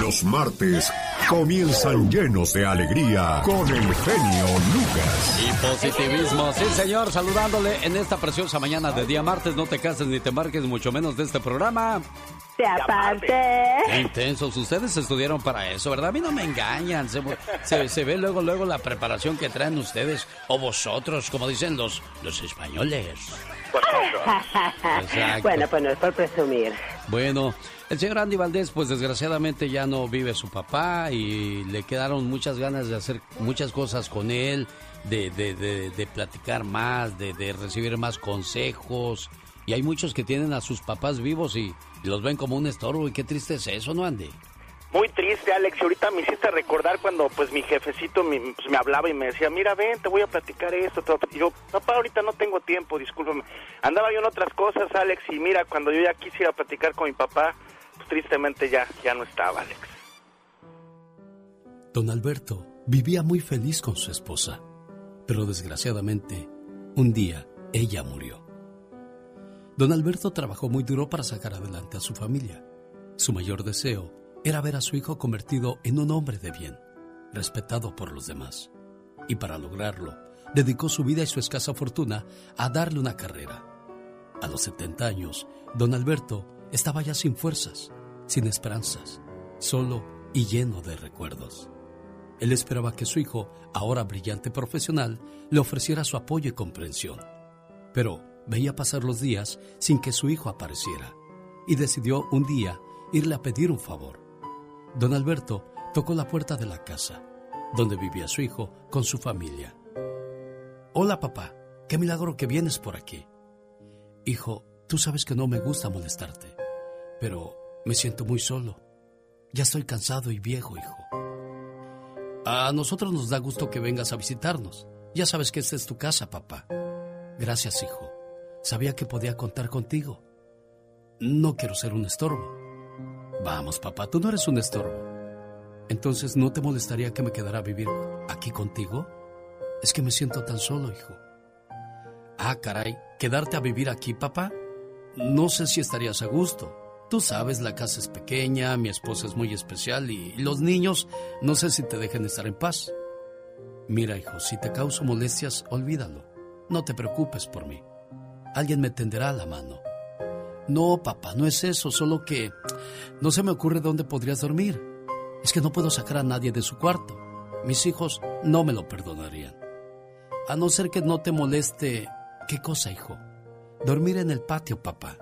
Los martes comienzan llenos de alegría con el genio Lucas. Y positivismo, sí señor, saludándole en esta preciosa mañana de día martes. No te cases ni te marques, mucho menos de este programa. Te aparte. Qué intensos, ustedes estudiaron para eso, ¿verdad? A mí no me engañan. Se, se, ve luego, luego la preparación que traen ustedes, o vosotros, como dicen los, los españoles. bueno, pues no es por presumir. Bueno, el señor Andy Valdés, pues desgraciadamente ya no vive su papá y le quedaron muchas ganas de hacer muchas cosas con él, de, de, de, platicar más, de, de recibir más consejos. Y hay muchos que tienen a sus papás vivos y los ven como un estorbo. Y qué triste es eso, ¿no, Andy? Muy triste, Alex. Y ahorita me hiciste recordar cuando pues mi jefecito me, pues, me hablaba y me decía, mira, ven, te voy a platicar esto. Y yo, papá, ahorita no tengo tiempo, discúlpame. Andaba yo en otras cosas, Alex, y mira, cuando yo ya quisiera platicar con mi papá, tristemente ya, ya no estaba, Alex. Don Alberto vivía muy feliz con su esposa, pero desgraciadamente, un día ella murió. Don Alberto trabajó muy duro para sacar adelante a su familia. Su mayor deseo era ver a su hijo convertido en un hombre de bien, respetado por los demás. Y para lograrlo, dedicó su vida y su escasa fortuna a darle una carrera. A los 70 años, don Alberto estaba ya sin fuerzas sin esperanzas, solo y lleno de recuerdos. Él esperaba que su hijo, ahora brillante profesional, le ofreciera su apoyo y comprensión. Pero veía pasar los días sin que su hijo apareciera y decidió un día irle a pedir un favor. Don Alberto tocó la puerta de la casa, donde vivía su hijo con su familia. Hola papá, qué milagro que vienes por aquí. Hijo, tú sabes que no me gusta molestarte, pero me siento muy solo. Ya estoy cansado y viejo, hijo. A nosotros nos da gusto que vengas a visitarnos. Ya sabes que esta es tu casa, papá. Gracias, hijo. Sabía que podía contar contigo. No quiero ser un estorbo. Vamos, papá, tú no eres un estorbo. Entonces, ¿no te molestaría que me quedara a vivir aquí contigo? Es que me siento tan solo, hijo. Ah, caray, ¿quedarte a vivir aquí, papá? No sé si estarías a gusto. Tú sabes, la casa es pequeña, mi esposa es muy especial y los niños no sé si te dejen estar en paz. Mira, hijo, si te causo molestias, olvídalo. No te preocupes por mí. Alguien me tenderá la mano. No, papá, no es eso, solo que no se me ocurre dónde podrías dormir. Es que no puedo sacar a nadie de su cuarto. Mis hijos no me lo perdonarían. A no ser que no te moleste... ¿Qué cosa, hijo? Dormir en el patio, papá.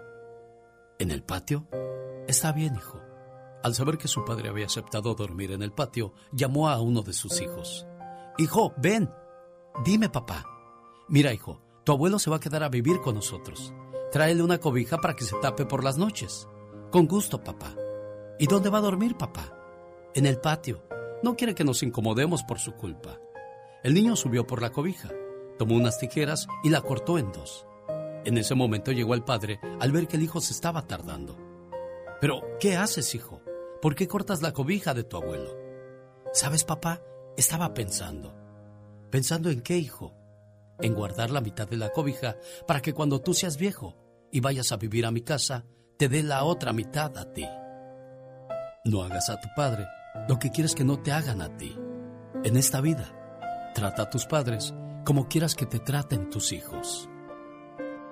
¿En el patio? Está bien, hijo. Al saber que su padre había aceptado dormir en el patio, llamó a uno de sus hijos. Hijo, ven. Dime, papá. Mira, hijo, tu abuelo se va a quedar a vivir con nosotros. Tráele una cobija para que se tape por las noches. Con gusto, papá. ¿Y dónde va a dormir, papá? En el patio. No quiere que nos incomodemos por su culpa. El niño subió por la cobija, tomó unas tijeras y la cortó en dos. En ese momento llegó el padre al ver que el hijo se estaba tardando. Pero, ¿qué haces, hijo? ¿Por qué cortas la cobija de tu abuelo? ¿Sabes, papá? Estaba pensando. ¿Pensando en qué, hijo? En guardar la mitad de la cobija para que cuando tú seas viejo y vayas a vivir a mi casa, te dé la otra mitad a ti. No hagas a tu padre lo que quieres que no te hagan a ti. En esta vida, trata a tus padres como quieras que te traten tus hijos.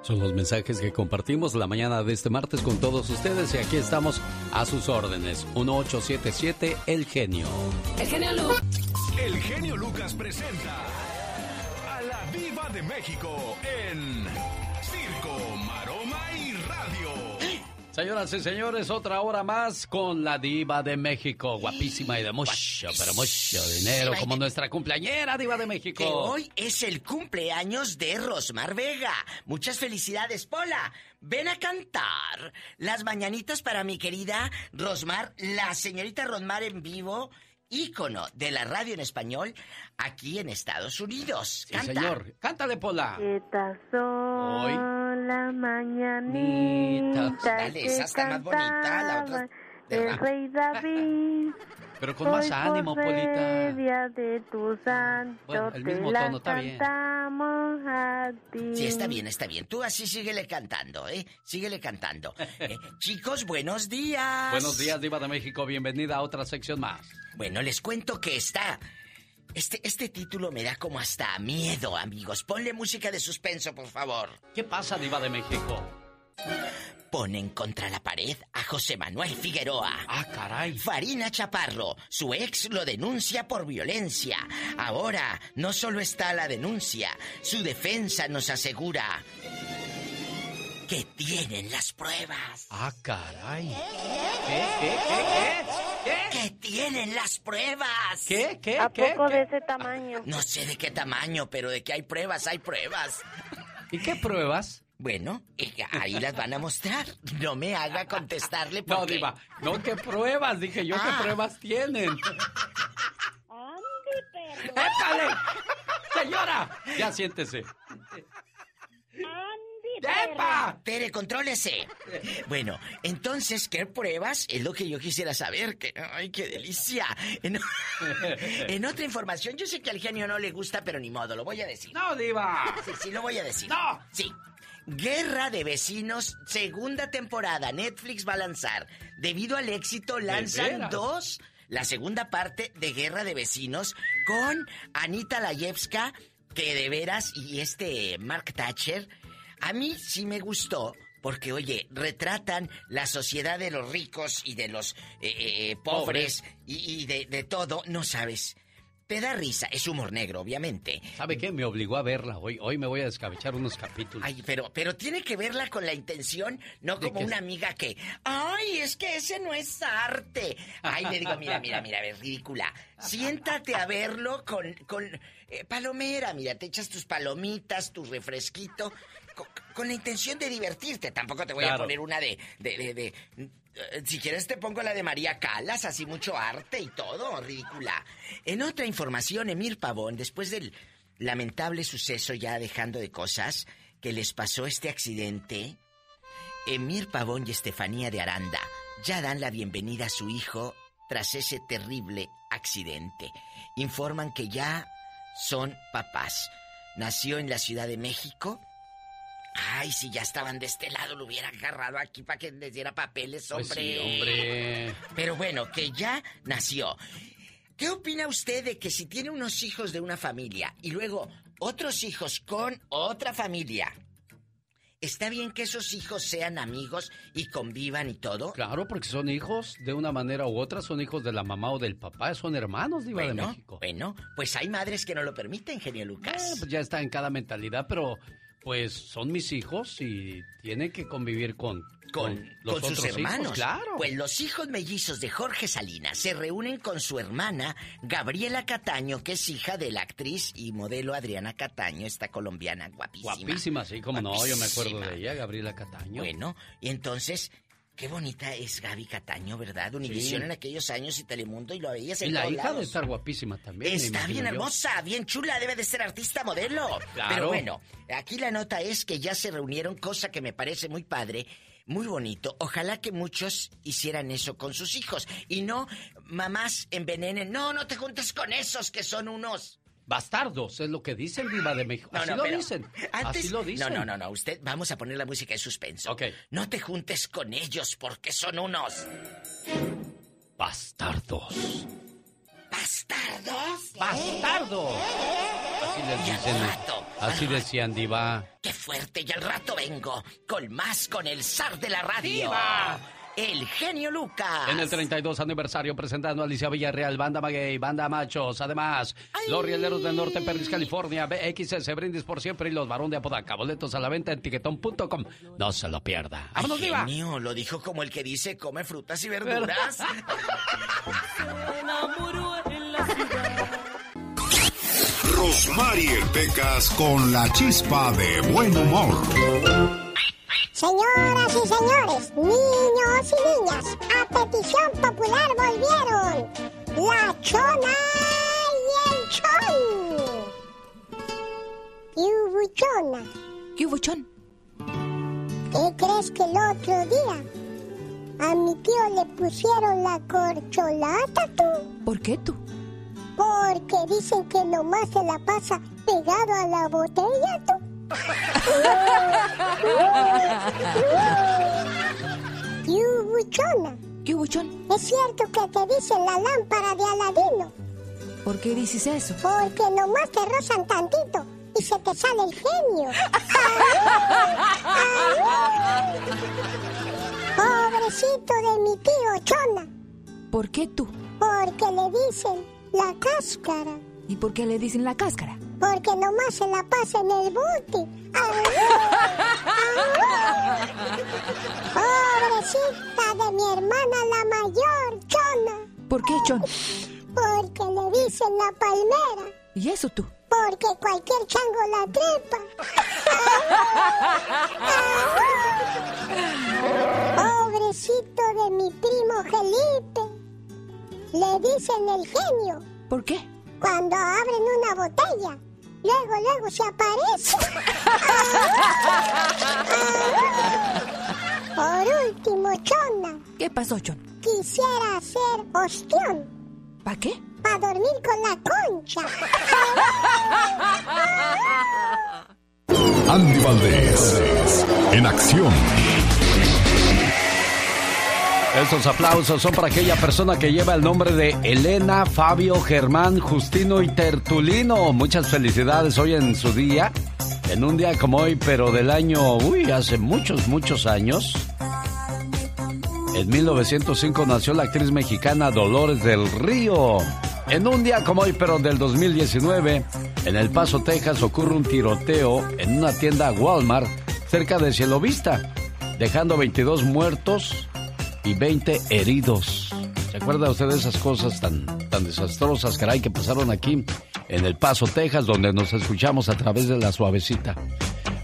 Son los mensajes que compartimos la mañana de este martes con todos ustedes y aquí estamos a sus órdenes. 1877 El Genio. El Genio Lucas. El Genio Lucas presenta a la Viva de México en Circo, Maroma. Señoras y señores, otra hora más con la diva de México, guapísima y de mucho, pero mucho dinero, como nuestra cumpleañera diva de México. hoy es el cumpleaños de Rosmar Vega. Muchas felicidades, Pola. Ven a cantar las mañanitas para mi querida Rosmar, la señorita Rosmar en vivo ícono de la radio en español aquí en Estados Unidos. Sí, señor. Cántale, Pola. Estas son las mañanitas Dale, esa está más bonita, la otra... El rey David Pero con más ánimo, Polita. Día de tu santo, bueno, el mismo tono, está bien. A ti. Sí, está bien, está bien. Tú así síguele cantando, ¿eh? Síguele cantando. Eh, chicos, buenos días. Buenos días, Diva de México. Bienvenida a otra sección más. Bueno, les cuento que está este, este título me da como hasta miedo, amigos. Ponle música de suspenso, por favor. ¿Qué pasa, Diva de México? Ponen contra la pared a José Manuel Figueroa. Ah, caray. Farina Chaparro. Su ex lo denuncia por violencia. Ahora no solo está la denuncia, su defensa nos asegura que tienen las pruebas. Ah, caray. ¿Qué, qué, qué, qué? Que tienen las pruebas. ¿Qué, qué, ¿A qué? poco de ese tamaño? No sé de qué tamaño, pero de que hay pruebas, hay pruebas. ¿Y qué pruebas? Bueno, ahí las van a mostrar. No me haga contestarle porque... No, Diva, no, ¿qué pruebas? Dije yo, ¿qué Ah. pruebas tienen? Andy, perro. ¡Épale! ¡Señora! Ya siéntese. Andy, ¡Epa! Tere, contrólese. Bueno, entonces, ¿qué pruebas? Es lo que yo quisiera saber. Que, ¡Ay, qué delicia! En, en otra información, yo sé que al genio no le gusta, pero ni modo, lo voy a decir. ¡No, Diva! Sí, sí, lo voy a decir. ¡No! Sí. Guerra de Vecinos, segunda temporada. Netflix va a lanzar. Debido al éxito, lanzan dos. La segunda parte de Guerra de Vecinos con Anita Layevska, que de veras, y este Mark Thatcher. A mí sí me gustó. Porque, oye, retratan la sociedad de los ricos y de los eh, eh, pobres y, y de, de todo. No sabes. Te da risa. Es humor negro, obviamente. ¿Sabe qué? Me obligó a verla hoy. Hoy me voy a descabechar unos capítulos. Ay, pero, pero tiene que verla con la intención, no ¿De como una amiga que, ay, es que ese no es arte. Ay, le digo, mira, mira, mira, es ridícula. Siéntate a verlo con, con eh, palomera, mira, te echas tus palomitas, tu refresquito, con, con la intención de divertirte. Tampoco te voy a poner una de, de, de, de- eh, si quieres te pongo la de María Calas, así mucho arte y todo, ridícula. En otra información, Emir Pavón, después del lamentable suceso ya dejando de cosas que les pasó este accidente, Emir Pavón y Estefanía de Aranda ya dan la bienvenida a su hijo tras ese terrible accidente. Informan que ya son papás. Nació en la Ciudad de México. Ay, si ya estaban de este lado, lo hubiera agarrado aquí para que les diera papeles, Pues hombre. sí, hombre. Pero bueno, que ya nació. ¿Qué opina usted de que si tiene unos hijos de una familia y luego otros hijos con otra familia, ¿está bien que esos hijos sean amigos y convivan y todo? Claro, porque son hijos de una manera u otra, son hijos de la mamá o del papá, son hermanos, de Bueno, México. bueno, pues hay madres que no lo permiten, genio Lucas. Eh, pues ya está en cada mentalidad, pero pues son mis hijos y tienen que convivir con, con, los con sus hermanos. hijos, claro. Pues los hijos mellizos de Jorge Salinas se reúnen con su hermana Gabriela Cataño, que es hija de la actriz y modelo Adriana Cataño, esta colombiana guapísima. Guapísima, sí, como no, yo me acuerdo de ella, Gabriela Cataño. Bueno, y entonces, qué bonita es Gaby Cataño, ¿verdad? Univisión Sí. en aquellos años y Telemundo y lo veías en y la todos hija lados. de estar guapísima también. Está bien yo. hermosa, bien chula, debe de ser artista modelo. Claro. Pero bueno, aquí la nota es que ya se reunieron, cosa que me parece muy padre, muy bonito. Ojalá que muchos hicieran eso con sus hijos y no mamás envenenen. No, no te juntes con esos que son unos. Bastardos, es lo que dicen Viva de México. No, Así no, lo pero dicen. Antes, Así lo dicen. No, no, no, no. Usted, vamos a poner la música de suspenso. Ok. No te juntes con ellos porque son unos. Bastardos. ¿Bastardos? ¡Bastardos! Así les dicen. rato, Así decían, Diva. ¡Qué fuerte! Y al rato vengo con más con el zar de la radio. ¡Viva! El genio Lucas. En el 32 aniversario presentando a Alicia Villarreal, Banda Maguey, Banda Machos, además Los Rieleros del Norte, Perris, California, BXS, Brindis por Siempre y Los Barón de Apodaca. Boletos a la venta en tiquetón.com. No se lo pierda. Ay, ¡Vámonos, Diva! genio, lo dijo como el que dice come frutas y verduras. Rosmarie Pecas con la chispa de buen humor. Señoras y señores, niños y niñas, a petición popular volvieron la chona y el chon. ¿Qué hubo, chona? ¿Qué hubo, Chon? ¿Qué crees que el otro día A mi tío le pusieron la corcholata, tú. ¿Por qué tú? Porque dicen que nomás se la pasa pegado a la botella, tú. Yubuchona. ¿Qué buchón? Es cierto que te dicen la lámpara de Aladino. ¿Por qué dices eso? Porque nomás te rozan tantito y se te sale el genio. Pobrecito de mi tío Chona. ¿Por qué tú? Porque le dicen la cáscara. ¿Y por qué le dicen la cáscara? Porque nomás se la pasa en el booty. Pobrecita de mi hermana la mayor, Chona. ¿Por qué, Chon? Porque le dicen la palmera. ¿Y eso tú? Porque cualquier chango la trepa. Pobrecito de mi primo Felipe. Le dicen el genio. ¿Por qué? Cuando abren una botella, luego, luego se aparece. Por último, Chona, ¿Qué pasó, Chon? quisiera hacer ostión ¿Para qué? para dormir con la concha. Andy Valdés, en acción. Estos aplausos son para aquella persona que lleva el nombre de Elena, Fabio, Germán, Justino y Tertulino. Muchas felicidades hoy en su día. En un día como hoy, pero del año, uy, hace muchos, muchos años. En 1905 nació la actriz mexicana Dolores del Río. En un día como hoy, pero del 2019, en El Paso, Texas, ocurre un tiroteo en una tienda Walmart cerca de Cielo Vista, dejando 22 muertos y 20 heridos. ¿Se acuerda usted de esas cosas tan, tan desastrosas, caray, que pasaron aquí en El Paso, Texas, donde nos escuchamos a través de la suavecita?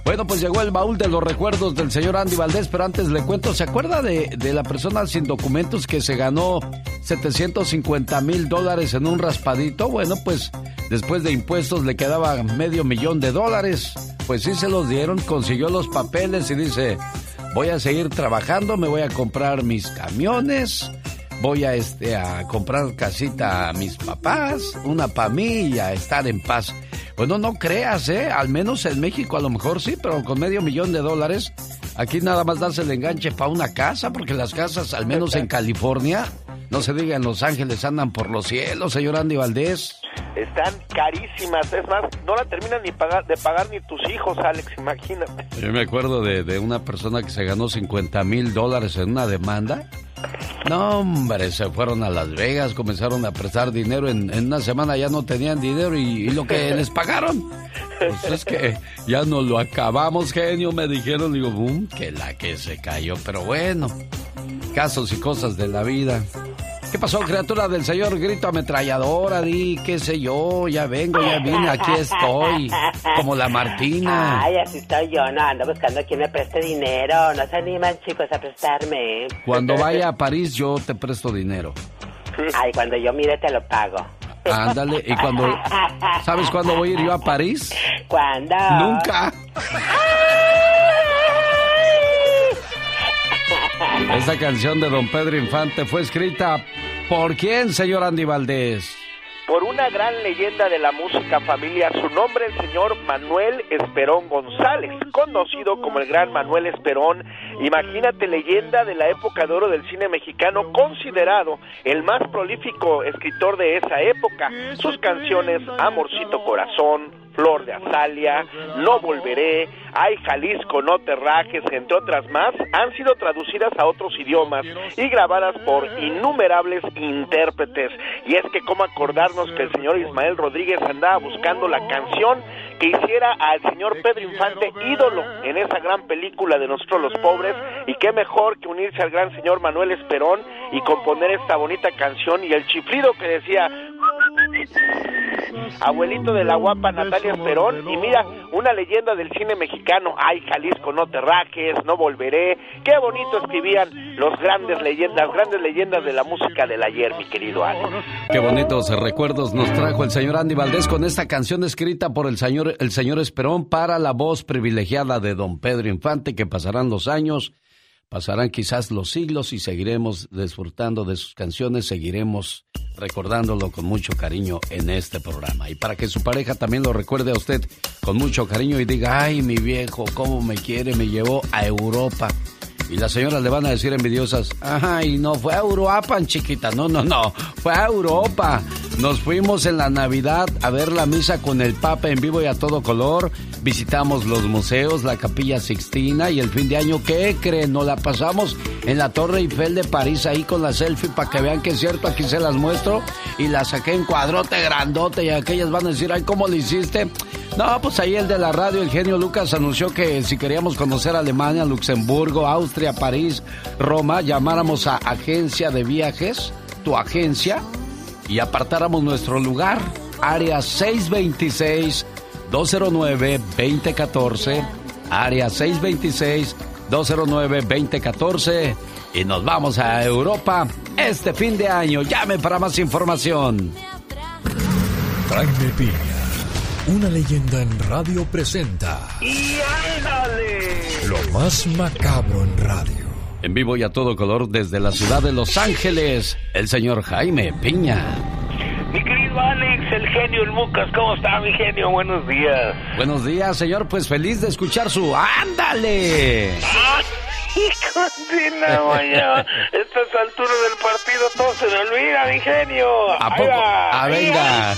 Bueno, pues llegó el baúl de los recuerdos del señor Andy Valdés, pero antes le cuento, ¿se acuerda de, de la persona sin documentos que se ganó 750 mil dólares en un raspadito? Bueno, pues después de impuestos le quedaba medio millón de dólares. Pues sí se los dieron, consiguió los papeles y dice, voy a seguir trabajando, me voy a comprar mis camiones, voy a, este, a comprar casita a mis papás, una para mí y a estar en paz. Bueno, no creas, ¿eh? Al menos en México a lo mejor sí, pero con medio millón de dólares, aquí nada más das el enganche para una casa, porque las casas, al menos en California, no se diga en Los Ángeles, andan por los cielos, señor Andy Valdés. Están carísimas, es más, no la terminan ni pagar, de pagar ni tus hijos, Alex, imagínate. Yo me acuerdo de, de una persona que se ganó 50 mil dólares en una demanda. No, hombre, se fueron a Las Vegas, comenzaron a prestar dinero. En, en una semana ya no tenían dinero y, y lo que les pagaron. Pues es que ya no lo acabamos, genio, me dijeron. Digo, boom, que la que se cayó. Pero bueno, casos y cosas de la vida. ¿Qué pasó, criatura del señor? Grito ametralladora, di, qué sé yo, ya vengo, ya vine, aquí estoy, como la Martina. Ay, así estoy yo, no ando buscando quien me preste dinero. No se animan, chicos, a prestarme. Cuando vaya a París yo te presto dinero. Ay, cuando yo mire te lo pago. Ándale, y cuando... ¿Sabes cuándo voy a ir yo a París? ¿Cuándo? Nunca. Esta canción de Don Pedro Infante fue escrita por quién, señor Andy Valdés. Por una gran leyenda de la música familiar, su nombre el señor Manuel Esperón González, conocido como el gran Manuel Esperón. Imagínate, leyenda de la época de oro del cine mexicano, considerado el más prolífico escritor de esa época. Sus canciones Amorcito Corazón, Flor de Azalia, No Volveré, Ay Jalisco, No Te Rajes, entre otras más, han sido traducidas a otros idiomas y grabadas por innumerables intérpretes. Y es que cómo acordarnos que el señor Ismael Rodríguez andaba buscando la canción que hiciera al señor Pedro Infante ídolo en esa gran película de Nosotros los Pobres y qué mejor que unirse al gran señor Manuel Esperón y componer esta bonita canción y el chiflido que decía abuelito de la guapa Natalia Esperón y mira, una leyenda del cine mexicano, ay Jalisco, no te rajes, no volveré, qué bonito escribían los grandes leyendas, las grandes leyendas de la música del ayer, mi querido Alex. Qué bonitos recuerdos nos trajo el señor Andy Valdés con esta canción escrita por el señor, el señor Esperón para la voz privilegiada de don Pedro Infante, que pasarán los años, Pasarán quizás los siglos y seguiremos disfrutando de sus canciones, seguiremos recordándolo con mucho cariño en este programa. Y para que su pareja también lo recuerde a usted con mucho cariño y diga, ay, mi viejo, cómo me quiere, me llevó a Europa. Y las señoras le van a decir envidiosas, ay, no fue a Europa, chiquita, no, no, no, fue a Europa. Nos fuimos en la Navidad a ver la misa con el Papa en vivo y a todo color. Visitamos los museos, la Capilla Sixtina y el fin de año, ¿qué creen? Nos la pasamos en la Torre Eiffel de París ahí con la selfie para que vean que es cierto, aquí se las muestro. Y la saqué en cuadrote grandote y aquellas van a decir, ay, ¿cómo lo hiciste? No, pues ahí el de la radio, el genio Lucas, anunció que si queríamos conocer Alemania, Luxemburgo, Austria, París, Roma, llamáramos a agencia de viajes, tu agencia, y apartáramos nuestro lugar, área 626-209-2014, área 626-209-2014, y nos vamos a Europa este fin de año. Llame para más información. Piña, una leyenda en radio presenta. ¡Y ándale! Lo más macabro en radio. En vivo y a todo color desde la ciudad de Los Ángeles, el señor Jaime Piña. Mi querido Alex, el genio, el Lucas, ¿cómo está mi genio? Buenos días. Buenos días, señor. Pues feliz de escuchar su ¡Ándale! ¡Ah! La mañana. Estas alturas del partido todo se me olvida, mi genio. ¿A poco? Ah, venga.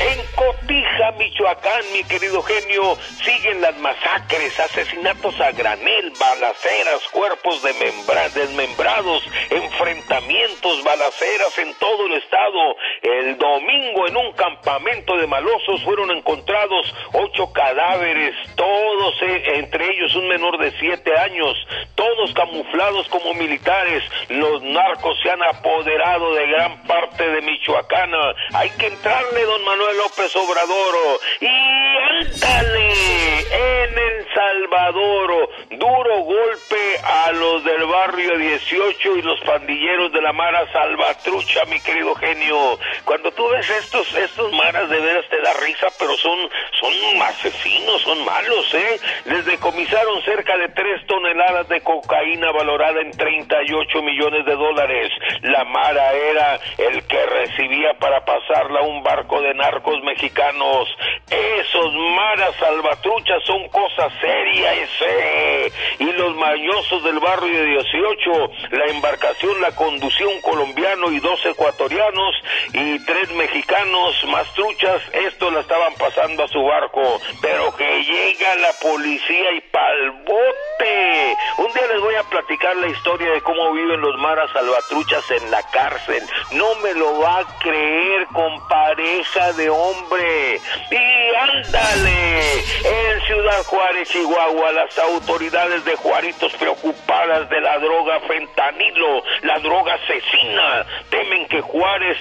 En Cotija, Michoacán, mi querido genio, siguen las masacres, asesinatos a granel, balaceras, cuerpos de membra- desmembrados, enfrentamientos, balaceras en todo el estado. El domingo en un campamento de malosos fueron encontrados ocho cadáveres, todos, eh, entre ellos un menor de siete años, todos camuflados como militares. Los narcos se han apoderado de gran parte de Michoacán. Hay que entrarle, don Manuel López Obrador. Y ándale, en El Salvador, duro golpe a los del barrio 18 y los pandilleros de la Mara Salvatrucha, mi querido genio. Cuando tú ves estos, estos maras de veras te da risa, pero son, son asesinos, son malos, ¿eh? Les decomisaron cerca de 3 toneladas de cocaína valorada en 38 millones de dólares. La Mara era el que recibía para pasarla a un barco de narcos mexicanos. Esos maras salvatruchas son cosas serias, ¿eh? Y los mañosos del barrio 18, la embarcación la conducía un colombiano y dos ecuatorianos y tres mexicanos más truchas, esto la estaban pasando a su barco, pero que llega la policía y pa'l bote. Un día les voy a platicar la historia de cómo viven los maras salvatruchas en la cárcel. No me lo va a creer con pareja de hombre. Y ándale, en Ciudad Juárez, Chihuahua, las autoridades de Juaritos preocupadas de la droga fentanilo, la droga asesina, temen que Juárez,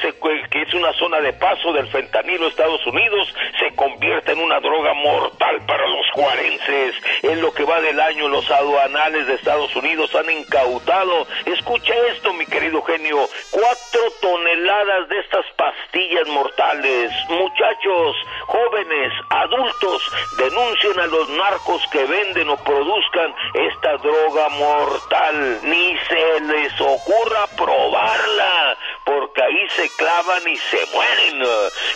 que es una zona de paso del fentanilo Estados Unidos, se convierta en una droga mortal para los juarenses. En lo que va del año, los aduanales de Estados Unidos han incautado, escucha esto, mi querido genio, cuatro toneladas de estas pastillas mortales. Muchachos, jóvenes, adultos, denuncien a los narcos que venden o produzcan esta droga mortal. Ni se les ocurra probarla, porque ahí se clavan y se mueren.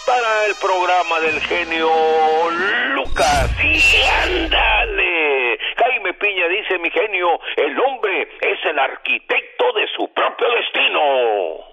Para el programa del genio Lucas, y ándale. Jaime Piña dice, mi genio, el hombre es el arquitecto de su propio destino.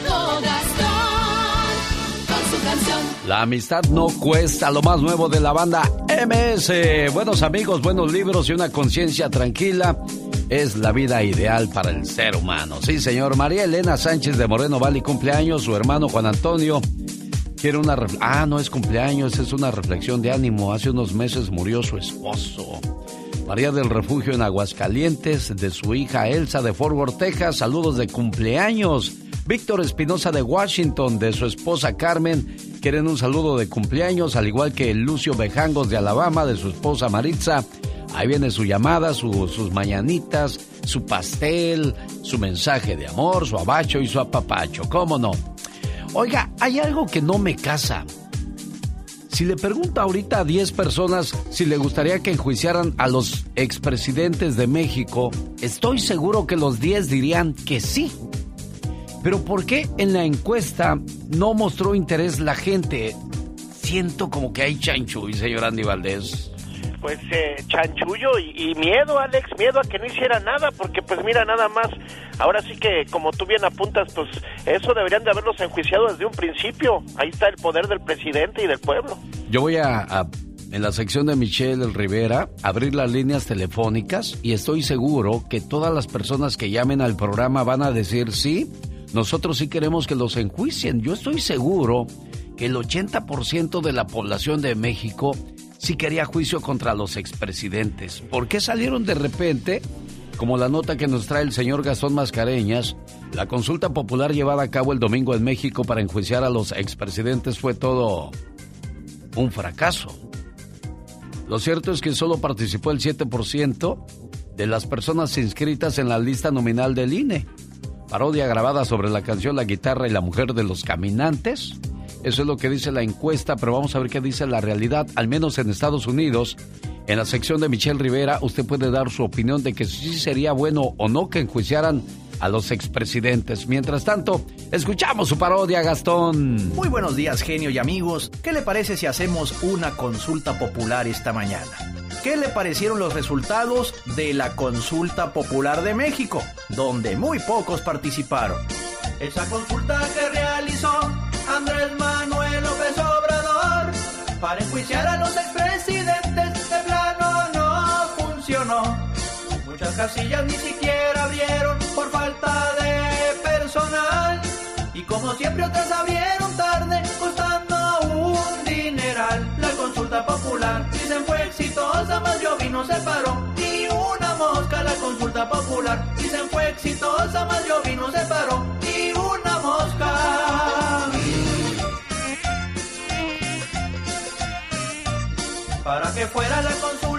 La amistad no cuesta lo más nuevo de la banda MS. Buenos amigos, buenos libros y una conciencia tranquila es la vida ideal para el ser humano. Sí, señor. María Elena Sánchez de Moreno Valley cumpleaños, su hermano Juan Antonio quiere una... Ah, no es cumpleaños, es una reflexión de ánimo. Hace unos meses murió su esposo. María del Refugio en Aguascalientes, de su hija Elsa de Fort Worth, Texas. Saludos de cumpleaños Víctor Espinosa de Washington, de su esposa Carmen, quieren un saludo de cumpleaños, al igual que Lucio Bejangos de Alabama, de su esposa Maritza. Ahí viene su llamada, sus mañanitas, su pastel, su mensaje de amor, su abacho y su apapacho. ¿Cómo no? Oiga, hay algo que no me casa. Si le pregunta ahorita a 10 personas si le gustaría que enjuiciaran a los expresidentes de México, estoy seguro que los 10 dirían que sí. Pero ¿por qué en la encuesta no mostró interés la gente? Siento como que hay chancho, y señor Andy Valdés pues eh, chanchullo y, miedo, Alex, miedo a que no hiciera nada, porque pues mira, nada más, ahora sí que como tú bien apuntas, pues eso deberían de haberlos enjuiciado desde un principio. Ahí está el poder del presidente y del pueblo. Yo voy a, en la sección de Michelle Rivera, abrir las líneas telefónicas y estoy seguro que todas las personas que llamen al programa van a decir sí, nosotros sí queremos que los enjuicien. Yo estoy seguro que el 80% de la población de México sí quería juicio contra los expresidentes. ¿Por qué salieron de repente? Como la nota que nos trae el señor Gastón Mascareñas, la consulta popular llevada a cabo el domingo en México para enjuiciar a los expresidentes fue todo un fracaso. Lo cierto es que solo participó el 7% de las personas inscritas en la lista nominal del INE. Parodia grabada sobre la canción La guitarra y la mujer de los caminantes eso es lo que dice la encuesta, pero vamos a ver qué dice la realidad, al menos en Estados Unidos. En la sección de Michelle Rivera, usted puede dar su opinión de que sí sería bueno o no que enjuiciaran a los expresidentes. Mientras tanto, escuchamos su parodia, Gastón. Muy buenos días, genio y amigos. ¿Qué le parece si hacemos una consulta popular esta mañana? ¿Qué le parecieron los resultados de la consulta popular de México, donde muy pocos participaron? Esa consulta que realizó Andrés Manuel López Obrador para enjuiciar a los expresidentes de plano no funcionó. Muchas casillas ni siquiera abrieron como siempre otras abrieron tarde costando un dineral. La consulta popular dicen fue exitosa, más yo no se paró ni una mosca. La consulta popular dicen fue exitosa, más yo no se paró ni una mosca. Para que fuera la consulta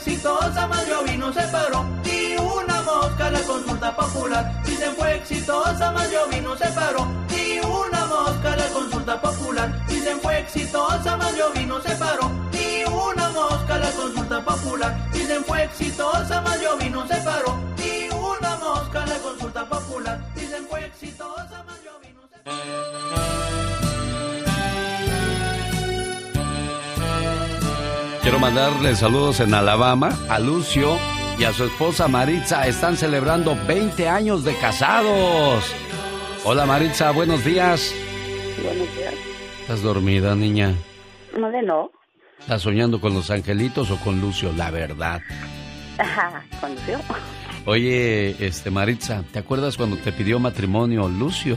exitosa, más yo vino se paró la consulta popular. Dicen fue exitosa, más yo vino se paró. Y una mosca la consulta popular. Dicen fue exitosa, más yo vino se paró. Y una mosca la consulta popular. Dicen fue exitosa, más yo vino se paró. Y una mosca la consulta popular. Quiero mandarle saludos en Alabama a Lucio y a su esposa Maritza están celebrando 20 años de casados. Hola Maritza, buenos días. Buenos días. ¿Estás dormida, niña? No, de no. ¿Estás soñando con los angelitos o con Lucio? La verdad. Ajá, con Lucio. Oye, este Maritza, ¿te acuerdas cuando te pidió matrimonio Lucio?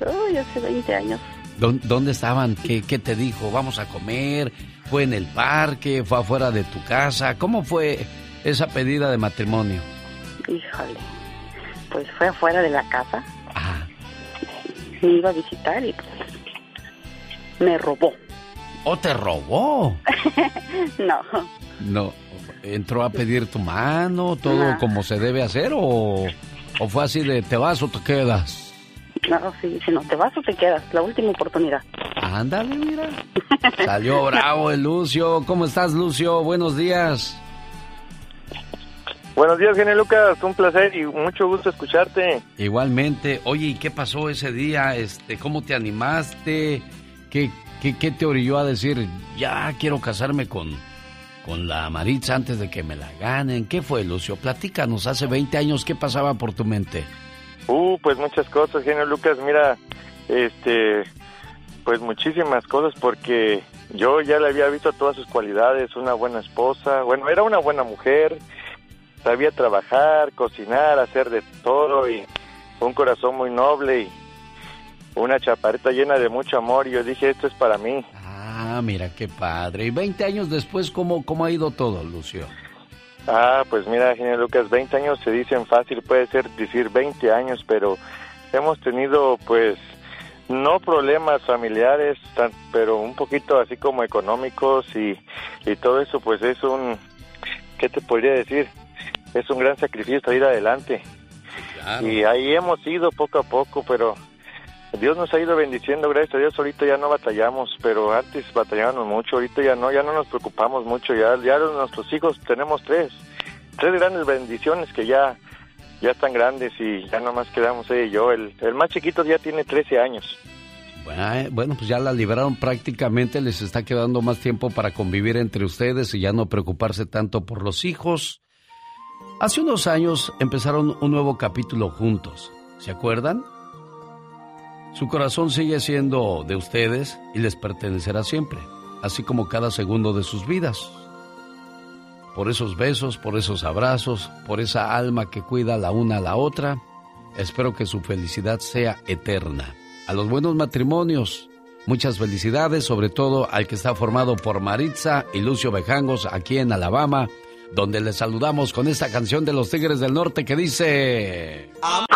Uy, hace 20 años. ¿Dónde estaban? ¿Qué, ¿Qué te dijo? ¿Vamos a comer? ¿Fue en el parque? ¿Fue afuera de tu casa? ¿Cómo fue esa pedida de matrimonio? Híjole, pues fue afuera de la casa. Ajá. Me iba a visitar y me robó. ¿O te robó? no. No. ¿Entró a pedir tu mano, todo como se debe hacer o, o fue así de te vas o te quedas? No, sí, si no te vas o te quedas, la última oportunidad. Ándale, mira. Salió bravo el Lucio. ¿Cómo estás, Lucio? Buenos días. Buenos días, genio Lucas, un placer y mucho gusto escucharte. Igualmente. Oye, ¿y qué pasó ese día? Este, ¿Cómo te animaste? ¿Qué, qué, te orilló a decir, ya quiero casarme con, con la Maritza antes de que me la ganen? ¿Qué fue, Lucio? Platícanos, hace 20 años, ¿qué pasaba por tu mente? Uh, pues muchas cosas, genio Lucas. Mira, este, Pues muchísimas cosas porque yo ya le había visto todas sus cualidades, una buena esposa, bueno, era una buena mujer, sabía trabajar, cocinar, hacer de todo y un corazón muy noble y una chaparita llena de mucho amor y yo dije, esto es para mí. Ah, mira qué padre. ¿Y 20 años después cómo, cómo ha ido todo, Lucio? Ah, pues mira, genio Lucas, 20 años se dicen fácil, puede ser decir 20 años, pero hemos tenido pues no problemas familiares, pero un poquito así como económicos y, y todo eso pues es un, ¿qué te podría decir? Es un gran sacrificio ir adelante. Y ahí hemos ido poco a poco, pero Dios nos ha ido bendiciendo, gracias a Dios. Ahorita ya no batallamos, pero antes batallábamos mucho. Ahorita ya no, ya no nos preocupamos mucho. Ya, ya nuestros hijos tenemos tres, tres grandes bendiciones que ya, ya están grandes y ya nomás quedamos ella y yo. El, más chiquito ya tiene 13 años. Bueno, eh, Bueno, pues ya la liberaron prácticamente, les está quedando más tiempo para convivir entre ustedes y ya no preocuparse tanto por los hijos. Hace unos años empezaron un nuevo capítulo juntos, ¿se acuerdan? Su corazón sigue siendo de ustedes y les pertenecerá siempre, así como cada segundo de sus vidas. Por esos besos, por esos abrazos, por esa alma que cuida la una a la otra, espero que su felicidad sea eterna. A los buenos matrimonios, muchas felicidades, sobre todo al que está formado por Maritza y Lucio Bejangos aquí en Alabama, donde les saludamos con esta canción de los Tigres del Norte que dice... Esta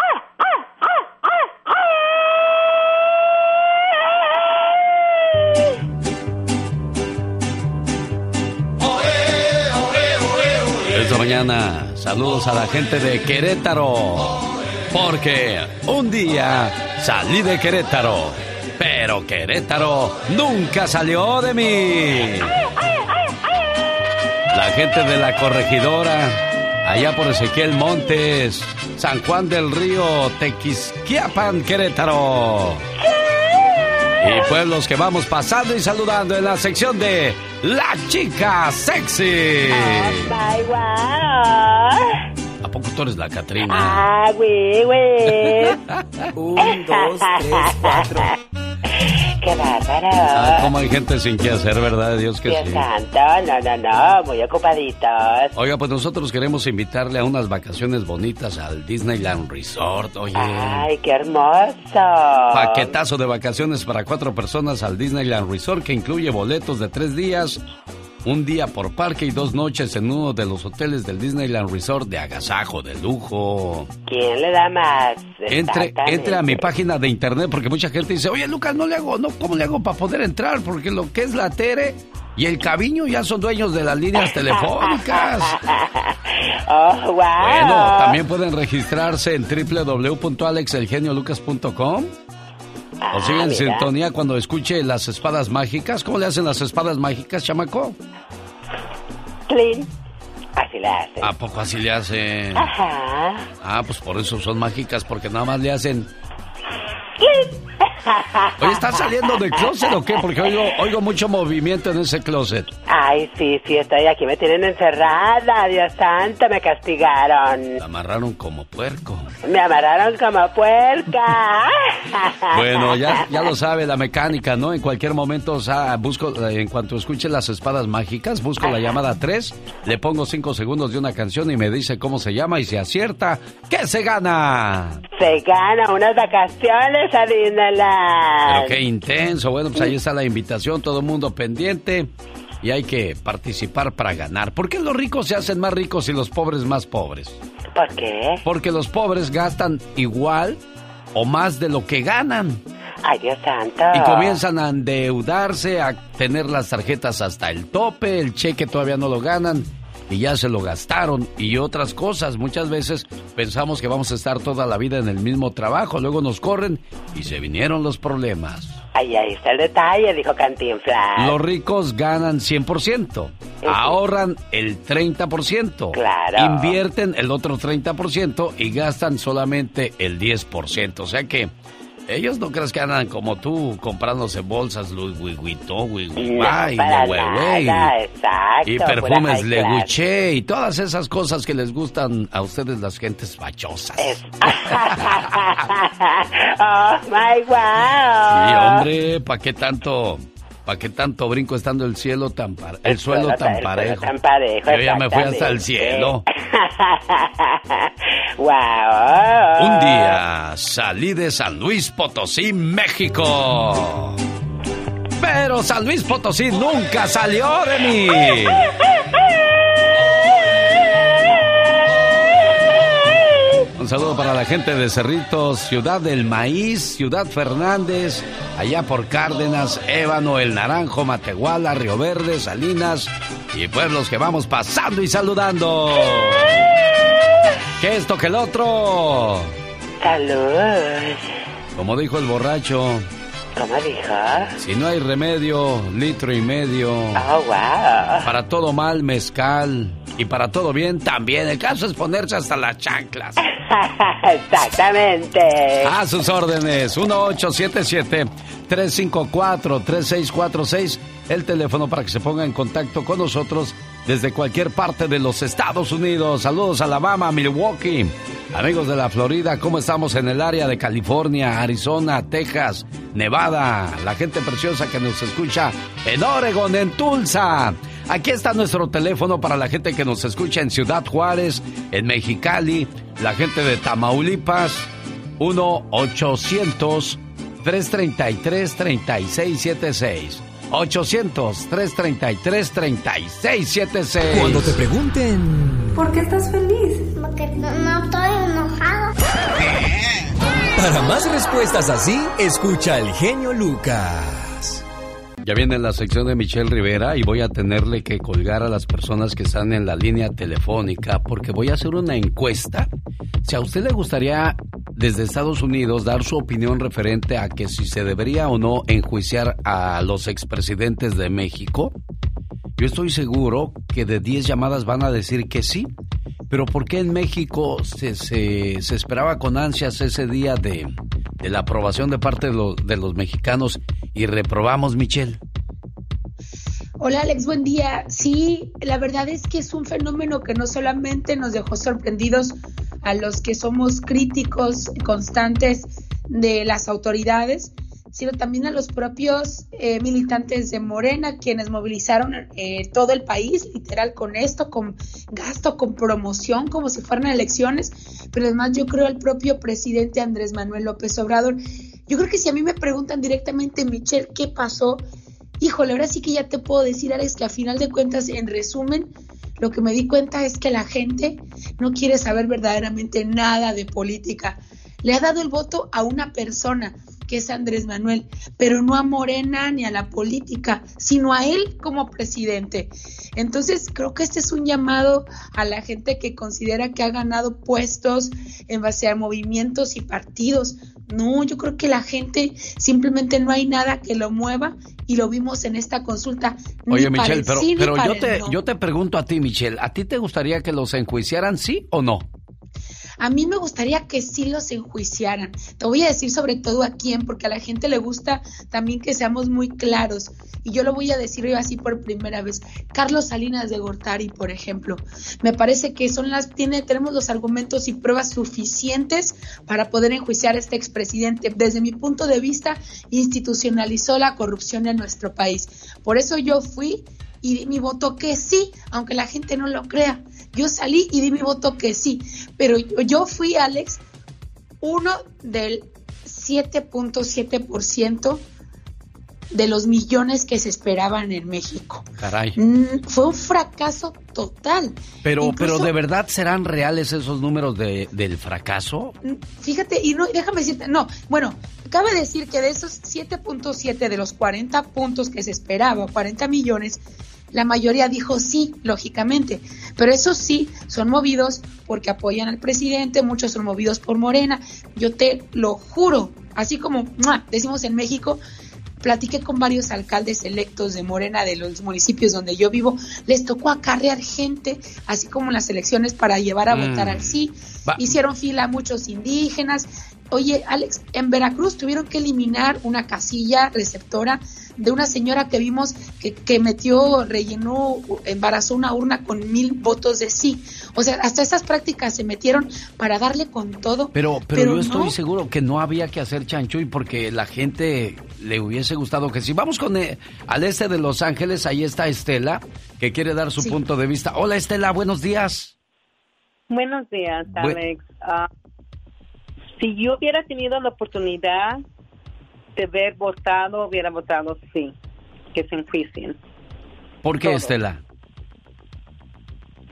saludos a la gente de Querétaro. Porque un día salí de Querétaro, pero Querétaro nunca salió de mí. La gente de la corregidora, allá por Ezequiel Montes, San Juan del Río, Tequisquiapan, Querétaro. Y pueblos que vamos pasando y saludando en la sección de La Chica Sexy. Bye, wow. ¿A poco tú eres la Catrina? Ah, güey, güey. Un, dos, tres, cuatro. Qué bárbaro. Ah, cómo hay gente sin qué hacer, ¿verdad? Dios que Dios sí. santo, no, no, no, muy ocupaditos. Oiga, pues nosotros queremos invitarle a unas vacaciones bonitas al Disneyland Resort. Oye, Ay, qué hermoso. paquetazo de vacaciones para cuatro personas al Disneyland Resort que incluye boletos de tres días, un día por parque y dos noches en uno de los hoteles del Disneyland Resort de agasajo, de lujo. ¿Quién le da más? Entre, entre a mi página de internet porque mucha gente dice, oye Lucas, no le hago, no, ¿cómo le hago para poder entrar? Porque lo que es la Tere y el Caviño ya son dueños de las líneas telefónicas. Oh, wow. Bueno, también pueden registrarse en www.alexelgeniolucas.com o sigan en mira. sintonía cuando escuche las espadas mágicas. ¿Cómo le hacen las espadas mágicas, chamaco? Clean. Así le hacen. ¿A poco así le hacen? Ajá. Ah, pues por eso son mágicas, porque nada más le hacen... Oye, ¿estás saliendo del closet o qué? Porque oigo, oigo mucho movimiento en ese closet. Ay, sí, sí, estoy aquí. Me tienen encerrada. Dios santo, me castigaron. La amarraron como puerco. Me amarraron como puerca. Bueno, ya, ya lo sabe la mecánica, ¿no? En cualquier momento, o sea, busco, en cuanto escuche las espadas mágicas, busco la llamada 3, le pongo 5 segundos de una canción y me dice cómo se llama y si acierta, ¿qué se gana? Se gana unas vacaciones a Disneyland. Pero qué intenso. Bueno, pues ahí está la invitación, todo el mundo pendiente. Y hay que participar para ganar. ¿Por qué los ricos se hacen más ricos y los pobres más pobres? ¿Por qué? Porque los pobres gastan igual o más de lo que ganan. Ay, Dios santo. Y comienzan a endeudarse, a tener las tarjetas hasta el tope, el cheque todavía no lo ganan y ya se lo gastaron y otras cosas. Muchas veces pensamos que vamos a estar toda la vida en el mismo trabajo, luego nos corren y se vinieron los problemas. Ay, ahí está el detalle, dijo Cantinflas. Los ricos ganan 100%, ahorran el 30%, Claro. invierten el otro 30% y gastan solamente el 10%. O sea que Ellos no crees que andan como tú comprándose bolsas Louis Vuitton, Louis No, Vuitton, y perfumes Le y todas esas cosas que les gustan a ustedes las gentes fachosas. oh my wow. Sí, hombre, ¿para qué tanto, para qué tanto brinco estando el cielo tan par- el, suelo suelo tan parejo? tan parejo, Yo ya me fui hasta el cielo. wow. Un día salí de San Luis Potosí, México. Pero San Luis Potosí nunca salió de mí. Saludo para la gente de Cerritos, Ciudad del Maíz, Ciudad Fernández, allá por Cárdenas, Ébano, El Naranjo, Matehuala, Río Verde, Salinas y pueblos que vamos pasando y saludando. ¿Qué esto que el otro? Salud. Como dijo el borracho, ¿Cómo dijo? si no hay remedio, litro y medio. Oh, wow. Para todo mal, mezcal. Y para todo bien, también. El caso es ponerse hasta las chanclas. Exactamente. A sus órdenes, 1877-354-3646, el teléfono para que se ponga en contacto con nosotros desde cualquier parte de los Estados Unidos. Saludos a Alabama, Milwaukee, amigos de la Florida, ¿cómo estamos en el área de California, Arizona, Texas, Nevada? La gente preciosa que nos escucha en Oregon, en Tulsa. Aquí está nuestro teléfono para la gente que nos escucha en Ciudad Juárez, en Mexicali, la gente de Tamaulipas, 1-800-333-3676. 800-333-3676. Cuando te pregunten ¿Por qué estás feliz? Porque no, no estoy enojado. para más respuestas así, escucha al genio Lucas. Ya viene la sección de Michelle Rivera y voy a tenerle que colgar a las personas que están en la línea telefónica porque voy a hacer una encuesta. Si a usted le gustaría desde Estados Unidos dar su opinión referente a que si se debería o no enjuiciar a los expresidentes de México, yo estoy seguro que de 10 llamadas van a decir que sí. Pero ¿por qué en México se, se, esperaba con ansias ese día de, de la aprobación de parte de los, de los mexicanos y reprobamos, Michelle? Hola Alex, buen día. Sí, la verdad es que es un fenómeno que no solamente nos dejó sorprendidos a los que somos críticos constantes de las autoridades, sino también a los propios eh, militantes de Morena, quienes movilizaron eh, todo el país, literal, con esto, con gasto, con promoción, como si fueran elecciones, pero además yo creo al propio presidente Andrés Manuel López Obrador. Yo creo que si a mí me preguntan directamente, Michelle, ¿qué pasó? Híjole, ahora sí que ya te puedo decir, Alex, que a final de cuentas, en resumen, lo que me di cuenta es que la gente no quiere saber verdaderamente nada de política. Le ha dado el voto a una persona, que es Andrés Manuel, pero no a Morena ni a la política, sino a él como presidente. Entonces, creo que este es un llamado a la gente que considera que ha ganado puestos en base a movimientos y partidos. No, yo creo que la gente simplemente no hay nada que lo mueva y lo vimos en esta consulta. Oye, Michelle, el pero, yo, te, no. yo te pregunto a ti, Michelle, ¿a ti te gustaría que los enjuiciaran, sí o no? A mí me gustaría que sí los enjuiciaran. Te voy a decir sobre todo a quién, porque a la gente le gusta también que seamos muy claros. Y yo lo voy a decir hoy así por primera vez. Carlos Salinas de Gortari, por ejemplo. Me parece que son las, tiene, tenemos los argumentos y pruebas suficientes para poder enjuiciar a este expresidente. Desde mi punto de vista, institucionalizó la corrupción en nuestro país. Por eso yo fui y di mi voto que sí, aunque la gente no lo crea. Yo salí y di mi voto que sí, pero yo, yo fui, Alex, uno del 7.7% de los millones que se esperaban en México. Caray. Mm, Fue un fracaso total. Pero, Incluso- pero ¿de verdad serán reales esos números de, del fracaso? Fíjate, y no, déjame decirte, no, bueno, cabe decir que de esos 7.7 de los 40 puntos que se esperaba, 40 millones, la mayoría dijo sí, lógicamente, pero esos sí son movidos porque apoyan al presidente, muchos son movidos por Morena, yo te lo juro, así como ¡mua! decimos en México, platiqué con varios alcaldes electos de Morena de los municipios donde yo vivo, les tocó acarrear gente, así como en las elecciones para llevar a Mm. votar al sí, Va- hicieron fila muchos indígenas, Oye, Alex, en Veracruz tuvieron que eliminar una casilla receptora de una señora que vimos que, que metió, rellenó, embarazó una urna con mil votos de sí. O sea, hasta esas prácticas se metieron para darle con todo. Pero, pero, yo estoy seguro que no había que hacer chanchuy porque la gente le hubiese gustado que sí. Vamos con eh, al este de Los Ángeles, ahí está Estela, que quiere dar su punto de vista. Hola Estela, buenos días. Buenos días, Alex. Ah, si yo hubiera tenido la oportunidad de haber votado, hubiera votado sí, que se enjuicien. ¿Por qué, Estela?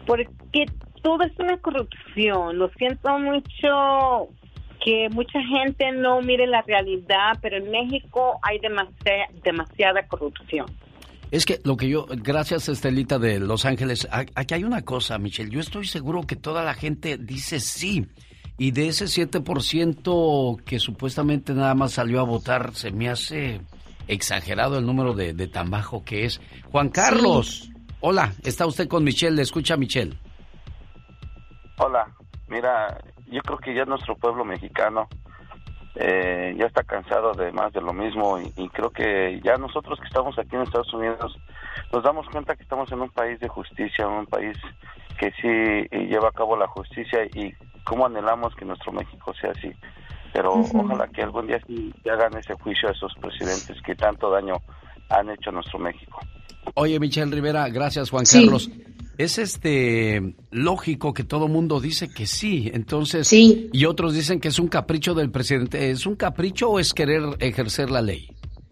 Porque todo es una corrupción. Lo siento mucho que mucha gente no mire la realidad, pero en México hay demasiada, demasiada corrupción. Es que lo que yo, gracias Estelita de Los Ángeles, aquí hay una cosa, Michelle, yo estoy seguro que toda la gente dice sí, y de ese 7% que supuestamente nada más salió a votar, se me hace exagerado el número de, tan bajo que es. Juan Carlos, hola, está usted con Michelle, le escucha Michelle. Hola, mira, yo creo que ya nuestro pueblo mexicano eh, ya está cansado de más de lo mismo y, y, creo que ya nosotros que estamos aquí en Estados Unidos nos damos cuenta que estamos en un país de justicia, un país que sí lleva a cabo la justicia y cómo anhelamos que nuestro México sea así. Pero ojalá que algún día sí hagan ese juicio a esos presidentes que tanto daño han hecho a nuestro México. Oye, Michelle Rivera, gracias Juan Carlos. Es este lógico que todo mundo dice que sí, entonces sí. y otros dicen que es un capricho del presidente. ¿Es un capricho o es querer ejercer la ley?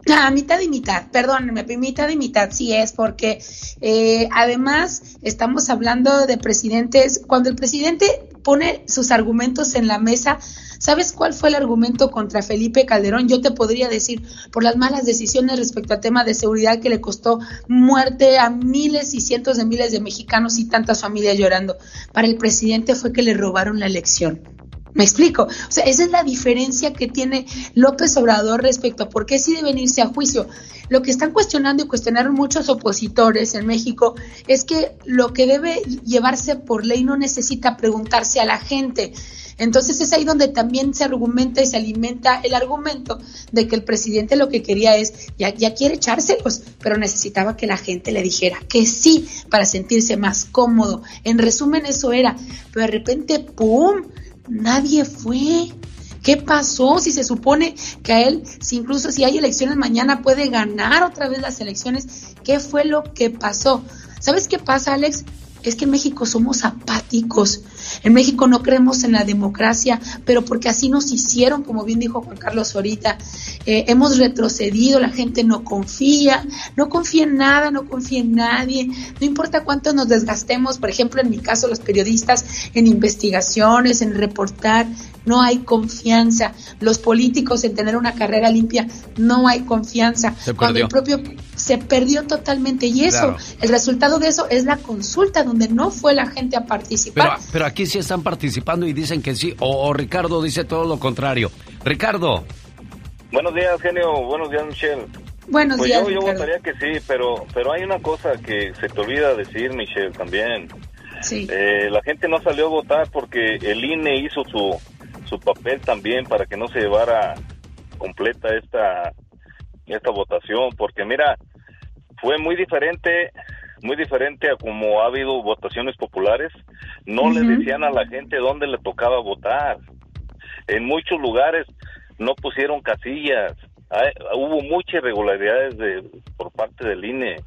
Ah, mitad y mitad, perdónenme, mitad y mitad sí es, porque eh, además estamos hablando de presidentes, cuando el presidente pone sus argumentos en la mesa, ¿sabes cuál fue el argumento contra Felipe Calderón? Yo te podría decir, por las malas decisiones respecto al tema de seguridad que le costó muerte a miles y cientos de miles de mexicanos y tantas familias llorando. Para el presidente fue que le robaron la elección. ¿Me explico? O sea, esa es la diferencia que tiene López Obrador respecto a por qué sí deben irse a juicio. Lo que están cuestionando y cuestionaron muchos opositores en México es que lo que debe llevarse por ley no necesita preguntarse a la gente. Entonces es ahí donde también se argumenta y se alimenta el argumento de que el presidente lo que quería es, ya, ya quiere echárselos, pero necesitaba que la gente le dijera que sí para sentirse más cómodo. En resumen, eso era. Pero de repente, ¡pum! Nadie fue. ¿Qué pasó? Si se supone que a él, si incluso si hay elecciones mañana, puede ganar otra vez las elecciones. ¿Qué fue lo que pasó? ¿Sabes qué pasa, Alex? Es que en México somos apáticos. En México no creemos en la democracia, pero porque así nos hicieron, como bien dijo Juan Carlos ahorita. Eh, hemos retrocedido, la gente no confía, no confía en nada, no confía en nadie. No importa cuánto nos desgastemos, por ejemplo, en mi caso, los periodistas, en investigaciones, en reportar, no hay confianza. Los políticos en tener una carrera limpia, no hay confianza. Cuando el propio se perdió totalmente y eso, el resultado de eso es la consulta donde no fue la gente a participar. Pero, aquí sí están participando y dicen que sí, o, Ricardo dice todo lo contrario. Ricardo. Buenos días, genio. Buenos días, Michelle. Buenos pues días. Yo, yo votaría que sí, pero, pero hay una cosa que se te olvida decir, Michelle, también. Sí. Eh, la gente no salió a votar porque el INE hizo su, su papel también para que no se llevara completa esta esta votación porque mira fue muy diferente muy diferente a como ha habido votaciones populares no le decían a la gente dónde le tocaba votar en muchos lugares no pusieron casillas hubo muchas irregularidades de por parte del INE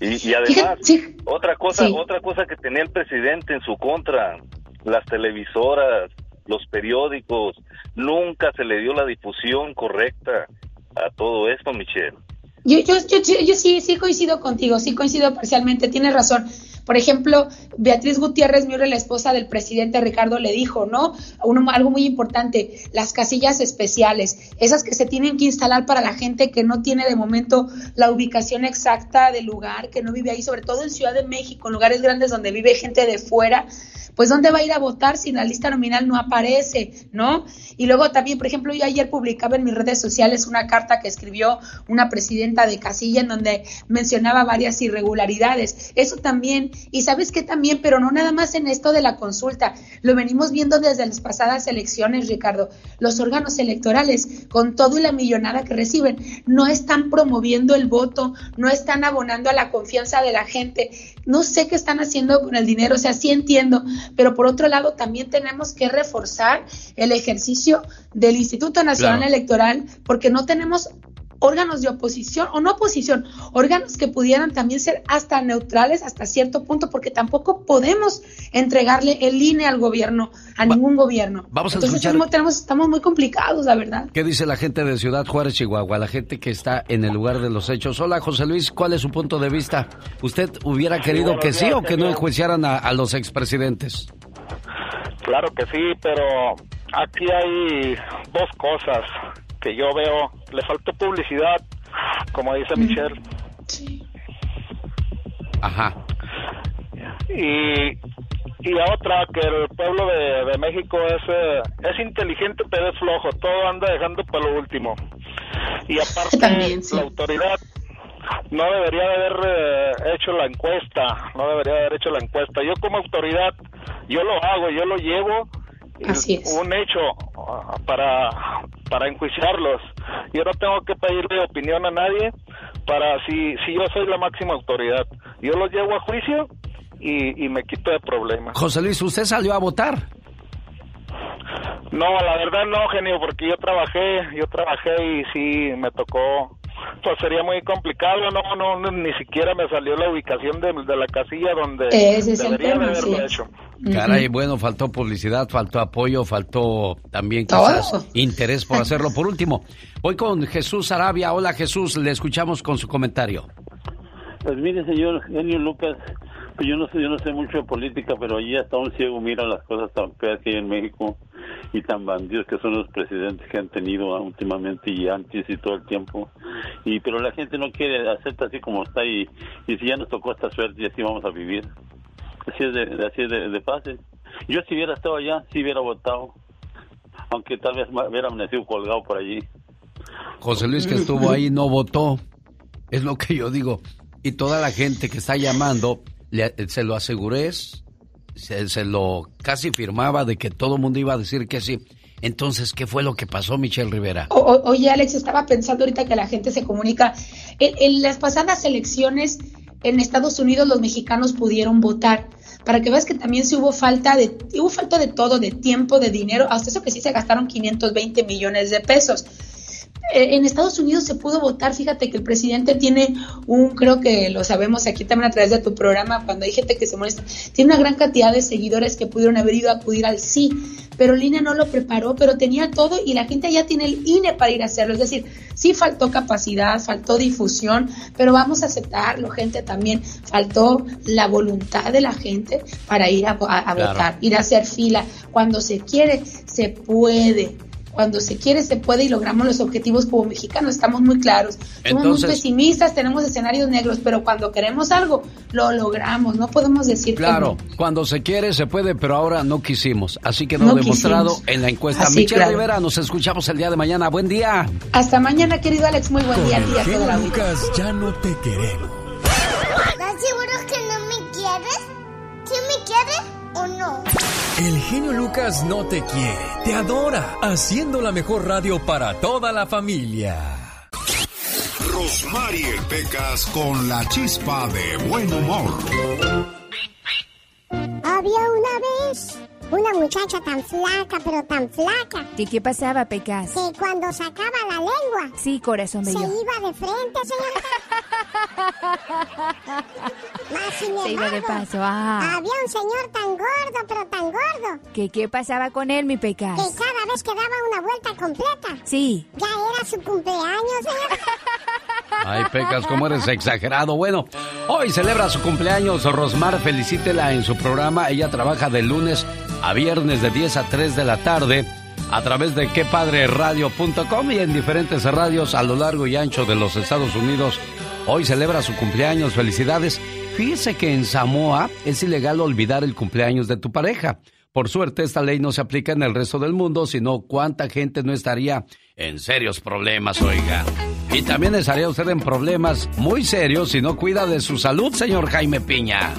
y, además otra cosa otra cosa que tenía el presidente en su contra las televisoras los periódicos, nunca se le dio la difusión correcta a todo esto, Michelle. Yo, yo, yo, sí, sí coincido contigo, sí coincido parcialmente, tienes razón. Por ejemplo, Beatriz Gutiérrez Miure, la esposa del presidente Ricardo, le dijo, ¿no? algo muy importante, las casillas especiales, esas que se tienen que instalar para la gente que no tiene de momento la ubicación exacta del lugar, que no vive ahí, sobre todo en Ciudad de México, en lugares grandes donde vive gente de fuera, pues ¿dónde va a ir a votar si la lista nominal no aparece, ¿no? Y luego también, por ejemplo, yo ayer publicaba en mis redes sociales una carta que escribió una presidenta de casilla en donde mencionaba varias irregularidades. Eso también, y sabes qué también, pero no nada más en esto de la consulta, lo venimos viendo desde las pasadas elecciones, Ricardo. Los órganos electorales, con todo y la millonada que reciben, no están promoviendo el voto, no están abonando a la confianza de la gente. No sé qué están haciendo con el dinero, o sea, sí entiendo, pero por otro lado también tenemos que reforzar el ejercicio del Instituto Nacional Electoral porque no tenemos órganos de oposición o no oposición, órganos que pudieran también ser hasta neutrales hasta cierto punto, porque tampoco podemos entregarle el INE al gobierno, a ningún gobierno. Vamos a Entonces escuchar- tenemos, estamos muy complicados, la verdad. ¿Qué dice la gente de Ciudad Juárez, Chihuahua? La gente que está en el lugar de los hechos. Hola, José Luis, ¿cuál es su punto de vista? ¿Usted hubiera querido que sí o que no enjuiciaran a, a los expresidentes? Claro que sí, pero aquí hay dos cosas que yo veo. Le faltó publicidad, como dice Michelle. Ajá. Y, y la otra, que el pueblo de, de México es, eh, es inteligente, pero es flojo. Todo anda dejando para lo último. Y aparte, la autoridad no debería de haber eh, hecho la encuesta. No debería de haber hecho la encuesta. Yo como autoridad, yo lo hago, yo lo llevo. Un hecho ah, para, para enjuiciarlos. Yo no tengo que pedirle opinión a nadie para si, si yo soy la máxima autoridad. Yo los llevo a juicio y, y me quito de problemas. José Luis, ¿usted salió a votar? No, la verdad no, genio, porque yo trabajé, yo trabajé y sí me tocó. Pues sería muy complicado, no, no, no, ni siquiera me salió la ubicación de, de la casilla donde Ese es el debería tema, de haberlo sí. hecho. Caray, bueno, faltó publicidad, faltó apoyo, faltó también Todo. quizás interés por hacerlo. Por último, voy con Jesús Arabia. Hola Jesús, le escuchamos con su comentario. Pues mire, señor Genio Lucas, yo no sé, yo no sé mucho de política, pero allí hasta un ciego mira las cosas tan feas que hay en México y tan bandidos que son los presidentes que han tenido últimamente y antes y todo el tiempo. Y pero la gente no quiere acepta así como está y, si ya nos tocó esta suerte y así vamos a vivir. Así es de, así de, de fácil. Yo si hubiera estado allá, si hubiera votado, aunque tal vez hubiera amanecido colgado por allí. José Luis que estuvo ahí no votó. Es lo que yo digo. Y toda la gente que está llamando, se lo aseguré, se, se lo casi firmaba de que todo el mundo iba a decir que sí. Entonces, ¿qué fue lo que pasó, Michelle Rivera? O- oye, Alex, estaba pensando ahorita que la gente se comunica. En, las pasadas elecciones en Estados Unidos los mexicanos pudieron votar. Para que veas que también sí hubo falta de, hubo falta de todo, de tiempo, de dinero, hasta eso que sí se gastaron 520 millones de pesos. Eh, en Estados Unidos se pudo votar, fíjate que el presidente tiene un, creo que lo sabemos aquí también a través de tu programa, cuando hay gente que se molesta, tiene una gran cantidad de seguidores que pudieron haber ido a acudir al sí, pero el INE no lo preparó, pero tenía todo y la gente ya tiene el INE para ir a hacerlo, es decir, sí faltó capacidad, faltó difusión, pero vamos a aceptarlo, gente, también faltó la voluntad de la gente para ir a, a- a Claro. votar, ir a hacer fila, cuando se quiere, se puede. Cuando se quiere, se puede y logramos los objetivos como mexicanos. Estamos muy claros. Somos Entonces- muy pesimistas, tenemos escenarios negros, pero cuando queremos algo, lo logramos. No podemos decir que Claro, no. cuando se quiere se puede, pero ahora no quisimos. Así quedó No demostrado quisimos. en la encuesta. Así, Michelle claro. Rivera, nos escuchamos el día de mañana. Buen día. Hasta mañana, querido Alex. Muy buen día a ti y a toda la. Lucas ya no te queremos. ¿Estás seguro que no me quieres? ¿Sí me quieres o no? El genio Lucas no te quiere, te adora, haciendo la mejor radio para toda la familia. Rosmarie Pecas con la chispa de buen humor. Había una vez una muchacha tan flaca, pero tan flaca, ¿Y qué pasaba, Pecas? que cuando sacaba la lengua Sí, corazón se bello. iba de frente, señorita. Más sin Se iba de paso, ah. Había un señor tan gordo, pero tan gordo, ¿Qué, ¿Qué pasaba con él, mi Pecas? que cada vez que daba una vuelta completa, Sí. ya era su cumpleaños, señorita. Ay, Pecas, cómo eres exagerado. Bueno, hoy celebra su cumpleaños. Rosmar, felicítela en su programa. Ella trabaja de lunes a viernes de 10 a 3 de la tarde a través de quepadreradio.com y en diferentes radios a lo largo y ancho de los Estados Unidos. Hoy celebra su cumpleaños. Felicidades. Fíjese que en Samoa es ilegal olvidar el cumpleaños de tu pareja. Por suerte, esta ley no se aplica en el resto del mundo, sino cuánta gente no estaría en serios problemas, oiga. Y también estaría usted en problemas muy serios si no cuida de su salud, señor Jaime Piña.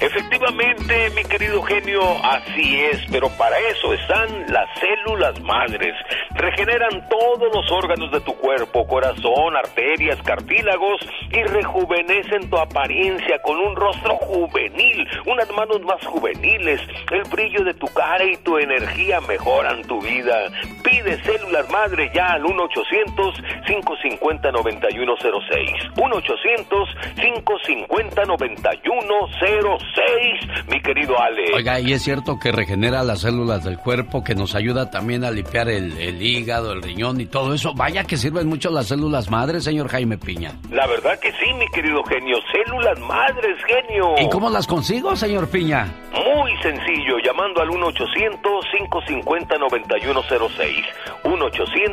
Efectivamente, mi querido genio, así es, pero para eso están las células madres. Regeneran todos los órganos de tu cuerpo, corazón, arterias, cartílagos y rejuvenecen tu apariencia con un rostro juvenil, unas manos más juveniles, el brillo de tu cara y tu energía mejoran tu vida. Pide células madres ya al 1-800-550-9106. 1-800-550-9106 mi querido Ale. Oiga, y es cierto que regenera las células del cuerpo, que nos ayuda también a limpiar el, hígado, el riñón y todo eso. Vaya que sirven mucho las células madres, señor Jaime Piña. La verdad que sí, mi querido genio. Células madres, genio. ¿Y cómo las consigo, señor Piña? Muy sencillo, llamando al 1-800-550-9106.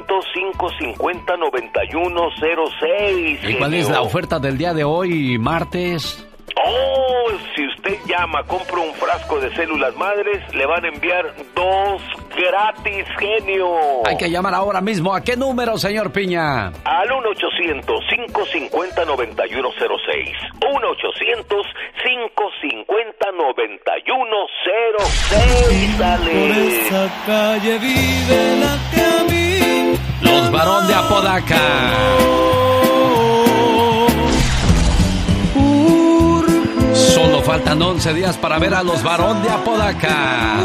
1-800-550-9106. ¿Y cuál es la oferta del día de hoy, martes? Oh, si usted llama, compra un frasco de células madres, le van a enviar dos gratis, genio. Hay que llamar ahora mismo. ¿A qué número, señor Piña? Al 1-800-550-9106. 1-800-550-9106. Dale. Por esa calle vive la que a mí. Los varón de Apodaca. Solo faltan 11 días para ver a los varón de Apodaca.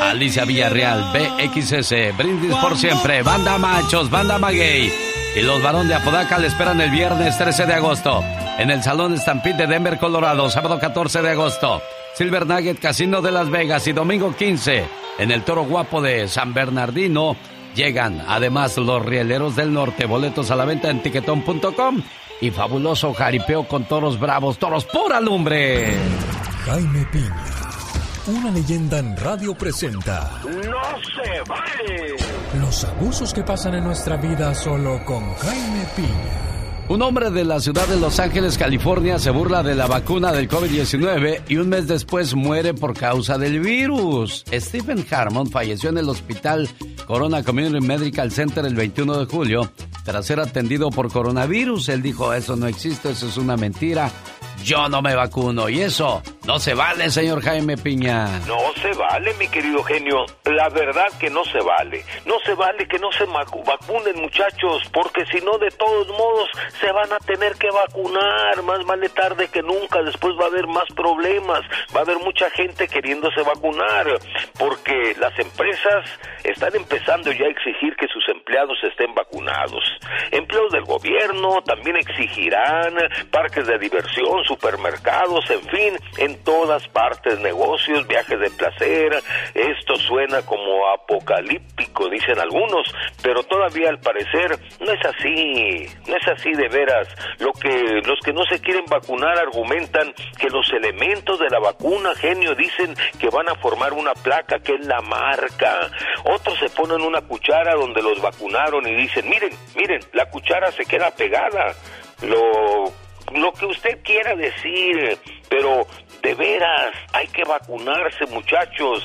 Alicia Villarreal, BXS, Brindis por siempre, Banda Machos, Banda Maguey. Y los varón de Apodaca le esperan el viernes 13 de agosto en el Salón Stampede de Denver, Colorado, sábado 14 de agosto. Silver Nugget Casino de Las Vegas y domingo 15 en el Toro Guapo de San Bernardino. Llegan además los Rieleros del Norte, boletos a la venta en tiquetón.com y fabuloso jaripeo con toros bravos, toros por alumbre. Jaime Piña, una leyenda en radio presenta. ¡No se vale! Los abusos que pasan en nuestra vida solo con Jaime Piña. Un hombre de la ciudad de Los Ángeles, California, se burla de la vacuna del COVID-19 y un mes después muere por causa del virus. Stephen Harmon falleció en el hospital Corona Community Medical Center el 21 de julio tras ser atendido por coronavirus. Él dijo, eso no existe, eso es una mentira. Yo no me vacuno y eso no se vale, señor Jaime Piña. No se vale, mi querido genio. La verdad que no se vale. No se vale que no se vacunen, muchachos, porque si no, de todos modos, se van a tener que vacunar. Más vale tarde que nunca. Después va a haber más problemas. Va a haber mucha gente queriéndose vacunar, porque las empresas están empezando ya a exigir que sus empleados estén vacunados. Empleos del gobierno también exigirán parques de diversión, supermercados, en fin, en todas partes, negocios, viajes de placer. Esto suena como apocalíptico, dicen algunos, pero todavía al parecer no es así, no es así de veras. Lo que los que no se quieren vacunar argumentan que los elementos de la vacuna, genio, dicen que van a formar una placa que es la marca. Otros se ponen una cuchara donde los vacunaron y dicen, miren, miren, la cuchara se queda pegada. Lo lo que usted quiera decir, pero de veras hay que vacunarse muchachos,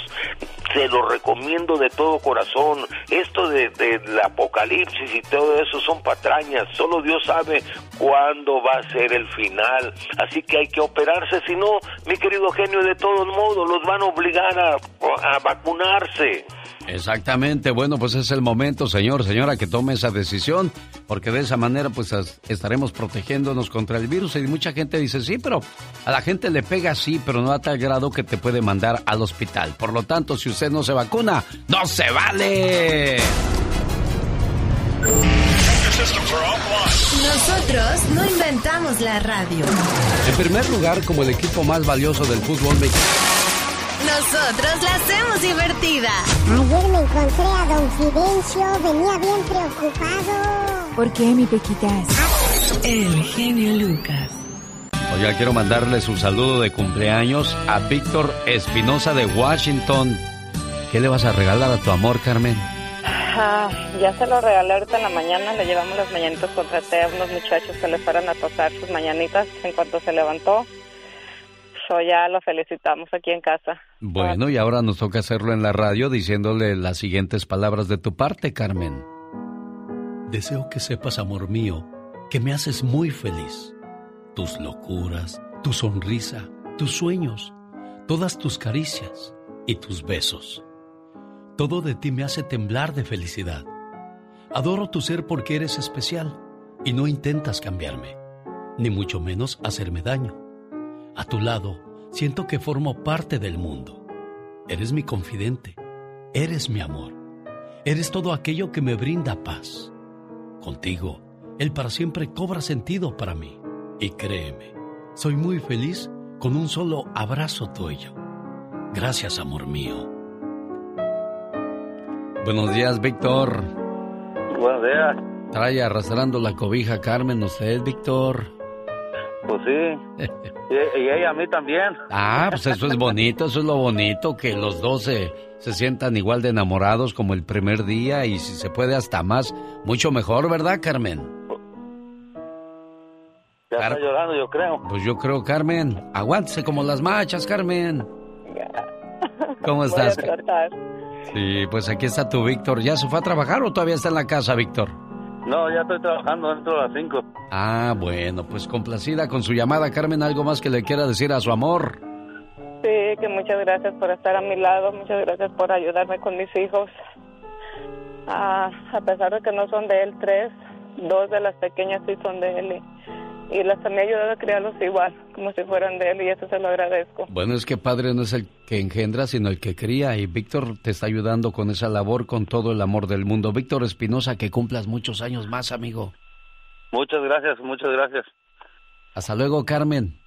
se lo recomiendo de todo corazón, esto de, del apocalipsis y todo eso son patrañas, solo Dios sabe cuándo va a ser el final, así que hay que operarse, si no, mi querido genio, de todos modos los van a obligar a vacunarse. Exactamente, bueno, pues es el momento, señor, señora, que tome esa decisión, porque de esa manera pues estaremos protegiéndonos contra el virus y mucha gente dice, sí, pero a la gente le pega sí, pero no a tal grado que te puede mandar al hospital. Por lo tanto, si usted no se vacuna, no se vale. Nosotros no inventamos la radio. En primer lugar, como el equipo más valioso del fútbol mexicano. Nosotros la hacemos divertida. Ayer me encontré a don Fidencio, venía bien preocupado. ¿Por qué, mi Pequitas? El genio Lucas. Oiga, quiero mandarles un saludo de cumpleaños a Víctor Espinosa de Washington. ¿Qué le vas a regalar a tu amor, Carmen? Ah, ya se lo regalé ahorita en la mañana, le llevamos las mañanitas, contraté a unos muchachos que le fueran a tocar sus mañanitas en cuanto se levantó. So ya lo felicitamos aquí en casa. Bueno, y ahora nos toca hacerlo en la radio diciéndole las siguientes palabras de tu parte, Carmen. Deseo que sepas, amor mío, que me haces muy feliz. Tus locuras, tu sonrisa, tus sueños, todas tus caricias y tus besos. Todo de ti me hace temblar de felicidad. Adoro tu ser porque eres especial y no intentas cambiarme, ni mucho menos hacerme daño. A tu lado, siento que formo parte del mundo. Eres mi confidente, eres mi amor, eres todo aquello que me brinda paz. Contigo, el para siempre cobra sentido para mí. Y créeme, soy muy feliz con un solo abrazo tuyo. Gracias, amor mío. Buenos días, Víctor. Buenos días. Trae arrastrando la cobija Carmen, usted, Víctor. Pues sí. y, y ella a mí también. Ah, pues eso es bonito, eso es lo bonito, que los dos se, se sientan igual de enamorados como el primer día y si se puede hasta más, mucho mejor, ¿verdad, Carmen? Ya está llorando, yo creo. Pues yo creo, Carmen. Aguántese como las machas, Carmen. ¿Cómo estás? Voy a. Sí, pues aquí está tu Víctor. ¿Ya se fue a trabajar o todavía está en la casa, Víctor? No, ya estoy trabajando dentro de las 5. Ah, bueno, pues complacida con su llamada, Carmen. ¿Algo más que le quiera decir a su amor? Sí, que muchas gracias por estar a mi lado, muchas gracias por ayudarme con mis hijos. Ah, a pesar de que no son de él tres, dos de las pequeñas sí son de él y, y las me ha ayudado a criarlos igual, como si fueran de él y eso se lo agradezco. Bueno, es que padre no es el que engendra, sino el que cría y Víctor te está ayudando con esa labor con todo el amor del mundo. Víctor Espinosa, que cumplas muchos años más, amigo. Muchas gracias, muchas gracias. Hasta luego, Carmen.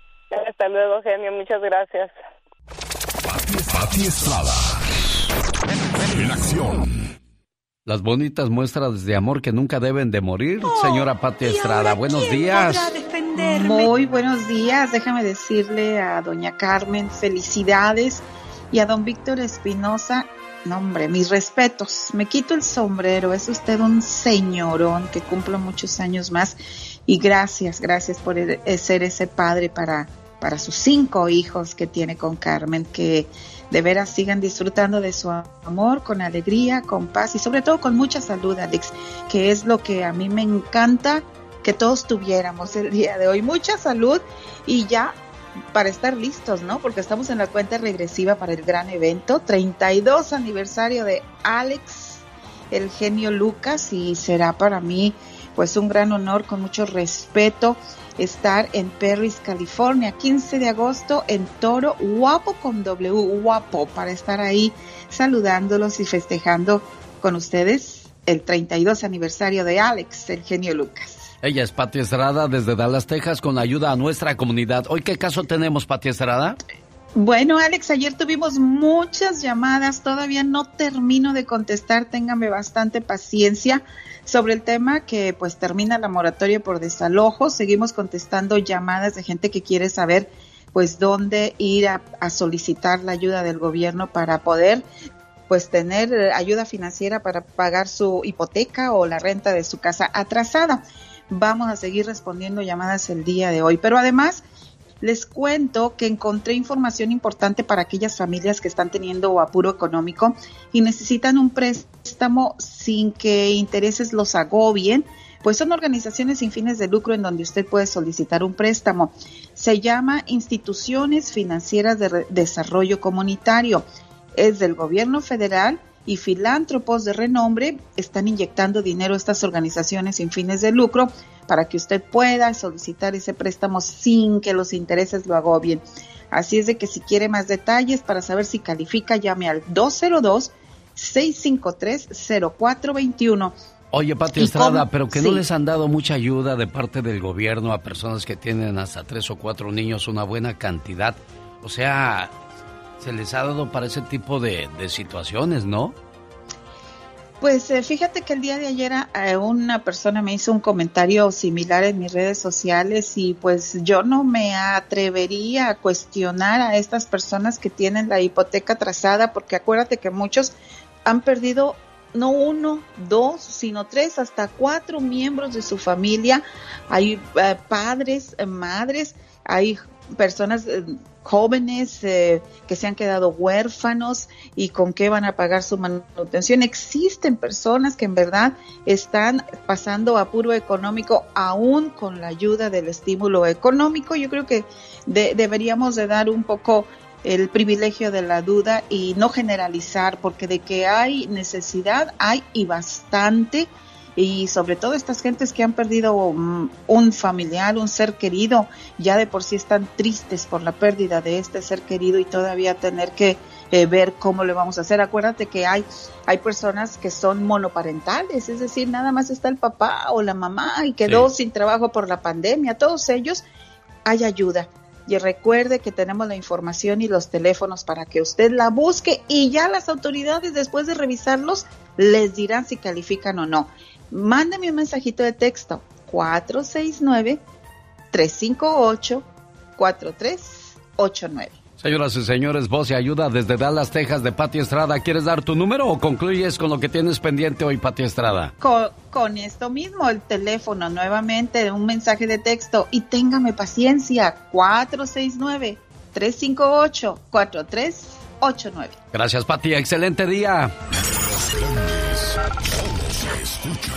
Hasta luego, genio, muchas gracias. Pati Estrada. En acción. Las bonitas muestras de amor que nunca deben de morir, señora Pati Estrada. Buenos días. Muy buenos días. Déjame decirle a doña Carmen felicidades y a don Víctor Espinosa, no hombre, mis respetos. Me quito el sombrero. Es usted un señorón que cumpla muchos años más. Y gracias, gracias por e- ser ese padre para, para sus cinco hijos que tiene con Carmen. Que de veras sigan disfrutando de su amor con alegría, con paz y sobre todo con mucha salud, Alex, que es lo que a mí me encanta que todos tuviéramos el día de hoy. Mucha salud y ya para estar listos, ¿no? Porque estamos en la cuenta regresiva para el gran evento, 32 aniversario de Alex, el genio Lucas, y será para mí pues un gran honor, con mucho respeto, estar en Perris, California, 15 de agosto en Toro, guapo con W, guapo, para estar ahí saludándolos y festejando con ustedes el 32 aniversario de Alex, el genio Lucas. Ella es Pati Estrada desde Dallas, Texas, con ayuda a nuestra comunidad. Hoy, ¿qué caso tenemos, Pati Estrada? Bueno, Alex, ayer tuvimos muchas llamadas, todavía no termino de contestar, téngame bastante paciencia sobre el tema que pues termina la moratoria por desalojo. Seguimos contestando llamadas de gente que quiere saber pues dónde ir a, a solicitar la ayuda del gobierno para poder pues tener eh, ayuda financiera para pagar su hipoteca o la renta de su casa atrasada. Vamos a seguir respondiendo llamadas el día de hoy, pero además les cuento que encontré información importante para aquellas familias que están teniendo apuro económico y necesitan un préstamo sin que intereses los agobien. Pues son organizaciones sin fines de lucro en donde usted puede solicitar un préstamo. Se llama Instituciones Financieras de Desarrollo Comunitario. Es del gobierno federal y filántropos de renombre están inyectando dinero a estas organizaciones sin fines de lucro para que usted pueda solicitar ese préstamo sin que los intereses lo agobien. Así es de que si quiere más detalles para saber si califica, llame al 202-653-0421. Oye, Pati ¿Y Estrada, pero que no les han dado mucha ayuda de parte del gobierno a personas que tienen hasta tres o cuatro niños, una buena cantidad. O sea, se les ha dado para ese tipo de, de situaciones, ¿no? Pues eh, fíjate que el día de ayer eh, una persona me hizo un comentario similar en mis redes sociales y pues yo no me atrevería a cuestionar a estas personas que tienen la hipoteca trazada porque acuérdate que muchos han perdido no uno, dos, sino tres, hasta cuatro miembros de su familia. Hay eh, padres, eh, madres, hay personas jóvenes eh, que se han quedado huérfanos y con qué van a pagar su manutención. Existen personas que en verdad están pasando apuro económico aún con la ayuda del estímulo económico. Yo creo que deberíamos de dar un poco el privilegio de la duda y no generalizar, porque de que hay necesidad, hay y bastante y sobre todo estas gentes que han perdido un, familiar, un ser querido, ya de por sí están tristes por la pérdida de este ser querido y todavía tener que eh, ver cómo le vamos a hacer. Acuérdate que hay, hay personas que son monoparentales, es decir, nada más está el papá o la mamá y quedó sin trabajo por la pandemia. Todos ellos hay ayuda. Y recuerde que tenemos la información y los teléfonos para que usted la busque y ya las autoridades después de revisarlos les dirán si califican o no mándeme un mensajito de texto 469-358-4389. Señoras y señores, voz y ayuda desde Dallas, Texas, de Pati Estrada. ¿Quieres dar tu número o concluyes con lo que tienes pendiente hoy, Pati Estrada? Con, esto mismo, el teléfono, nuevamente, un mensaje de texto y téngame paciencia, 469-358-4389. Gracias, Pati. Excelente día escucha.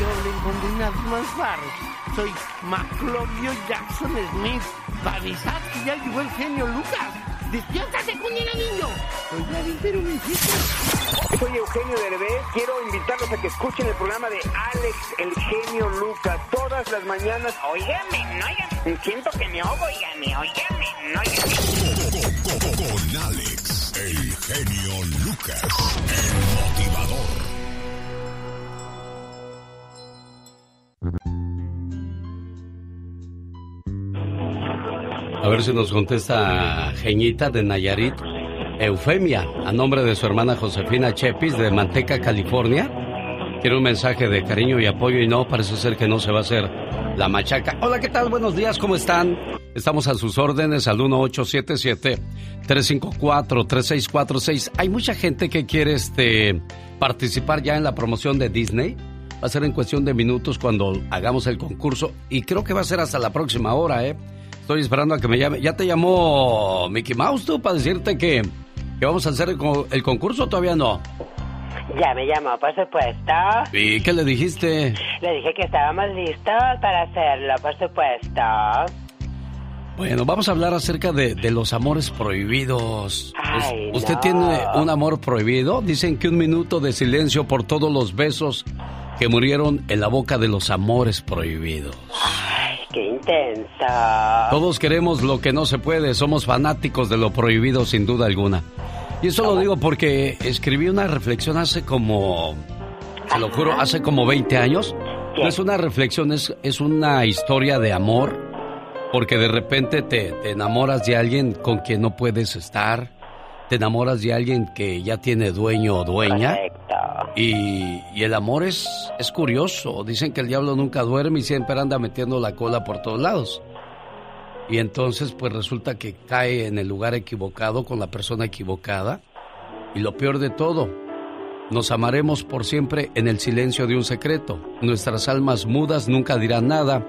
Yo más raros. Soy Maclovio Jackson Smith. Para avisar que ya llegó el genio Lucas. ¡Despiértate, cuñera niño! Oiga, pero me Soy Eugenio Derbez. Quiero invitarlos a que escuchen el programa de Alex, el genio Lucas, todas las mañanas. Óigame, no, óigame. Siento que me oigo, óigame, óigame, no, óigame. Con Alex, el genio Lucas, el motivador. A ver si nos contesta Geñita de Nayarit. Eufemia, a nombre de su hermana Josefina Chepis de Manteca, California. Quiere un mensaje de cariño y apoyo y no, parece ser que no se va a hacer la machaca. Hola, ¿qué tal? Buenos días, ¿cómo están? Estamos a sus órdenes al 1877-354-3646. Hay mucha gente que quiere este, participar ya en la promoción de Disney. Va a ser en cuestión de minutos cuando hagamos el concurso y creo que va a ser hasta la próxima hora, ¿eh? Estoy esperando a que me llame. ¿Ya te llamó Mickey Mouse tú para decirte que, vamos a hacer el, concurso o todavía no? Ya me llamó, por supuesto. ¿Y qué le dijiste? Le dije que estábamos listos para hacerlo, por supuesto. Bueno, vamos a hablar acerca de, de los amores prohibidos. ¿Usted tiene un amor prohibido? Dicen que un minuto de silencio por todos los besos que murieron en la boca de los amores prohibidos. Ay, qué intensa. Todos queremos lo que no se puede, somos fanáticos de lo prohibido sin duda alguna. Y eso lo digo porque escribí una reflexión hace como, se lo juro, hace como 20 años. No es una reflexión, es, es una historia de amor, porque de repente te, te enamoras de alguien con quien no puedes estar te enamoras de alguien que ya tiene dueño o dueña. Y, y, el amor es, es curioso. Dicen que el diablo nunca duerme y siempre anda metiendo la cola por todos lados. Y entonces pues resulta que cae en el lugar equivocado con la persona equivocada. Y lo peor de todo, nos amaremos por siempre en el silencio de un secreto. Nuestras almas mudas nunca dirán nada,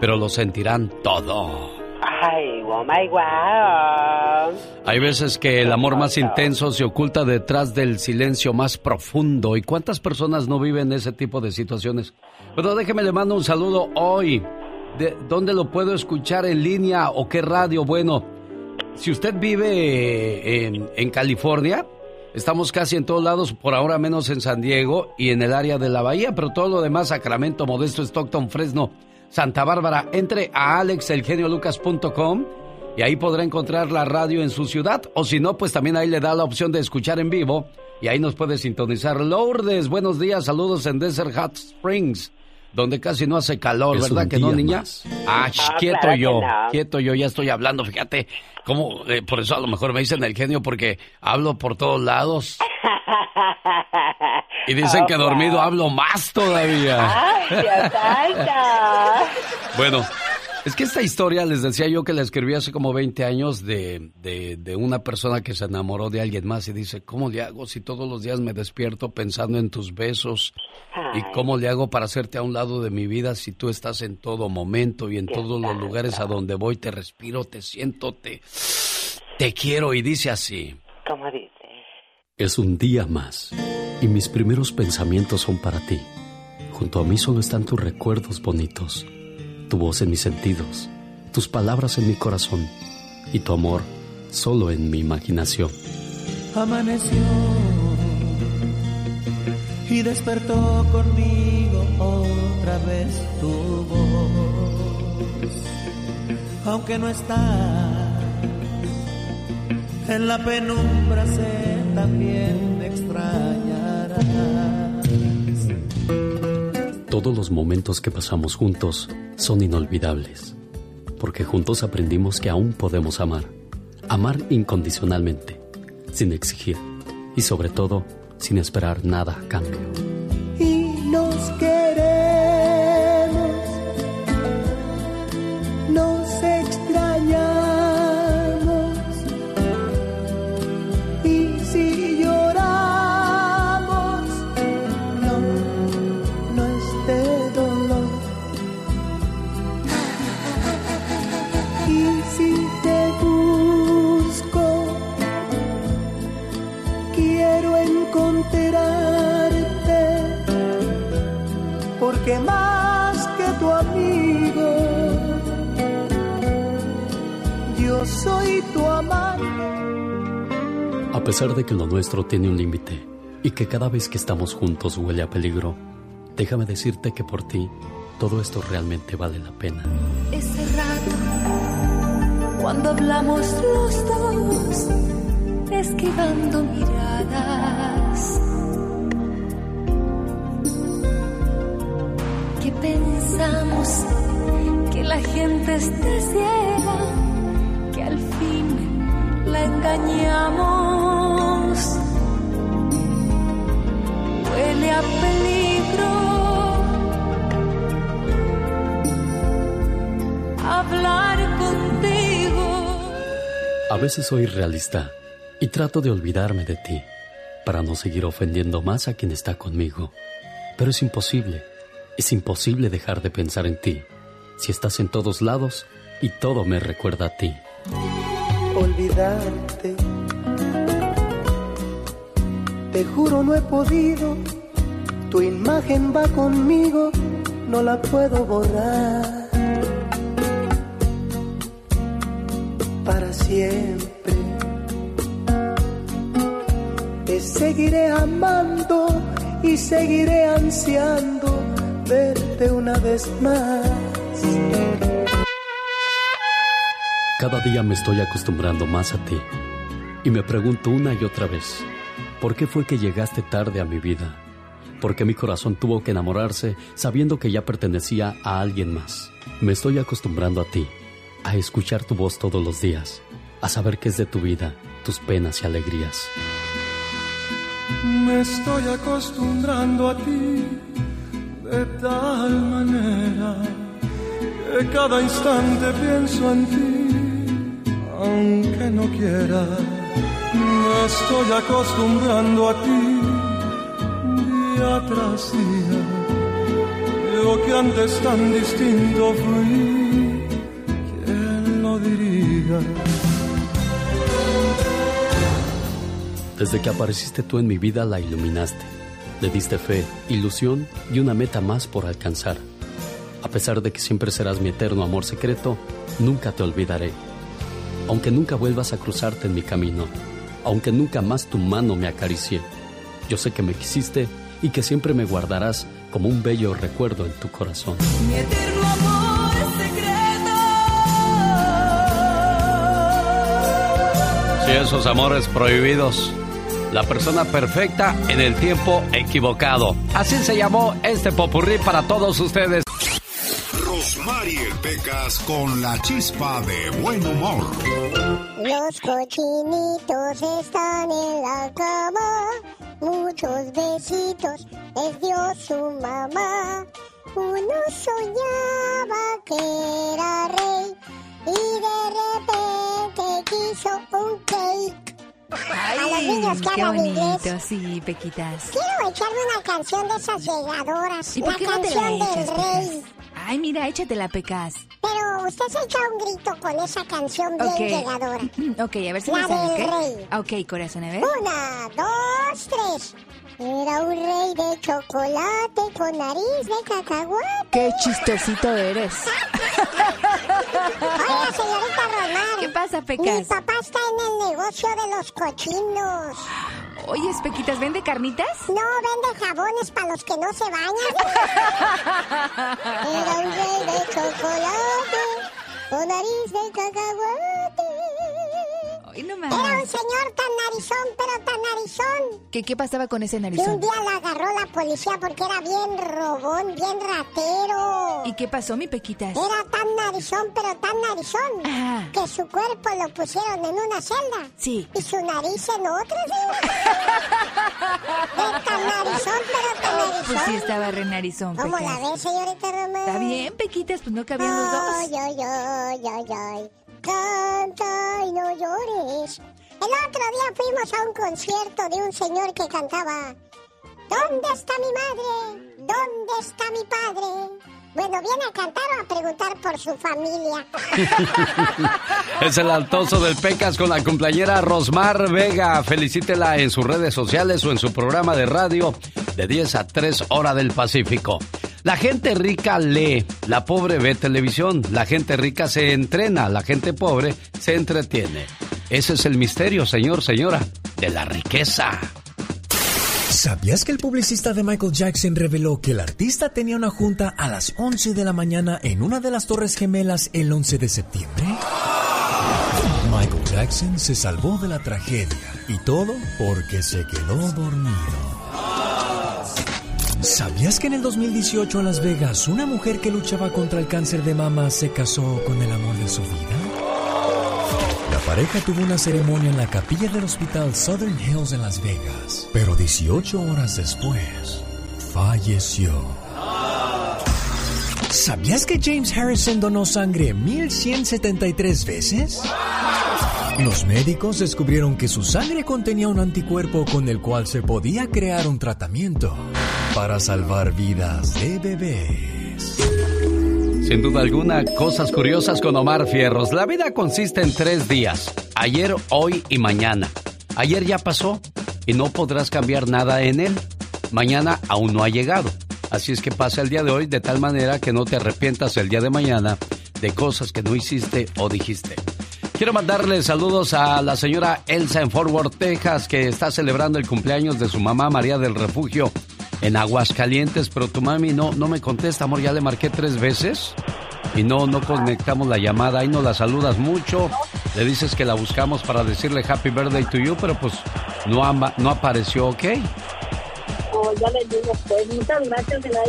pero lo sentirán todo. Ay, oh my wow. Hay veces que el amor más intenso se oculta detrás del silencio más profundo. ¿Y cuántas personas no viven ese tipo de situaciones? Pero déjeme le mando un saludo hoy. ¿De dónde lo puedo escuchar en línea o qué radio? Bueno, si usted vive en, en California, estamos casi en todos lados, por ahora menos en San Diego y en el área de la Bahía, pero todo lo demás, Sacramento, Modesto, Stockton, Fresno, Santa Bárbara, entre a alexelgeniolucas.com y ahí podrá encontrar la radio en su ciudad. O si no, pues también ahí le da la opción de escuchar en vivo y ahí nos puede sintonizar. Lourdes, buenos días, saludos en Desert Hot Springs. Donde casi no hace calor, ¿verdad que no, niña? Ah, ah quieto yo, quieto yo, ya estoy hablando, fíjate, cómo, eh, por eso a lo mejor me dicen el genio porque hablo por todos lados. Y dicen que dormido hablo más todavía. Ay, Dios bueno, Es que esta historia, les decía yo que la escribí hace como 20 años de, de, una persona que se enamoró de alguien más y dice, ¿cómo le hago si todos los días me despierto pensando en tus besos? ¿Y cómo le hago para hacerte a un lado de mi vida si tú estás en todo momento y en todos los lugares a donde voy te respiro, te siento, te, te quiero? Y dice así. ¿Cómo dice? Es un día más y mis primeros pensamientos son para ti. Junto a mí solo están tus recuerdos bonitos tu voz en mis sentidos, tus palabras en mi corazón y tu amor solo en mi imaginación. Amaneció y despertó conmigo otra vez tu voz. Aunque no está en la penumbra, sé también extrañarás. Todos los momentos que pasamos juntos son inolvidables, porque juntos aprendimos que aún podemos amar, amar incondicionalmente, sin exigir y sobre todo sin esperar nada a cambio. Pesar de que lo nuestro tiene un límite y que cada vez que estamos juntos huele a peligro, déjame decirte que por ti todo esto realmente vale la pena. Ese rato, cuando hablamos los dos, esquivando miradas pensamos que la gente esté ciega, que al fin la engañamos. Huele a peligro hablar contigo. A veces soy realista y trato de olvidarme de ti para no seguir ofendiendo más a quien está conmigo. Pero es imposible es imposible dejar de pensar en ti si estás en todos lados y todo me recuerda a ti. Olvidarte. Te juro no he podido. Tu imagen va conmigo, no la puedo borrar. Para siempre. Te seguiré amando y seguiré ansiando verte una vez más. Cada día me estoy acostumbrando más a ti y me pregunto una y otra vez, ¿por qué fue que llegaste tarde a mi vida? ¿Por qué mi corazón tuvo que enamorarse sabiendo que ya pertenecía a alguien más? Me estoy acostumbrando a ti, a escuchar tu voz todos los días, a saber qué es de tu vida, tus penas y alegrías. Me estoy acostumbrando a ti de tal manera que cada instante pienso en ti, aunque no quiera. Estoy acostumbrando a ti día que antes tan distinto fui, ¿quién lo diría? Desde que apareciste tú en mi vida la iluminaste le diste fe, ilusión y una meta más por alcanzar. A pesar de que siempre serás mi eterno amor secreto, nunca te olvidaré. Aunque nunca vuelvas a cruzarte en mi camino, aunque nunca más tu mano me acaricie, yo sé que me quisiste y que siempre me guardarás como un bello recuerdo en tu corazón. Mi eterno amor secreto. Sí, esos amores prohibidos la persona perfecta en el tiempo equivocado. Así se llamó este popurrí para todos ustedes. Rosmarie Pecas con la chispa de buen humor. Los cochinitos están en la cama, muchos besitos les dio su mamá. Uno soñaba que era rey y de repente quiso un cake. Ay, a los niños que qué hablan bonito, inglés. sí, Pequitas. Quiero echarme una canción de esas llegadoras. ¿Y por la no canción la del rey. Ay, mira, échatela, Pecas. Pero usted se echa un grito con esa canción bien Ok. llegadora. Ok, a ver si La me sale, del ¿ok? rey. Ok, corazón, a ver. Una, dos, tres. Era un rey de chocolate con nariz de cacahuate. Qué chistosito eres. Oiga, señorita Román. ¿Qué pasa, Mi Pecas? papá está en el negocio de los cochinos. Oye, Pequitas, ¿vende carnitas? No, vende jabones para los que no se bañan. Era un rey de chocolate con nariz de cacahuate. Ay, no Era un señor tan narizón, pero tan narizón. ¿Qué, ¿Qué pasaba con ese Que un narizón? día lo agarró la policía porque era bien robón, bien ratero. ¿Y qué pasó, mi Pequitas? Era tan narizón, pero tan narizón, que su cuerpo lo pusieron en una celda. Sí. Y su nariz en otra. De tan narizón, pero tan narizón. Pues sí, estaba re narizón, ¿Cómo Pecas. la ves, señorita Román? Está bien, Pequitas, pues no cabían los dos. Ay, ay, ay, ay, ay. Canta y no llores. El otro día fuimos a un concierto de un señor que cantaba ¿Dónde está mi madre? ¿Dónde está mi padre? Bueno, ¿viene a cantar o a preguntar por su familia? Es el altoso del Pecas con la cumpleañera Rosmar Vega. Felicítela en sus redes sociales o en su programa de radio de 10 a 3 hora del Pacífico. La gente rica lee, la pobre ve televisión, la gente rica se entrena, la gente pobre se entretiene. Ese es el misterio, señor, señora, de la riqueza. ¿Sabías que el publicista de Michael Jackson reveló que el artista tenía una junta a las 11 de la mañana en una de las Torres Gemelas el 11 de septiembre? Michael Jackson se salvó de la tragedia y todo porque se quedó dormido. ¿Sabías que en el 2018 en Las Vegas una mujer que luchaba contra el cáncer de mama se casó con el amor de su vida? La pareja tuvo una ceremonia en la capilla del hospital Southern Hills en Las Vegas, pero 18 horas después falleció. ¿Sabías que James Harrison donó sangre 1173 veces? Los médicos descubrieron que su sangre contenía un anticuerpo con el cual se podía crear un tratamiento para salvar vidas de bebés. Sin duda alguna, cosas curiosas con Omar Fierros. La vida consiste en tres días, ayer, hoy y mañana. Ayer ya pasó y no podrás cambiar nada en él. Mañana aún no ha llegado. Así es que pasa el día de hoy de tal manera que no te arrepientas el día de mañana de cosas que no hiciste o dijiste. Quiero mandarle saludos a la señora Elsa en Fort Worth, Texas, que está celebrando el cumpleaños de su mamá María del Refugio en Aguascalientes, pero tu mami no, no me contesta, amor, ya le marqué tres veces y no, no conectamos la llamada, ahí no la saludas mucho, le dices que la buscamos para decirle happy birthday to you, pero pues no, ama- no apareció, ¿ok? Oh, ya le digo, pues muchas gracias de la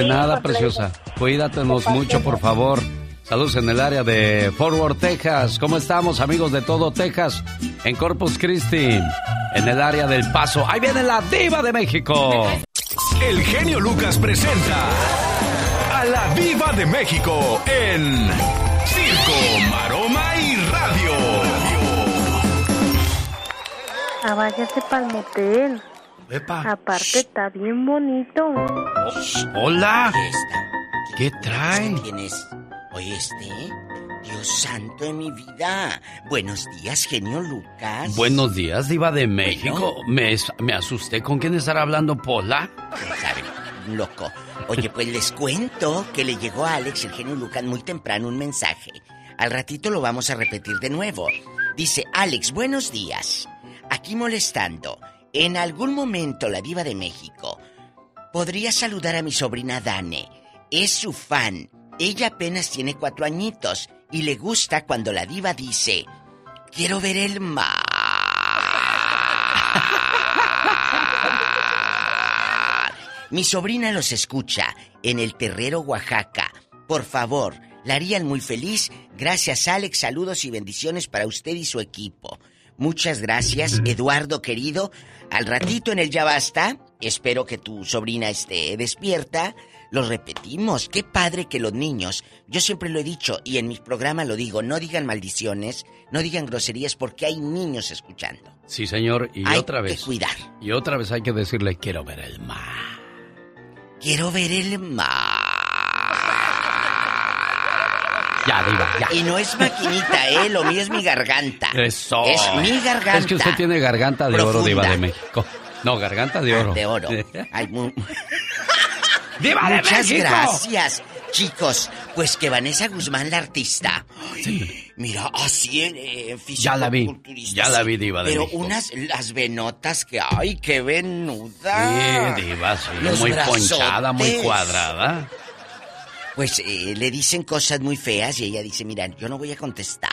De nada, preciosa, cuídatenos mucho, por favor. Saludos en el área de Fort Worth, Texas. ¿Cómo estamos, amigos de todo Texas? En Corpus Christi, en el área del Paso. Ahí viene la diva de México. El genio Lucas presenta a la Viva de México en Circo, Maroma y Radio. Ah, váyase para el motel. Aparte está bien bonito. Hola. ¿Qué trae? ¿Quién es? Oye, este. Dios santo de mi vida. Buenos días, genio Lucas. Buenos días, diva de México. Me, me asusté. ¿Con quién estará hablando Pola? ¿Sabe? Loco. Oye, pues les cuento que le llegó a Alex, el genio Lucas, muy temprano un mensaje. Al ratito lo vamos a repetir de nuevo. Dice, Alex, buenos días. Aquí molestando. En algún momento la diva de México podría saludar a mi sobrina Dane. Es su fan. Ella apenas tiene cuatro añitos y le gusta cuando la diva dice, quiero ver el mar. Mi sobrina los escucha en el Terrero, Oaxaca. Por favor, la harían muy feliz. Gracias, Alex. Saludos y bendiciones para usted y su equipo. Muchas gracias, Eduardo querido. Al ratito en el Ya Basta, espero que tu sobrina esté despierta. Lo repetimos, qué padre que los niños, yo siempre lo he dicho y en mi programa lo digo, no digan maldiciones, no digan groserías porque hay niños escuchando. Sí, señor, y Hay otra que vez. cuidar. Y otra vez hay que decirle, quiero ver el mar. Quiero ver el mar. Ya, diva, ya. Y no es maquinita, ¿eh? Lo mío es mi garganta. Eso. Es mi garganta. Es que usted tiene garganta de oro, Profunda. diva de México. No, garganta de oro. De oro. Ay, mu- ¡Viva de Muchas México! gracias, chicos. Pues que Vanessa Guzmán, la artista. Ay, Mira, así en, en Ya la vi, ya la vi, diva de Pero México. unas, las venotas que, ay, qué venuda. Sí, diva, muy ponchada, muy cuadrada. Pues eh, le dicen cosas muy feas y ella dice, mira, yo no voy a contestar.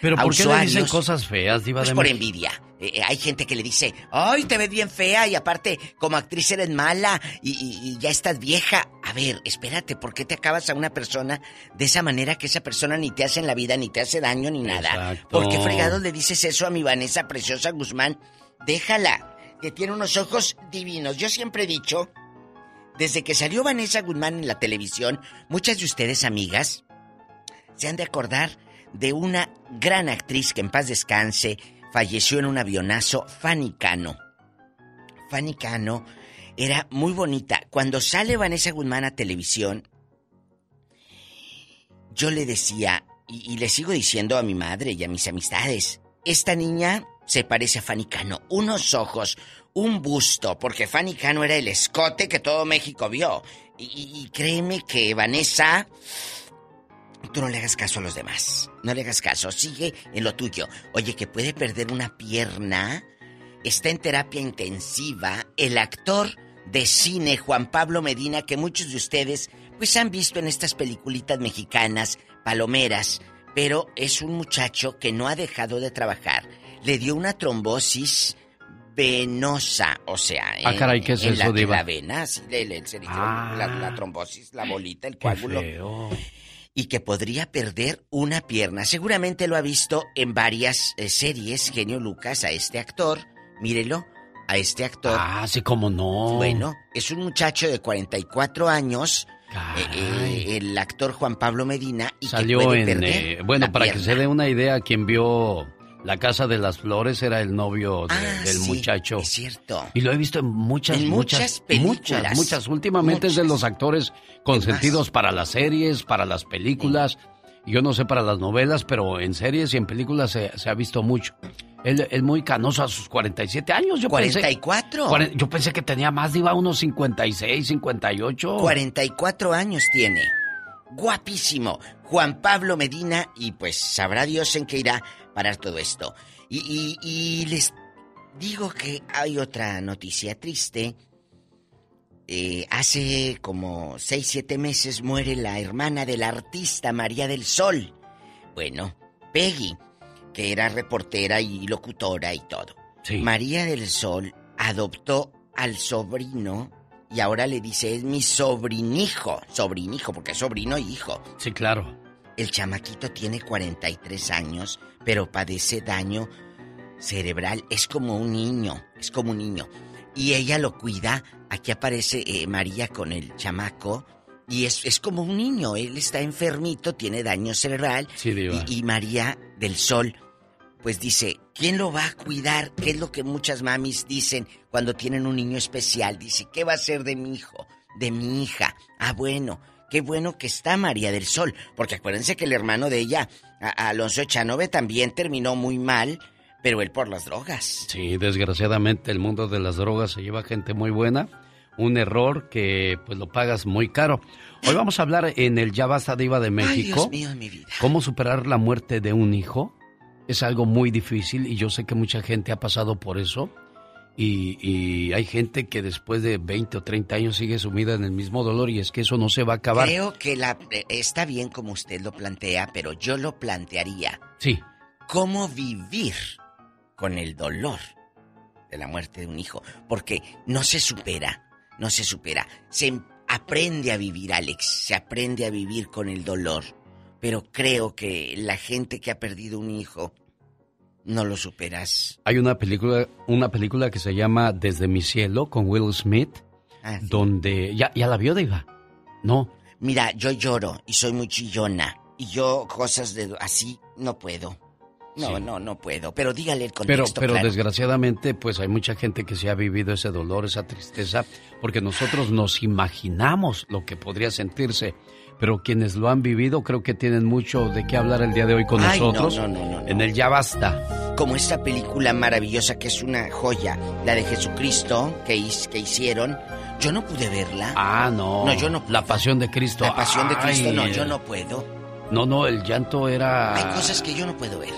Pero a ¿por qué le dicen usuarios". cosas feas, diva Pues de por México? envidia. Eh, eh, hay gente que le dice, ay, te ves bien fea y aparte como actriz eres mala y, y- y ya estás vieja. A ver, espérate, ¿por qué te acabas a una persona de esa manera que esa persona ni te hace en la vida, ni te hace daño, ni nada? Exacto. ¿Por qué fregados le dices eso a mi Vanessa Preciosa Guzmán? Déjala, que tiene unos ojos divinos. Yo siempre he dicho, desde que salió Vanessa Guzmán en la televisión, muchas de ustedes, amigas, se han de acordar de una gran actriz que en paz descanse falleció en un avionazo, Fanny Cano. Fanny Cano era muy bonita. Cuando sale Vanessa Guzmán a televisión, yo le decía, y, y le sigo diciendo a mi madre y a mis amistades, esta niña se parece a Fanny Cano. Unos ojos, un busto, porque Fanny Cano era el escote que todo México vio. Y, y- créeme que Vanessa... Tú no le hagas caso a los demás. No le hagas caso. Sigue en lo tuyo. Oye, que puede perder una pierna. Está en terapia intensiva. El actor de cine, Juan Pablo Medina, que muchos de ustedes pues han visto en estas peliculitas mexicanas, palomeras. Pero es un muchacho que no ha dejado de trabajar. Le dio una trombosis venosa, o sea, Ah, en- caray, ¿qué es en eso, la, diva? la vena, así, Ah. la, la trombosis, la bolita, el coágulo feo. y que podría perder una pierna. Seguramente lo ha visto en varias eh, series, genio Lucas, a este actor. Mírelo, a este actor. Ah, sí, cómo no. Bueno, es un muchacho de 44 años, eh, eh, el actor Juan Pablo Medina, y que Salió puede en... perder eh, bueno, para que se dé una idea, quien vio La Casa de las Flores era el novio de- Ah, del sí, muchacho. es cierto. Y lo he visto en muchas, En muchas, muchas películas. muchas, muchas. Últimamente es de los actores consentidos para las series, para las películas. Yo no sé para las novelas, pero en series y en películas se, se ha visto mucho. Él es muy canoso a sus 47 años. Yo pensé- 44. Cuaren- yo pensé que tenía más, iba a unos 56, 58. 44 años tiene. Guapísimo. Juan Pablo Medina y pues sabrá Dios en qué irá parar todo esto. Y, y- y les digo que hay otra noticia triste. Eh, hace como 6, 7 meses muere la hermana del artista María del Sol. Bueno, Peggy, que era reportera y locutora y todo. María del Sol adoptó al sobrino y ahora le dice es mi sobrinijo, sobrinijo, porque es sobrino y hijo. Sí, claro. El chamaquito tiene 43 años, pero padece daño cerebral. Es como un niño, es como un niño. Y ella lo cuida. Aquí aparece eh, María con el chamaco. Y es, es como un niño. Él está enfermito, tiene daño cerebral. Sí, y, y María del Sol, pues dice, ¿quién lo va a cuidar? ¿Qué es lo que muchas mamis dicen cuando tienen un niño especial? Dice, ¿qué va a ser de mi hijo? De mi hija. Ah, bueno. Qué bueno que está María del Sol, porque acuérdense que el hermano de ella, a- Alonso Echanove, también terminó muy mal, pero él por las drogas. Sí, desgraciadamente el mundo de las drogas se lleva gente muy buena. Un error que pues lo pagas muy caro. Hoy vamos a hablar en el Ya Basta Diva de México. Ay, Dios mío, mi vida. ¿Cómo superar la muerte de un hijo? Es algo muy difícil y yo sé que mucha gente ha pasado por eso. Y, y hay gente que después de 20 o 30 años sigue sumida en el mismo dolor y es que eso no se va a acabar. Creo que la, eh, está bien como usted lo plantea, pero yo lo plantearía. Sí, ¿Cómo vivir con el dolor de la muerte de un hijo? Porque no se supera, no se supera. Se aprende a vivir, Alex, se aprende a vivir con el dolor. Pero creo que la gente que ha perdido un hijo No lo superas. Hay una película, una película que se llama Desde mi cielo con Will Smith, Ah, sí. donde ya, ya la vio, Diva. No. Mira, yo lloro y soy muy chillona. Y yo cosas de así no puedo. No, Sí. no, no puedo. Pero dígale el Pero, contexto pero claro. desgraciadamente, pues hay mucha gente que se ha vivido ese dolor, esa tristeza, porque nosotros nos imaginamos lo que podría sentirse. Pero quienes lo han vivido creo que tienen mucho de qué hablar el día de hoy con Ay, nosotros. no, no, no, no. En el Ya Basta. Como esta película maravillosa que es una joya, la de Jesucristo que, his- que hicieron. Yo no pude verla. Ah, no. No, yo no La pasión de Cristo. La pasión de Cristo, no, yo no puedo. No, no, el llanto era Hay cosas que yo no puedo ver.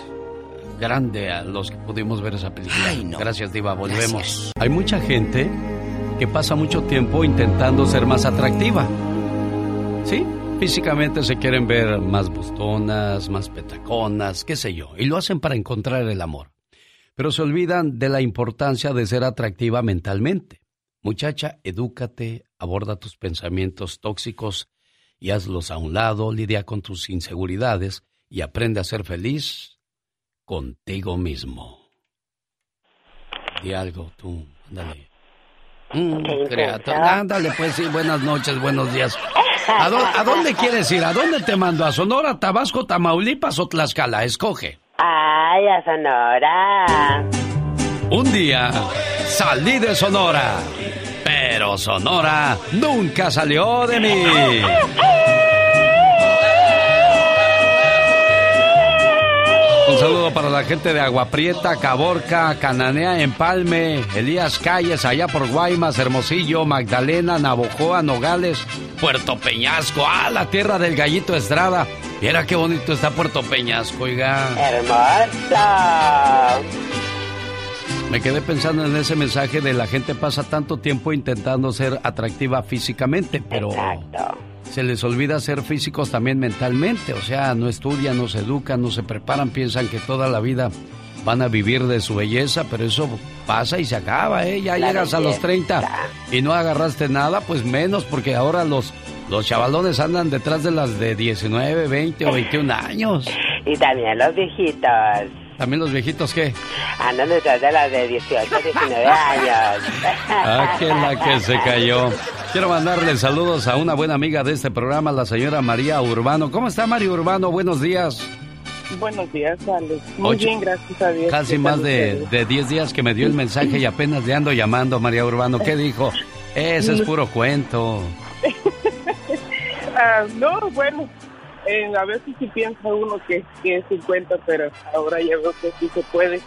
grande a los que pudimos ver esa película. Ay, no. Gracias, Diva. Volvemos. Gracias. Hay mucha gente que pasa mucho tiempo intentando ser más atractiva. ¿Sí? Físicamente se quieren ver más bustonas, más petaconas, qué sé yo, y lo hacen para encontrar el amor. Pero se olvidan de la importancia de ser atractiva mentalmente. Muchacha, edúcate, aborda tus pensamientos tóxicos y hazlos a un lado, lidia con tus inseguridades y aprende a ser feliz contigo mismo. Di algo tú, ándale. Mm, ándale, pues sí, buenas noches, buenos días. ¿A, dó- a dónde quieres ir? ¿A dónde te mando? ¿A Sonora, Tabasco, Tamaulipas o Tlaxcala? Escoge. Ay, a Sonora. Un día salí de Sonora, pero Sonora nunca salió de mí. Un saludo para la gente de Agua Prieta, Caborca, Cananea, Empalme, Elías Calles, allá por Guaymas, Hermosillo, Magdalena, Navojoa, Nogales, Puerto Peñasco, ah, la tierra del gallito Estrada. Mira qué bonito está Puerto Peñasco, oiga. Hermoso. Me quedé pensando en ese mensaje de la gente pasa tanto tiempo intentando ser atractiva físicamente, pero se les olvida ser físicos también mentalmente. O sea, no estudian, no se educan, no se preparan, piensan que toda la vida van a vivir de su belleza, pero eso pasa y se acaba, ¿eh? Ya llegas a los belleza. 30 y no agarraste nada, pues menos, porque ahora los, los chavalones andan detrás de las de 19, 20 o 21 años. Y también los viejitos. También los viejitos, ¿qué? Andan detrás de las de 18, 19 años. Ah, que la que se cayó. Quiero mandarle saludos a una buena amiga de este programa, la señora María Urbano. ¿Cómo está María Urbano? Buenos días. Buenos días, Alex. Muy Ocho- bien, gracias a Dios. Casi ¿Qué más de, de 10 días que me dio el mensaje y apenas le ando llamando, María Urbano. ¿Qué dijo? Ese es puro cuento. Ah, no, bueno, eh, a veces sí piensa uno que, que es 50, pero ahora ya veo que sí se puede.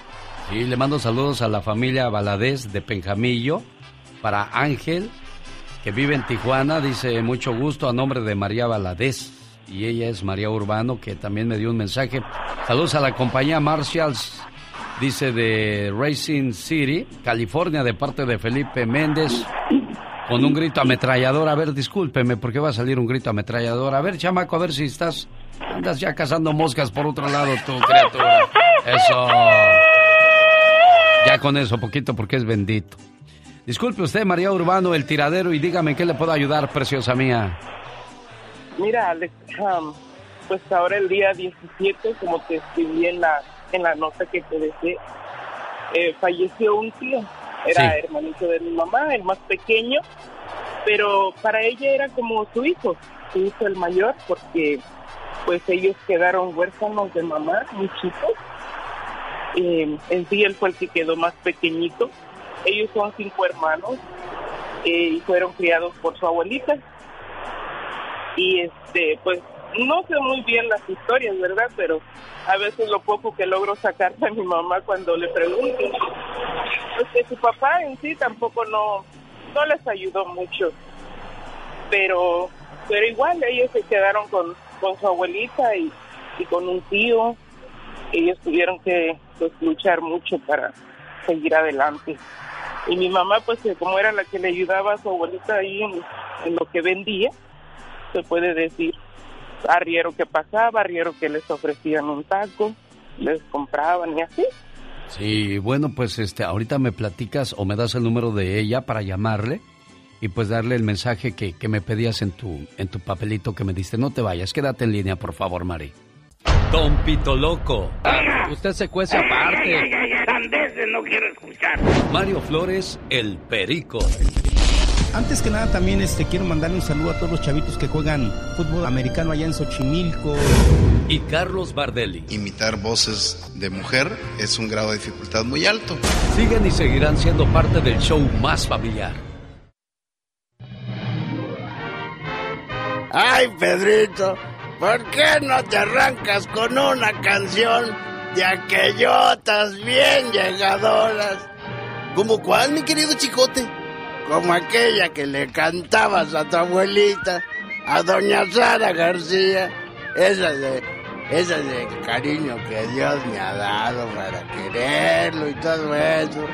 Sí, le mando saludos a la familia Valadez de Penjamillo, para Ángel, que vive en Tijuana, dice mucho gusto a nombre de María Valadez. Y ella es María Urbano, que también me dio un mensaje. Saludos a la compañía Marshalls, dice de Racing City, California, de parte de Felipe Méndez, con un grito ametrallador. A ver, discúlpeme, ¿por qué va a salir un grito ametrallador? A ver, chamaco, a ver si estás... Andas ya cazando moscas por otro lado, tú, criatura. Eso. Ya con eso, poquito, porque es bendito. Disculpe usted, María Urbano, el tiradero, y dígame qué le puedo ayudar, preciosa mía. Mira, Alex, am, pues ahora el día 17, como te escribí en la, en la nota que te dejé, eh, falleció un tío. Era hermanito de mi mamá, el más pequeño, pero para ella era como su hijo, su hijo el mayor, porque pues ellos quedaron huérfanos de mamá, muy chicos. Eh, en sí él fue el que quedó más pequeñito. Ellos son cinco hermanos eh, y fueron criados por su abuelita y este pues no sé muy bien las historias verdad pero a veces lo poco que logro sacarle a mi mamá cuando le pregunto. Pues que su papá en sí tampoco no no les ayudó mucho. Pero pero igual ellos se quedaron con con su abuelita y, y con un tío. Ellos tuvieron que pues, luchar mucho para seguir adelante. Y mi mamá pues como era la que le ayudaba a su abuelita ahí en lo que vendía se puede decir arriero que pasaba, arriero que les ofrecían un taco, les compraban y así. Sí, bueno, pues este, ahorita me platicas o me das el número de ella para llamarle y pues darle el mensaje que, que me pedías en tu, en tu papelito que me diste. No te vayas, quédate en línea, por favor, Mari. Don Pito Loco. Usted se cuece aparte. Ay, ay, ay, sandeces no quiero escuchar. Mario Flores, el Perico. Antes que nada también este quiero mandarle un saludo a todos los chavitos que juegan fútbol americano allá en Xochimilco. Y Carlos Bardelli. Imitar voces de mujer es un grado de dificultad muy alto. Siguen y seguirán siendo parte del show más familiar. Ay, Pedrito, ¿por qué no te arrancas con una canción de aquellotas bien llegadoras? ¿Como cuál, mi querido chicote? Como aquella que le cantabas a tu abuelita, a doña Sara García. Esa de, esa de cariño que Dios me ha dado para quererlo y todo eso.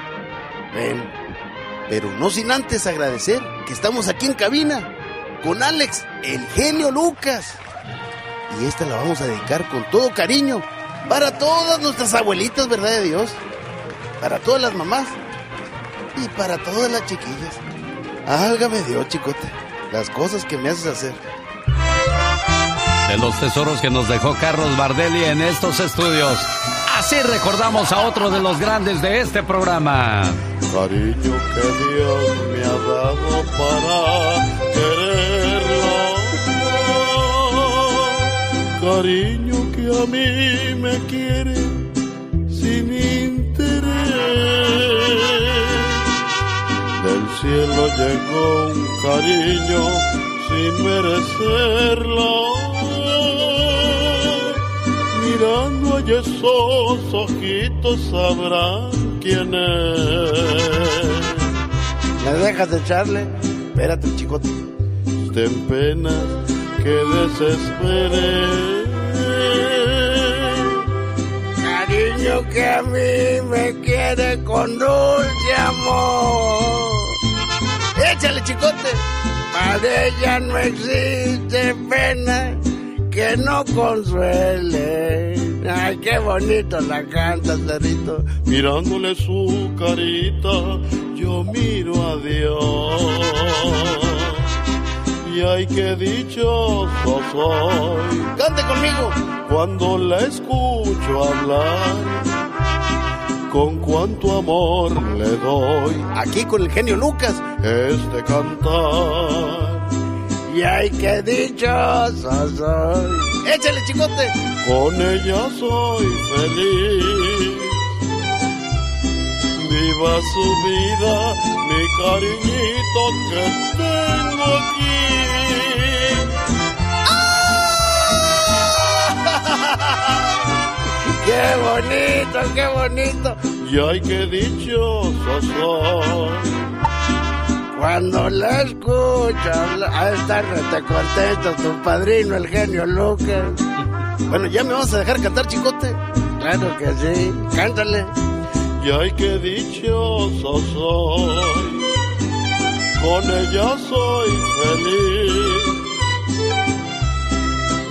Pero no sin antes agradecer que estamos aquí en cabina con Alex, el genio Lucas. Y esta la vamos a dedicar con todo cariño para todas nuestras abuelitas, ¿verdad de Dios? Para todas las mamás y para todas las chiquillas. Álgame Dios, chicote, las cosas que me haces hacer. De los tesoros que nos dejó Carlos Bardelli en estos estudios. Así recordamos a otro de los grandes de este programa. Cariño que Dios me ha dado para quererlo. Cariño que a mí me quiere cielo llegó un cariño sin merecerlo. Mirando a esos ojitos sabrán quién es. ¿Me dejas de echarle? Espérate, chicote. Ten pena que desespere. Cariño que a mí me quiere con dulce amor. Échale, chicote. Para ella no existe pena que no consuele. Ay, qué bonito la canta, Cerrito. Mirándole su carita, yo miro a Dios. Y ay, qué dichoso soy. Cante conmigo. Cuando la escucho hablar, con cuánto amor le doy. Aquí con el genio Lucas. Este cantar y ay, qué dichoso soy. Échale, chicote. Con ella soy feliz. Viva su vida, mi cariñito que tengo aquí. ¡Qué bonito, qué bonito! Y ay, qué dichoso soy cuando la escucho, a estar rete contento tu padrino, el genio Lucas. Bueno, ¿ya me vas a dejar cantar, chicote? Claro que sí, cántale. Y ay, qué dichoso soy, con ella soy feliz.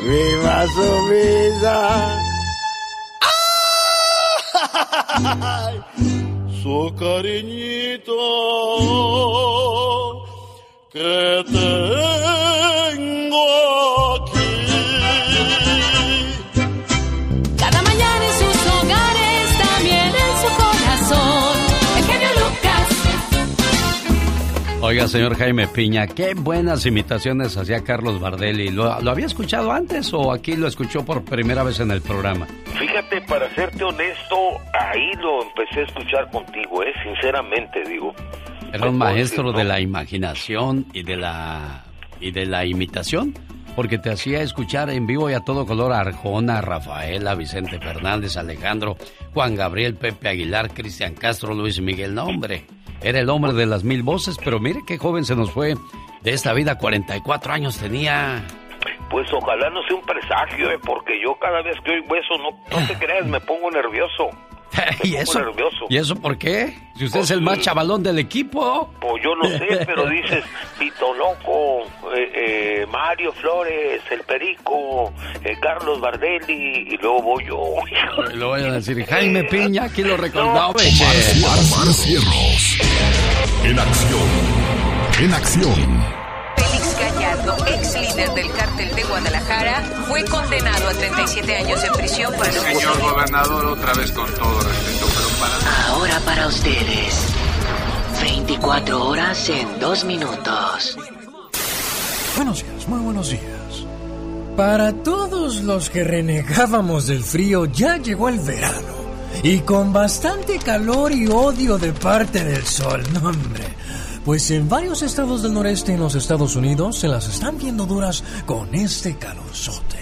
Viva su vida. Su cariñito que tengo Oiga, señor Jaime Piña, qué buenas imitaciones hacía Carlos Bardelli. ¿Lo, ¿Lo había escuchado antes o aquí lo escuchó por primera vez en el programa? Fíjate, para serte honesto, ahí lo empecé a escuchar contigo, ¿eh? Sinceramente, digo. Era un maestro de la imaginación y de la y de la imitación, porque te hacía escuchar en vivo y a todo color a Arjona, Rafaela, Vicente Fernández, Alejandro, Juan Gabriel, Pepe Aguilar, Cristian Castro, Luis Miguel. No, hombre, era el hombre de las mil voces, pero mire qué joven se nos fue de esta vida, 44 años tenía. Pues ojalá no sea un presagio, ¿eh? porque yo cada vez que oigo eso, no, no te creas, me pongo nervioso. ¿Y eso? nervioso. ¿Y eso por qué? Si usted es el más chavalón del equipo. Pues yo no sé, pero dices Pito Loco, eh, eh, Mario Flores, El Perico, eh, Carlos Bardelli, y luego voy yo. Lo voy a decir, Jaime Piña, aquí lo recordaba. Omar, Omar Cierros. En acción. En acción. Félix Gallardo ex líder del cártel de Guadalajara, fue condenado a 37 años de prisión por el Señor gobernador, otra vez con todo respeto, pero para... Ahora para ustedes. 24 horas en 2 minutos. Buenos días, muy buenos días. Para todos los que renegábamos del frío, ya llegó el verano. Y con bastante calor y odio de parte del sol, no hombre. Pues en varios estados del noreste en los Estados Unidos se las están viendo duras con este calorzote.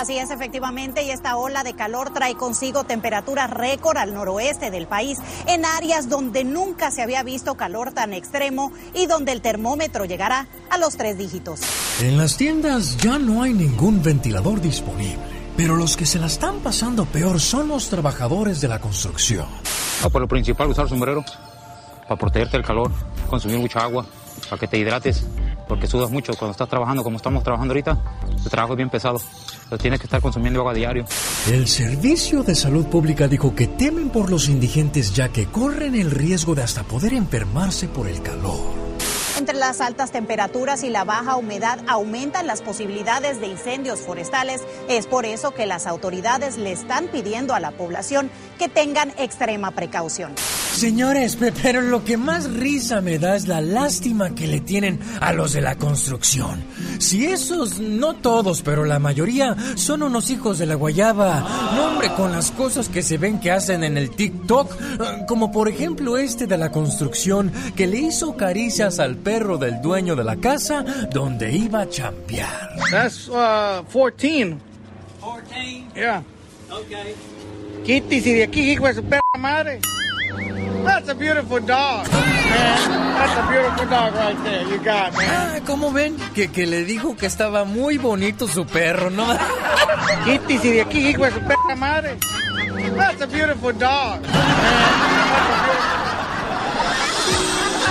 Así es, efectivamente, y esta ola de calor trae consigo temperaturas récord al noroeste del país, en áreas donde nunca se había visto calor tan extremo y donde el termómetro llegará a los tres dígitos. En las tiendas ya no hay ningún ventilador disponible, pero los que se la están pasando peor son los trabajadores de la construcción. Ah, por lo principal, usar sombrero para protegerte del calor, consumir mucha agua, para que te hidrates, porque sudas mucho cuando estás trabajando, como estamos trabajando ahorita, el trabajo es bien pesado, pero tienes que estar consumiendo agua diario. El Servicio de Salud Pública dijo que temen por los indigentes ya que corren el riesgo de hasta poder enfermarse por el calor. Entre las altas temperaturas y la baja humedad aumentan las posibilidades de incendios forestales. Es por eso que las autoridades le están pidiendo a la población que tengan extrema precaución. Señores, pe- pero lo que más risa me da es la lástima que le tienen a los de la construcción. Si esos, no todos, pero la mayoría, son unos hijos de la guayaba. No, hombre, con las cosas que se ven que hacen en el TikTok, eh, como por ejemplo este de la construcción que le hizo caricias al perro del dueño de la casa donde iba a chambear. That's uh, 14. 14? Yeah. Okay. Kitty, si de aquí, hijo de su perra madre. That's a beautiful dog, man. That's a beautiful dog right there. You got, man. Ah, ¿cómo ven? Que, que le dijo que estaba muy bonito su perro, ¿no? Kitty, si de aquí, hijo de su perra madre. That's a beautiful dog, man. That's a beautiful...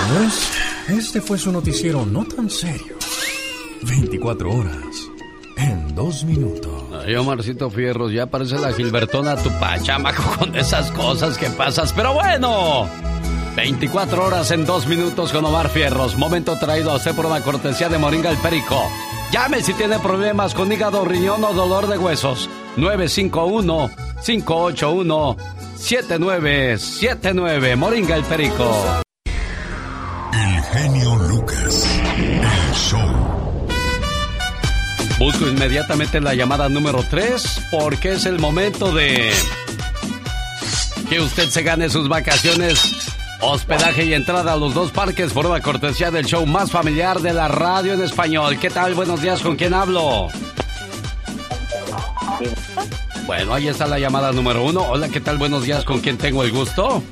Señores, este fue su noticiero no tan serio. 24 horas en dos minutos. Ay, Omarcito Fierros, ya parece la Gilbertona tu pachamaco con esas cosas que pasas. Pero bueno, 24 horas en dos minutos con Omar Fierros. Momento traído a usted por una cortesía de Moringa el Perico. Llame si tiene problemas con hígado, riñón o dolor de huesos. 951-581-7979. Moringa el Perico. El genio Busco inmediatamente la llamada número 3 porque es el momento de que usted se gane sus vacaciones, hospedaje y entrada a los dos parques por una cortesía del show más familiar de la radio en español. ¿Qué tal? Buenos días, ¿con quién hablo? Bueno, ahí está la llamada número uno. Hola, ¿qué tal? Buenos días, ¿con quién tengo el gusto?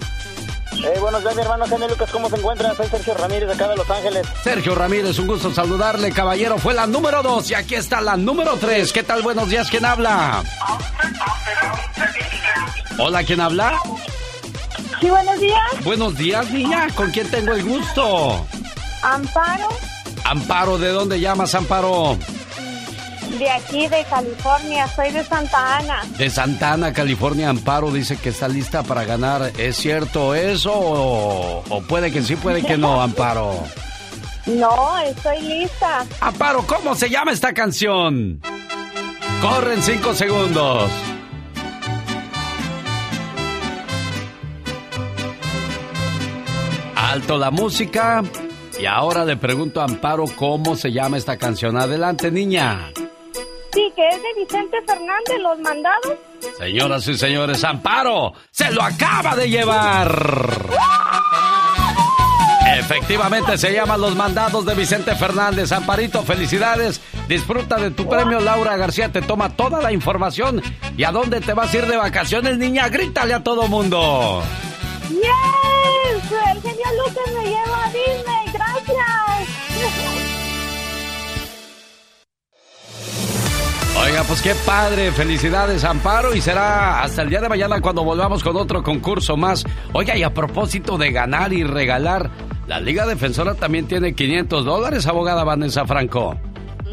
Eh, buenos días, mi hermano Genio Lucas, ¿cómo se encuentra? Soy Sergio Ramírez, de acá de Los Ángeles. Sergio Ramírez, un gusto saludarle, caballero. Fue la número dos y aquí está la número tres. ¿Qué tal? Buenos días, ¿quién habla? Hola, ¿quién habla? Sí, buenos días. Buenos días, niña. ¿Con quién tengo el gusto? Amparo, Amparo, ¿de dónde llamas, Amparo? De aquí de California. Soy de Santa Ana. De Santa Ana, California, Amparo dice que está lista para ganar. ¿Es cierto eso o, o puede que sí, puede que no, Amparo? No, estoy lista. Amparo, ¿cómo se llama esta canción? Corren cinco segundos. Alto la música. Y ahora le pregunto a Amparo cómo se llama esta canción. Adelante, niña. Sí, que es de Vicente Fernández, Los Mandados. Señoras y señores, Amparo se lo acaba de llevar. Efectivamente se llaman Los Mandados de Vicente Fernández. Amparito, felicidades. Disfruta de tu premio. Laura García te toma toda la información. ¿Y a dónde te vas a ir de vacaciones, niña? Grítale a todo mundo. ¡Yes! El genio Lucas me lleva a Disney. Oiga, pues qué padre. Felicidades, Amparo. Y será hasta el día de mañana cuando volvamos con otro concurso más. Oiga, y a propósito de ganar y regalar, la Liga Defensora también tiene 500 dólares, abogada Vanessa Franco.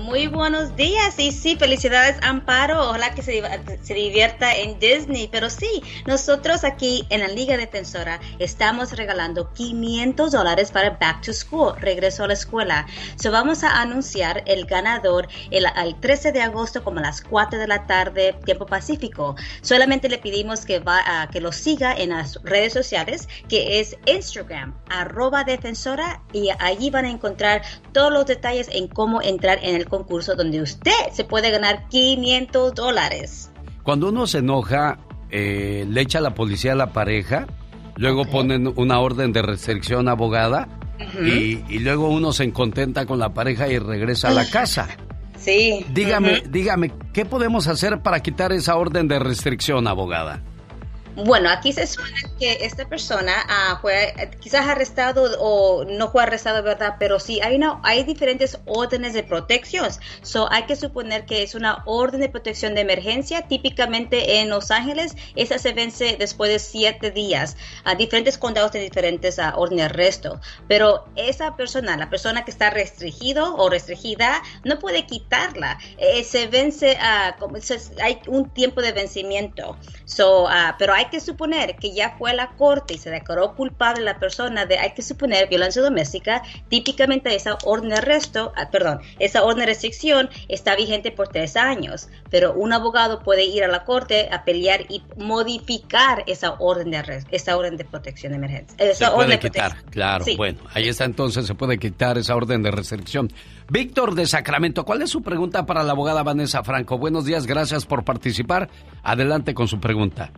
Muy buenos días y sí, felicidades Amparo, ojalá que se, se, divierta en Disney, pero sí, nosotros aquí en la Liga Defensora estamos regalando 500 dólares para Back to School, regreso a la escuela. So vamos a anunciar el ganador el, el 13 de agosto como a las 4 de la tarde, tiempo pacífico. Solamente le pedimos que, va, que lo siga en las redes sociales, que es Instagram, arroba defensora, y allí van a encontrar todos los detalles en cómo entrar en el concurso donde usted se puede ganar 500 dólares. Cuando uno se enoja, eh, le echa a la policía a la pareja, luego okay. ponen una orden de restricción abogada uh -huh. y, y, luego uno se contenta con la pareja y regresa a la casa. Sí. Dígame, uh -huh. dígame, ¿qué podemos hacer para quitar esa orden de restricción, abogada? Bueno, aquí se supone que esta persona uh, fue quizás arrestado o no fue arrestado, ¿verdad? Pero sí, hay, una, hay diferentes órdenes de protección. So, hay que suponer que es una orden de protección de emergencia. Típicamente en Los Ángeles, esa se vence después de siete días. A diferentes condados de diferentes órdenes de arresto. Pero esa persona, la persona que está restringido o restringida, no puede quitarla. Eh, se vence, uh, como, se, hay un tiempo de vencimiento. So, pero hay hay que suponer que ya fue a la corte y se declaró culpable la persona de, hay que suponer, violencia doméstica, típicamente esa orden de arresto, ah, perdón, esa orden de restricción está vigente por tres años, pero un abogado puede ir a la corte a pelear y modificar esa orden de arresto, esa orden de protección de emergencia. Esa se puede quitar, claro, sí. bueno, ahí está entonces, se puede quitar esa orden de restricción. Víctor de Sacramento, ¿cuál es su pregunta para la abogada Vanessa Franco? Buenos días, gracias por participar. Adelante con su pregunta.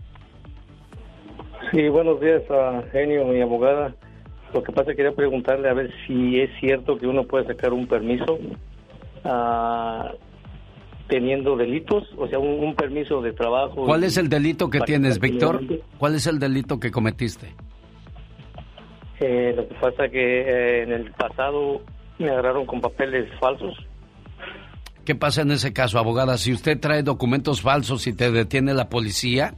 Sí, buenos días a Genio, mi abogada. Lo que pasa es que quería preguntarle a ver si es cierto que uno puede sacar un permiso uh, teniendo delitos, o sea, un, un, permiso de trabajo. ¿Cuál es el delito que tienes, Víctor? ¿Cuál es el delito que cometiste? Eh, lo que pasa es que eh, en el pasado me agarraron con papeles falsos. ¿Qué pasa en ese caso, abogada? Si usted trae documentos falsos y te detiene la policía,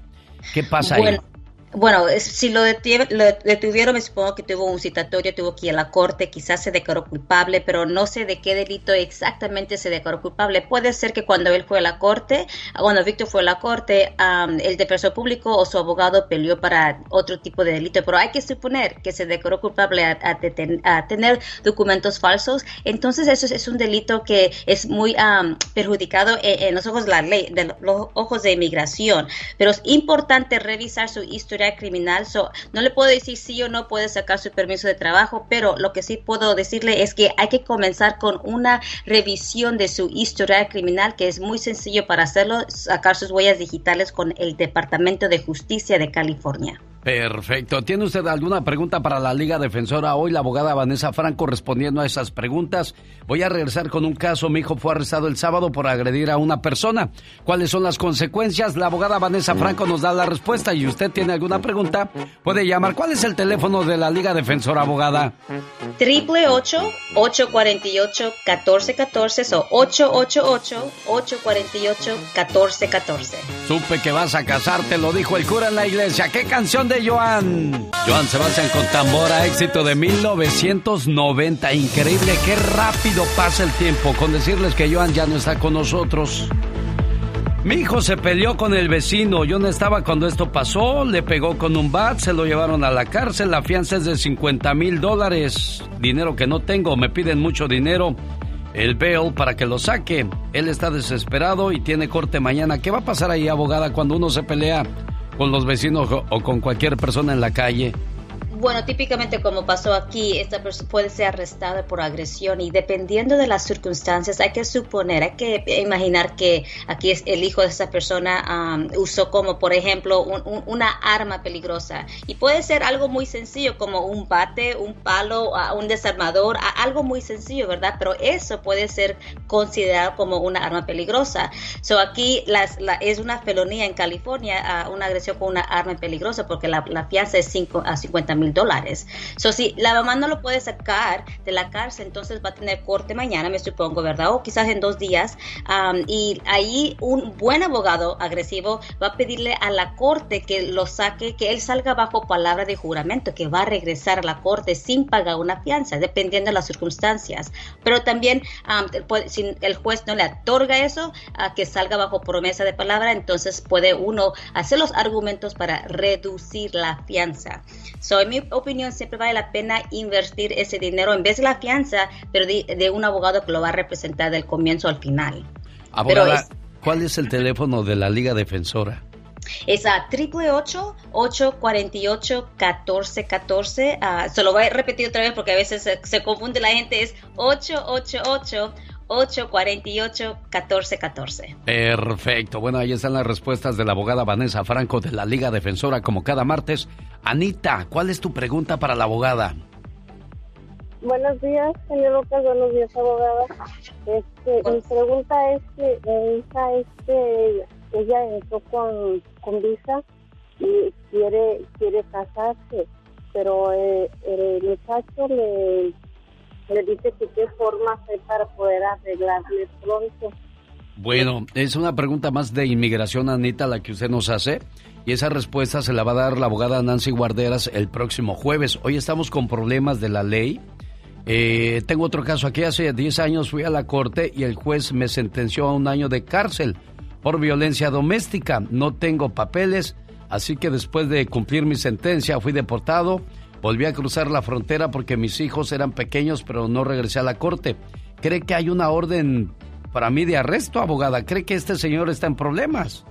¿qué pasa bueno. ahí? Bueno, si lo, lo, detuvieron, me supongo que tuvo un citatorio, tuvo que ir a la corte, quizás se declaró culpable, pero no sé de qué delito exactamente se declaró culpable. Puede ser que cuando él fue a la corte, cuando Víctor fue a la corte, um, el defensor público o su abogado peleó para otro tipo de delito, pero hay que suponer que se declaró culpable a, tener documentos falsos. Entonces, eso es, es un delito que es muy um, perjudicado en, en, los ojos de la ley, de los ojos de inmigración. Pero es importante revisar su historia criminal. So, no le puedo decir si o no puede sacar su permiso de trabajo, pero lo que sí puedo decirle es que hay que comenzar con una revisión de su historial criminal, que es muy sencillo para hacerlo, sacar sus huellas digitales con el Departamento de Justicia de California. Perfecto. ¿Tiene usted alguna pregunta para la Liga Defensora? Hoy la abogada Vanessa Franco respondiendo a esas preguntas. Voy a regresar con un caso. Mi hijo fue arrestado el sábado por agredir a una persona. ¿Cuáles son las consecuencias? La abogada Vanessa Franco nos da la respuesta y usted tiene alguna pregunta, puede llamar. ¿Cuál es el teléfono de la Liga Defensora, abogada? Triple 888-848-1414 o 888-848-1414. Supe que vas a casarte, lo dijo el cura en la iglesia. ¿Qué canción Joan? Joan Sebastián con tambora, éxito de 1990. Increíble, qué rápido pasa el tiempo. Con decirles que Joan ya no está con nosotros. Mi hijo se peleó con el vecino. Yo no estaba cuando esto pasó. Le pegó con un bat, se lo llevaron a la cárcel. La fianza es de 50 mil dólares. Dinero que no tengo. Me piden mucho dinero. El bail para que lo saque. Él está desesperado y tiene corte mañana. ¿Qué va a pasar ahí, abogada, cuando uno se pelea con los vecinos o con cualquier persona en la calle? Bueno, típicamente como pasó aquí, esta persona puede ser arrestada por agresión y dependiendo de las circunstancias hay que suponer, hay que imaginar que aquí es el hijo de esa persona um, usó como por ejemplo un, un, una arma peligrosa y puede ser algo muy sencillo como un bate, un palo, un desarmador, algo muy sencillo, ¿verdad? Pero eso puede ser considerado como una arma peligrosa. So aquí las, la, es una felonía en California, uh, una agresión con una arma peligrosa porque la, fianza es cinco, a 50 mil mil dólares. So, si la mamá no lo puede sacar de la cárcel, entonces va a tener corte mañana, me supongo, ¿verdad? O quizás en dos días. um, y ahí un buen abogado agresivo va a pedirle a la corte que lo saque, que él salga bajo palabra de juramento, que va a regresar a la corte sin pagar una fianza, dependiendo de las circunstancias. Pero también, um, si el juez no le otorga eso, a que salga bajo promesa de palabra, entonces puede uno hacer los argumentos para reducir la fianza. So, en mi opinión, siempre vale la pena invertir ese dinero en vez de la fianza, pero de, de un abogado que lo va a representar del comienzo al final. Abogada, es- ¿cuál es el teléfono de la Liga Defensora? Es a 888-848-1414. Ah, se lo voy a repetir otra vez porque a veces se, se confunde la gente. Es 888-848-1414. Perfecto. Bueno, ahí están las respuestas de la abogada Vanessa Franco de la Liga Defensora, como cada martes. Anita, ¿cuál es tu pregunta para la abogada? Buenos días, señor Lucas. Buenos días, abogada. Este, mi pregunta es que mi hija, este, ella entró con, con visa y quiere quiere casarse, pero eh, el muchacho le, le dice que qué forma hay para poder arreglarle pronto. Bueno, es una pregunta más de inmigración, Anita, la que usted nos hace. Y esa respuesta se la va a dar la abogada Nancy Guarderas el próximo jueves. Hoy estamos con problemas de la ley. Eh, tengo otro caso aquí. Hace 10 años fui a la corte y el juez me sentenció a un año de cárcel por violencia doméstica. No tengo papeles, así que después de cumplir mi sentencia fui deportado. Volví a cruzar la frontera porque mis hijos eran pequeños, pero no regresé a la corte. ¿Cree que hay una orden para mí de arresto, abogada? ¿Cree que este señor está en problemas?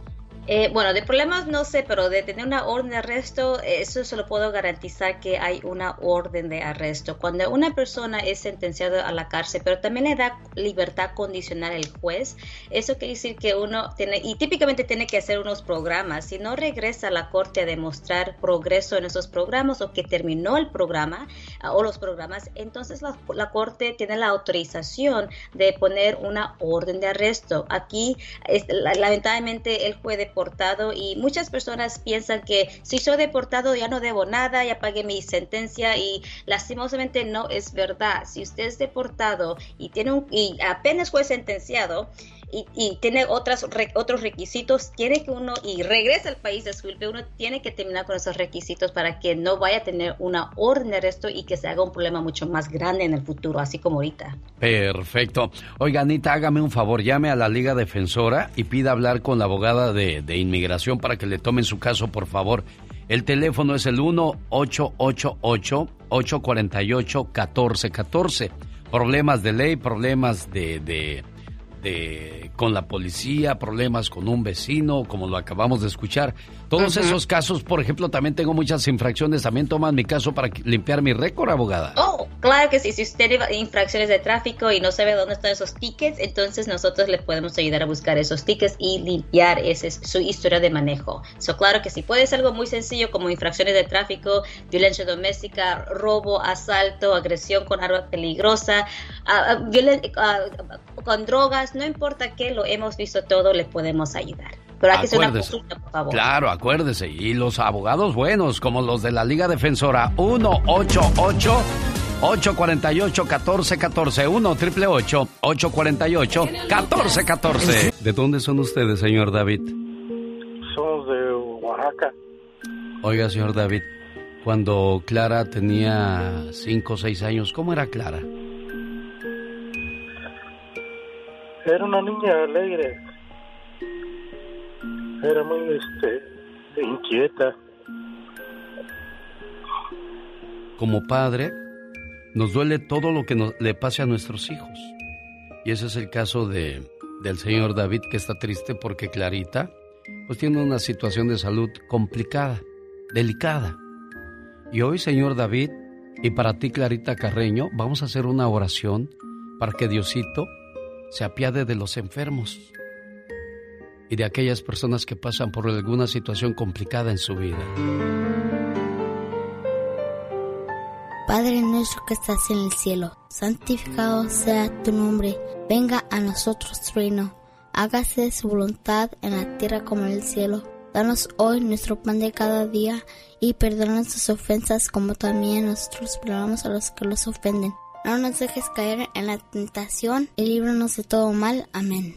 Eh, bueno, de problemas no sé, pero de tener una orden de arresto, eso se lo puedo garantizar que hay una orden de arresto. Cuando una persona es sentenciada a la cárcel, pero también le da libertad condicional el juez, eso quiere decir que uno tiene, y típicamente tiene que hacer unos programas. Si no regresa a la corte a demostrar progreso en esos programas o que terminó el programa ah, o los programas, entonces la, corte tiene la autorización de poner una orden de arresto. Aquí, es- la- lamentablemente, él fue y muchas personas piensan que si soy deportado ya no debo nada, ya pagué mi sentencia y lastimosamente no es verdad. Si usted es deportado y tiene un, y apenas fue sentenciado y, y tiene otras re- otros requisitos, tiene que uno y regresa al país, disculpe, uno tiene que terminar con esos requisitos para que no vaya a tener una orden de arresto y que se haga un problema mucho más grande en el futuro, así como ahorita. Perfecto. Oiga, Anita, hágame un favor, llame a la Liga Defensora y pida hablar con la abogada de, de inmigración para que le tomen su caso, por favor. El teléfono es el 1-888-848-1414. Problemas de ley, problemas de, de, de- con la policía, problemas con un vecino, como lo acabamos de escuchar. Todos esos casos, por ejemplo, también tengo muchas infracciones. También toman mi caso para limpiar mi récord, abogada. Oh, claro que sí. Si usted lleva infracciones de tráfico y no sabe dónde están esos tickets, entonces nosotros le podemos ayudar a buscar esos tickets y limpiar ese, su historia de manejo. So, claro que sí. Puede ser algo muy sencillo como infracciones de tráfico, violencia doméstica, robo, asalto, agresión con arma peligrosa, violen- ah, con drogas, no importa qué, lo hemos visto todo, le podemos ayudar. Pero hay que hacer una Acuérdese. consulta, por favor. Claro, acuérdese. Y los abogados buenos, como los de la Liga Defensora, 188 848 1414 1 888 848 1414 ¿De dónde son ustedes, señor David? Somos de Oaxaca. Oiga, señor David, cuando Clara tenía 5 o 6 años, ¿cómo era Clara? Era una niña alegre. Era muy este, inquieta. Como padre, nos duele todo lo que nos- le pase a nuestros hijos. Y ese es el caso de, del señor David, que está triste porque Clarita, pues tiene una situación de salud complicada, delicada. Y hoy, señor David, y para ti, Clarita Carreño, vamos a hacer una oración para que Diosito se apiade de los enfermos y de aquellas personas que pasan por alguna situación complicada en su vida. Padre nuestro que estás en el cielo, santificado sea tu nombre, venga a nosotros tu reino, hágase su voluntad en la tierra como en el cielo. Danos hoy nuestro pan de cada día y perdona nuestras ofensas como también nosotros perdonamos a los que los ofenden. No nos dejes caer en la tentación y líbranos de todo mal. Amén.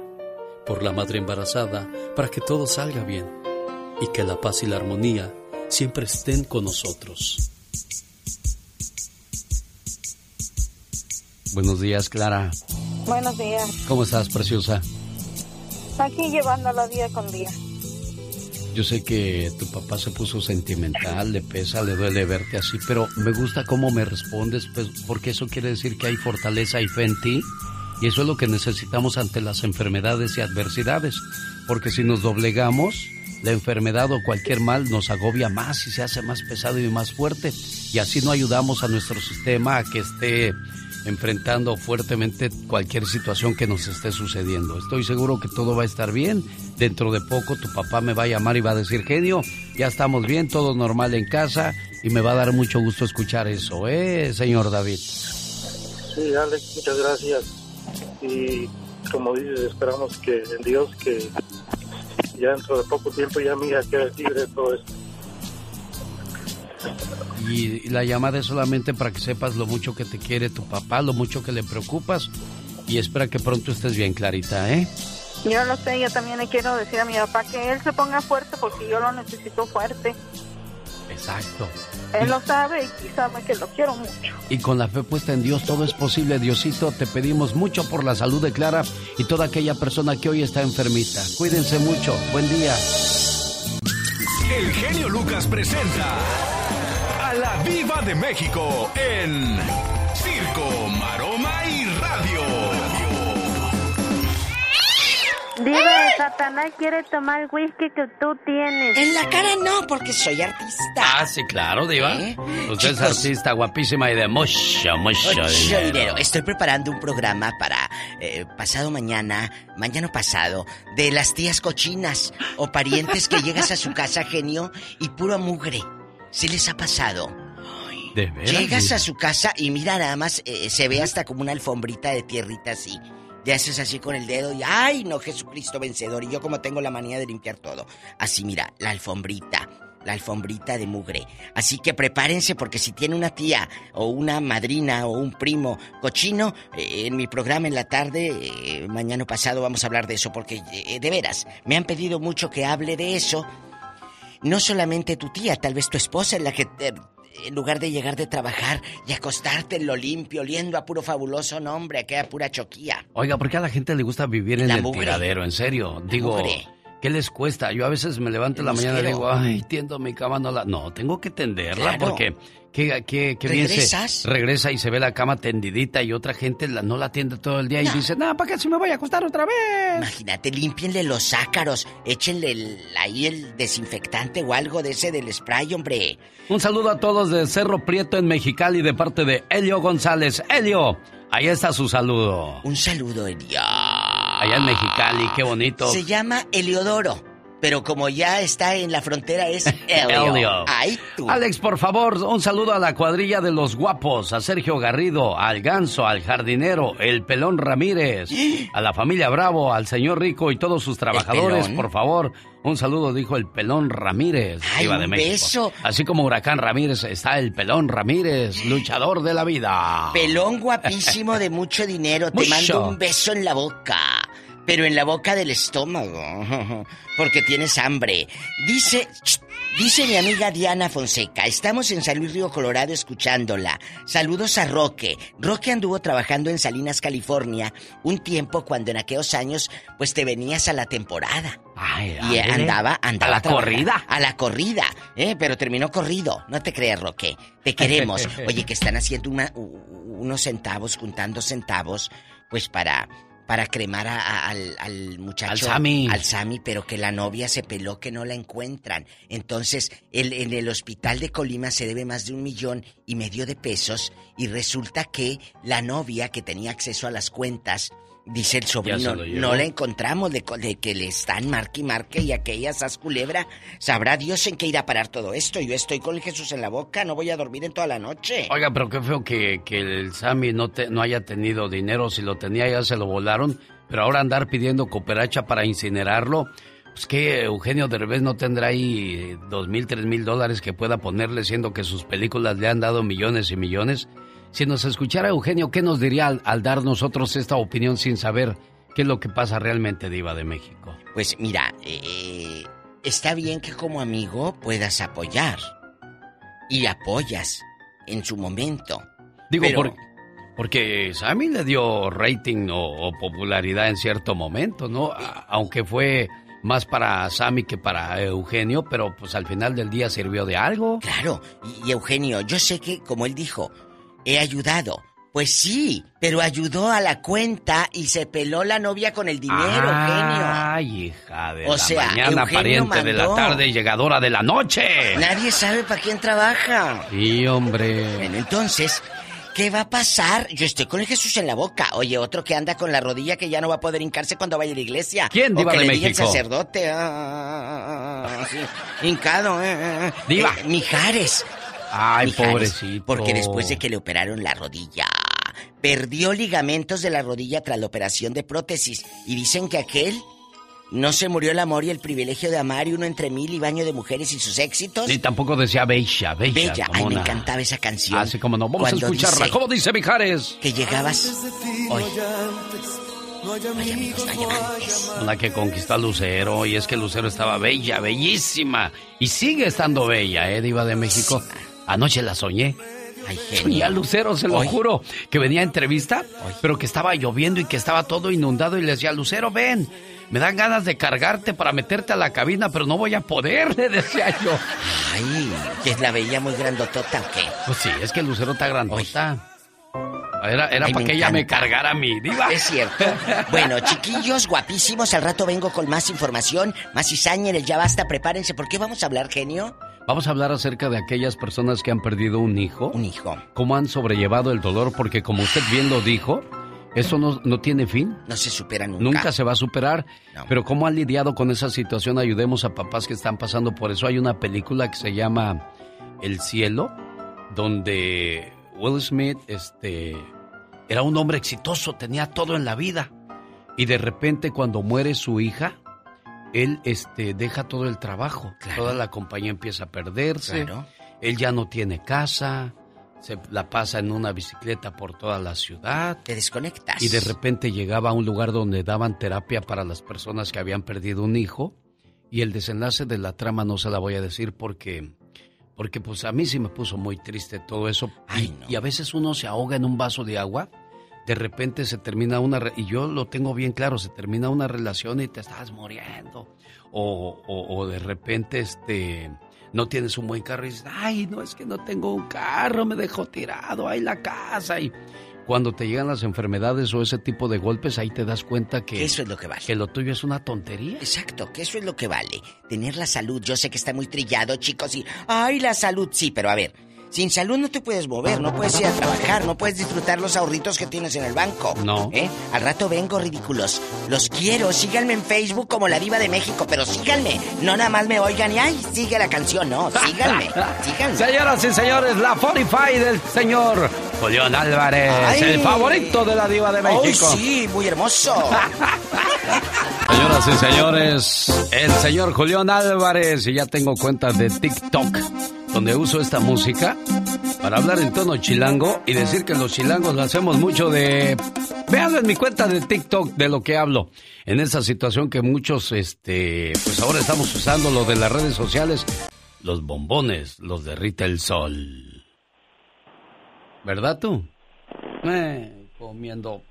por la madre embarazada, para que todo salga bien y que la paz y la armonía siempre estén con nosotros. Buenos días, Clara. Buenos días. ¿Cómo estás, preciosa? Aquí llevándola día con día. Yo sé que tu papá se puso sentimental, le pesa, le duele verte así, pero me gusta cómo me respondes, pues, porque eso quiere decir que hay fortaleza y fe en ti, y eso es lo que necesitamos ante las enfermedades y adversidades, porque si nos doblegamos, la enfermedad o cualquier mal nos agobia más y se hace más pesado y más fuerte, y así no ayudamos a nuestro sistema a que esté enfrentando fuertemente cualquier situación que nos esté sucediendo. Estoy seguro que todo va a estar bien. Dentro de poco tu papá me va a llamar y va a decir, genio, ya estamos bien, todo normal en casa y me va a dar mucho gusto escuchar eso, ¿eh, señor David? Sí, Alex, muchas gracias. Y como dices, esperamos que en Dios que ya dentro de poco tiempo ya mi hija quede libre de todo esto. Y la llamada es solamente para que sepas lo mucho que te quiere tu papá, lo mucho que le preocupas y espera que pronto estés bien, Clarita, ¿eh? Yo lo sé, yo también le quiero decir a mi papá que él se ponga fuerte porque yo lo necesito fuerte. Exacto. Él lo sabe y sabe que lo quiero mucho. Y con la fe puesta en Dios todo es posible. Diosito, te pedimos mucho por la salud de Clara y toda aquella persona que hoy está enfermita. Cuídense mucho. Buen día. El genio Lucas presenta a la Viva de México en Circo, Maroma y Diva, Satanás quiere tomar el whisky que tú tienes. En la cara no, porque soy artista. Ah, sí, claro, Diva. ¿Eh? Usted es artista guapísima y de mucho, mucho Mucho dinero. dinero. Estoy preparando un programa para eh, pasado mañana, mañana pasado, de las tías cochinas o parientes que llegas a su casa, genio, y puro mugre. ¿Sí les ha pasado? ¿De veras? Llegas a su casa y mira nada más, eh, se ve hasta como una alfombrita de tierrita así. Le haces así con el dedo y ¡ay, no, Jesucristo vencedor! Y yo como tengo la manía de limpiar todo. Así, mira, la alfombrita, la alfombrita de mugre. Así que prepárense porque si tiene una tía o una madrina o un primo cochino, eh, en mi programa en la tarde, eh, mañana pasado vamos a hablar de eso porque eh, de veras, me han pedido mucho que hable de eso. No solamente tu tía, tal vez tu esposa en la que... en lugar de llegar de trabajar y acostarte en lo limpio, oliendo a puro fabuloso nombre, a aquella pura choquía. Oiga, ¿por qué a la gente le gusta vivir en La el mugre. tiradero? En serio, digo, mugre. ¿qué les cuesta? Yo a veces me levanto en la mañana y digo, ay, tiendo mi cama, no la... No, tengo que tenderla Claro. porque... Que, que, que bien se regresa y se ve la cama tendidita y otra gente la, no la atiende todo el día y dice, no, ¿para qué si me voy a acostar otra vez? Imagínate, límpienle los ácaros, échenle el- ahí el desinfectante o algo de ese del spray, hombre. Un saludo a todos de Cerro Prieto en Mexicali de parte de Elio González. Elio, ahí está su saludo. Un saludo, Elio. Allá en Mexicali, qué bonito. Se llama Eliodoro, pero como ya está en la frontera es Elio. Elio. Ay, tú. Alex, por favor, un saludo a la cuadrilla de los guapos, a Sergio Garrido, al ganso, al jardinero, el pelón Ramírez, a la familia Bravo, al señor Rico y todos sus trabajadores, por favor. Un saludo, dijo el pelón Ramírez, Ay, de un México. beso. Así como Huracán Ramírez está el pelón Ramírez, luchador de la vida. Pelón guapísimo de mucho dinero, te Mucho. mando un beso en la boca. Pero en la boca del estómago, porque tienes hambre. Dice, Dice mi amiga Diana Fonseca, estamos en San Luis Río Colorado escuchándola. Saludos a Roque. Roque anduvo trabajando en Salinas, California, un tiempo cuando en aquellos años pues te venías a la temporada. Ay, y andaba, andaba ¿A la trabajando. corrida? A la corrida, ¿eh? Pero terminó corrido. No te creas, Roque. Te queremos. Oye, que están haciendo una- unos centavos, juntando centavos, pues para para cremar a- a- al, al muchacho. Al Sammy. Al Sammy, pero que la novia se peló que no la encuentran. Entonces, el- en el hospital de Colima se debe más de un millón y medio de pesos y resulta que la novia que tenía acceso a las cuentas, dice el sobrino, no la encontramos de, de que le están marque y marque y aquella sas culebra. Sabrá Dios en qué irá a parar todo esto. Yo estoy con el Jesús en la boca, no voy a dormir en toda la noche. Oiga, pero qué feo que, que el Sammy no, te- no haya tenido dinero. Si lo tenía ya se lo volaron. Pero ahora andar pidiendo cooperacha para incinerarlo. Pues que Eugenio Derbez no tendrá ahí dos mil, tres mil dólares que pueda ponerle, siendo que sus películas le han dado millones y millones. Si nos escuchara Eugenio, ¿qué nos diría al, al dar nosotros esta opinión sin saber qué es lo que pasa realmente, Diva de México? Pues mira, eh, está bien que como amigo puedas apoyar. Y apoyas en su momento. Digo, Pero- porque Sammy le dio rating o, o popularidad en cierto momento, ¿no? A- aunque fue más para Sammy que para Eugenio, pero pues al final del día sirvió de algo. Claro, y, y Eugenio, yo sé que, como él dijo, he ayudado. Pues sí, pero ayudó a la cuenta y se peló la novia con el dinero, Ay, hija de O la sea, mañana, Eugenio pariente de la tarde y llegadora de la noche. Nadie sabe para quién trabaja. Sí, hombre. Bueno, entonces, ¿qué va a pasar? Yo estoy con el Jesús en la boca. Oye, otro que anda con la rodilla que ya no va a poder hincarse cuando vaya a la iglesia. ¿Quién, O diva que de le diga el México? sacerdote. ah, ah, ah, ah, sí, hincado. eh, eh, eh. Diva. Eh, Mijares. Ay, Mijares, pobrecito. Porque después de que le operaron la rodilla, perdió ligamentos de la rodilla tras la operación de prótesis. Y dicen que aquel no se murió el amor y el privilegio de amar y uno entre mil y baño de mujeres y sus éxitos. Ni tampoco decía Bella, Bella. Bella, ay, me encantaba esa canción. Así como no, vamos a escucharla. dice ¿Cómo dice Mijares? Que llegabas. Hoy. Amigos, no hay amantes. La que conquistó a Lucero, y es que Lucero estaba bella, bellísima, y sigue estando bella, ¿eh, Diva de México? Anoche la soñé. Ay, Soñé a Lucero, se lo Hoy. juro, que venía a entrevista, pero que estaba lloviendo y que estaba todo inundado, y le decía, Lucero, ven, me dan ganas de cargarte para meterte a la cabina, pero no voy a poder, le decía yo. Ay, que la veía muy grandotota o qué. Pues sí, es que Lucero está grandota. Era, era Ay, para que ella me cargara a mí, Diva. Es cierto. Bueno, chiquillos guapísimos, al rato vengo con más información, más cizaña en el Ya Basta, prepárense. ¿Por qué vamos a hablar, genio? Vamos a hablar acerca de aquellas personas que han perdido un hijo. Un hijo. Cómo han sobrellevado el dolor, porque como usted bien lo dijo, eso no, no tiene fin. No se supera nunca. Nunca se va a superar. No. Pero cómo han lidiado con esa situación, ayudemos a papás que están pasando por eso. Hay una película que se llama El cielo, donde Will Smith este, era un hombre exitoso, tenía todo en la vida. Y de repente cuando muere su hija, él este, deja todo el trabajo. Toda la compañía empieza a perderse. Claro. Él ya no tiene casa, se la pasa en una bicicleta por toda la ciudad. Te desconectas. Y de repente llegaba a un lugar donde daban terapia para las personas que habían perdido un hijo. Y el desenlace de la trama no se la voy a decir porque, porque pues a mí sí me puso muy triste todo eso. Y, y a veces uno se ahoga en un vaso de agua. De repente se termina una... Y yo lo tengo bien claro, se termina una relación y te estás muriendo. O, o- o de repente este... No tienes un buen carro y dices, ay, no, es que no tengo un carro, me dejó tirado, ahí la casa. Y cuando te llegan las enfermedades o ese tipo de golpes, ahí te das cuenta que... Que eso es lo que vale. Que lo tuyo es una tontería. Exacto, que eso es lo que vale. Tener la salud. Yo sé que está muy trillado, chicos, y. ¡Ay, la salud! Sí, pero a ver. Sin salud no te puedes mover, no puedes ir a trabajar, no puedes disfrutar los ahorritos que tienes en el banco. No. ¿Eh? Al rato vengo, ridículos. Los quiero, síganme en Facebook como la Diva de México, pero síganme. No nada más me oigan y ay, sigue la canción, no, síganme, síganme. Señoras y señores, la Fortify del señor Julián Álvarez, Ay. el favorito de la diva de México. ¡Ay, sí! Muy hermoso. Señoras y señores, el señor Julián Álvarez, y ya tengo cuenta de TikTok, donde uso esta música para hablar en tono chilango y decir que los chilangos lo hacemos mucho de... Véanlo en mi cuenta de TikTok de lo que hablo. En esa situación que muchos, este, pues ahora estamos usando lo de las redes sociales los bombones los derrite el sol. ¿Verdad tú? Eh, comiendo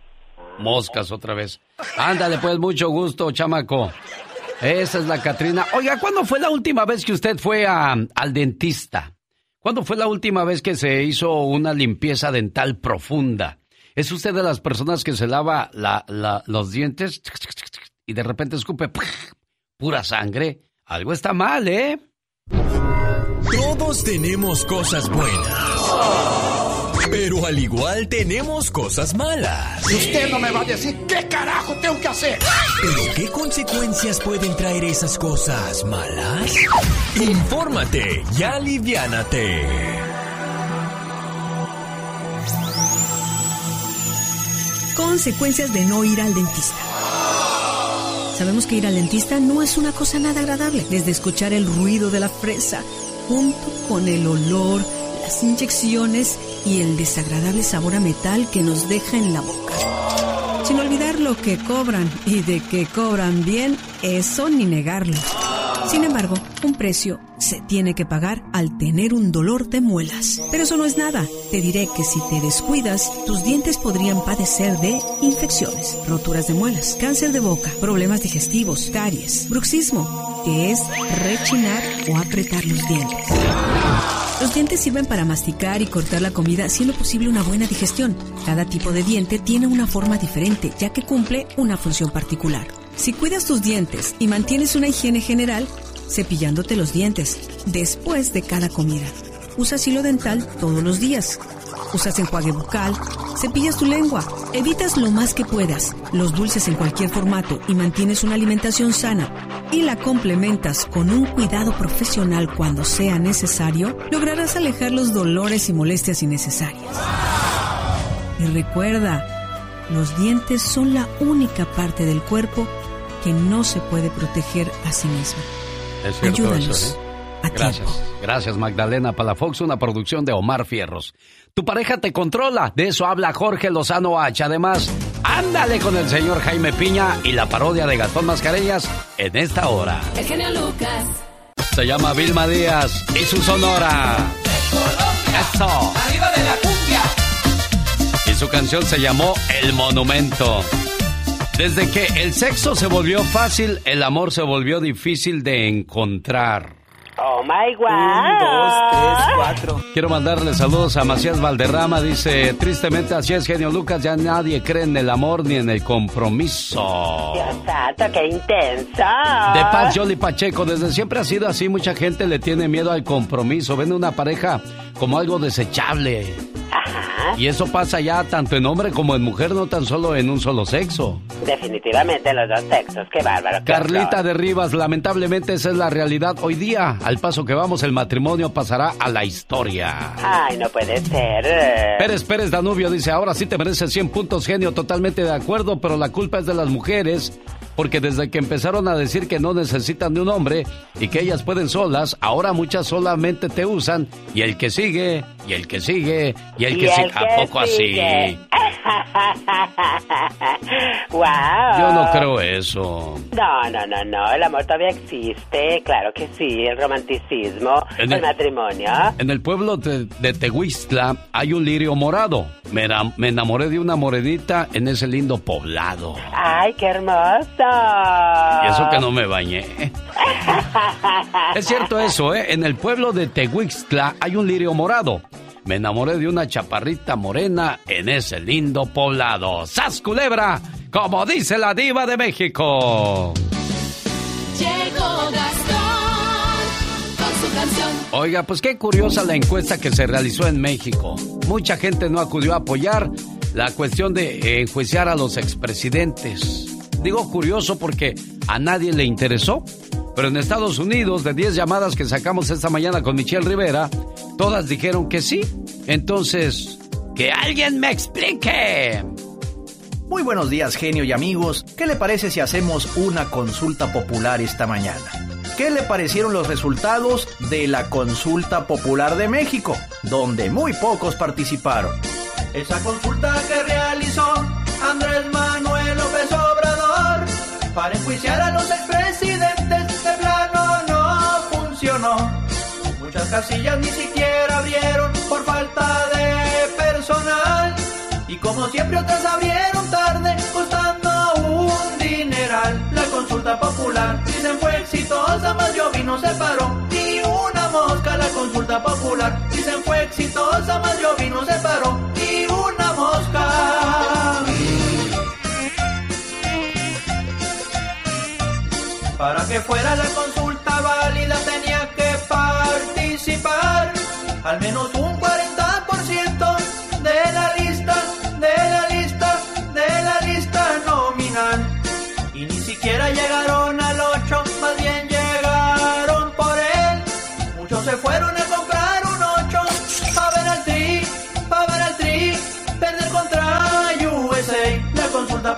moscas otra vez. Ándale, pues, mucho gusto, chamaco. Esa es la Catrina. Oiga, ¿cuándo fue la última vez que usted fue al dentista? ¿Cuándo fue la última vez que se hizo una limpieza dental profunda? ¿Es usted de las personas que se lava la- la- los dientes y de repente escupe pura sangre? Algo está mal, ¿eh? Todos tenemos cosas buenas. Pero al igual tenemos cosas malas. Usted no me va a decir qué carajo tengo que hacer. ¿Pero qué consecuencias pueden traer esas cosas malas? Infórmate y aliviánate. Consecuencias de no ir al dentista. Sabemos que ir al dentista no es una cosa nada agradable, desde escuchar el ruido de la fresa, junto con el olor, las inyecciones y el desagradable sabor a metal que nos deja en la boca. Sin olvidar lo que cobran y de que cobran bien, eso ni negarlo. Sin embargo, un precio se tiene que pagar al tener un dolor de muelas. Pero eso no es nada. Te diré que si te descuidas, tus dientes podrían padecer de infecciones, roturas de muelas, cáncer de boca, problemas digestivos, caries, bruxismo, que es rechinar o apretar los dientes. Los dientes sirven para masticar y cortar la comida, siendo posible una buena digestión. Cada tipo de diente tiene una forma diferente, ya que cumple una función particular. Si cuidas tus dientes y mantienes una higiene general, cepillándote los dientes después de cada comida. Usas hilo dental todos los días. Usas enjuague bucal, cepillas tu lengua, evitas lo más que puedas los dulces en cualquier formato y mantienes una alimentación sana y la complementas con un cuidado profesional cuando sea necesario, lograrás alejar los dolores y molestias innecesarias. Y recuerda, los dientes son la única parte del cuerpo que no se puede proteger a sí misma. Es cierto Ayúdanos eso, ¿eh? Gracias. Gracias, Magdalena Palafox, una producción de Omar Fierros. Tu pareja te controla, de eso habla Jorge Lozano H. Además, ándale con el señor Jaime Piña y la parodia de Gastón Mascareñas en esta hora. El genio Lucas. Se llama Vilma Díaz y su sonora. Eso. Arriba de la cumbia. Y su canción se llamó El Monumento. Desde que el sexo se volvió fácil, el amor se volvió difícil de encontrar. Oh my god. Un, dos, tres, cuatro. Quiero mandarle saludos a Macías Valderrama. Dice, tristemente así es, genio Lucas, ya nadie cree en el amor ni en el compromiso. Dios santo, qué intensa. De Paz Jolly Pacheco, desde siempre ha sido así, mucha gente le tiene miedo al compromiso, ven una pareja como algo desechable. Y eso pasa ya tanto en hombre como en mujer, no tan solo en un solo sexo. Definitivamente los dos sexos, qué bárbaro. qué Carlita horror. de Rivas, lamentablemente esa es la realidad hoy día. Al paso que vamos, el matrimonio pasará a la historia. Ay, no puede ser. Pérez Pérez Danubio dice, ahora sí te mereces 100 puntos, genio, totalmente de acuerdo, pero la culpa es de las mujeres, porque desde que empezaron a decir que no necesitan de un hombre y que ellas pueden solas, ahora muchas solamente te usan, y el que sigue, y el que sigue, y el Y que el sigue, que ¿a poco sigue. así? wow. Yo no creo eso. No, no, no, no. El amor todavía existe. Claro que sí. El romanticismo, el, el- matrimonio. En el pueblo de, de Tehuistla hay un lirio morado. Me, enam- me enamoré de una morenita en ese lindo poblado. Ay, qué hermoso. Y eso que no me bañé. Es cierto eso, ¿eh? En el pueblo de Tehuixtla hay un lirio morado. Me enamoré de una chaparrita morena en ese lindo poblado. ¡Sas culebra! Como dice la diva de México. Llegó canción. Oiga, pues qué curiosa la encuesta que se realizó en México. Mucha gente no acudió a apoyar la cuestión de enjuiciar a los expresidentes. Digo curioso porque a nadie le interesó. Pero en Estados Unidos, de 10 llamadas que sacamos esta mañana con Michelle Rivera, todas dijeron que sí. Entonces, que alguien me explique. Muy buenos días, genio y amigos. ¿Qué le parece si hacemos una consulta popular esta mañana? ¿Qué le parecieron los resultados de la consulta popular de México, donde muy pocos participaron? Esa consulta que realizó Andrés Manuel López Obrador para enjuiciar a los expresidentes de plano no funcionó. casillas ni siquiera abrieron por falta de personal. Y como siempre otras abrieron tarde, costando un dineral. La consulta popular, dicen exitosa, más vino se paró. Y una mosca, la consulta popular, dicen fue exitosa, más vino se paró. Y una mosca. Para que fuera la consulta válida tenía que participar al menos un 40%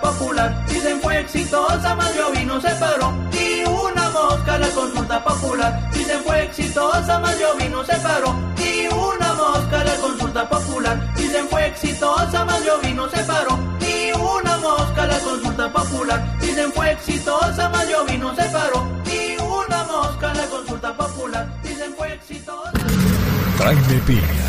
popular, dicen fue exitosa, más vino se paró. Y una mosca, la consulta popular, dicen fue exitosa, más vino se paró. Y una mosca, la consulta popular, dicen fue exitosa, más vino se paró. Y una mosca, la consulta popular, dicen fue exitosa, más vino se paró. Y una mosca, la consulta popular, dicen fue exitosa. Jaime Piña,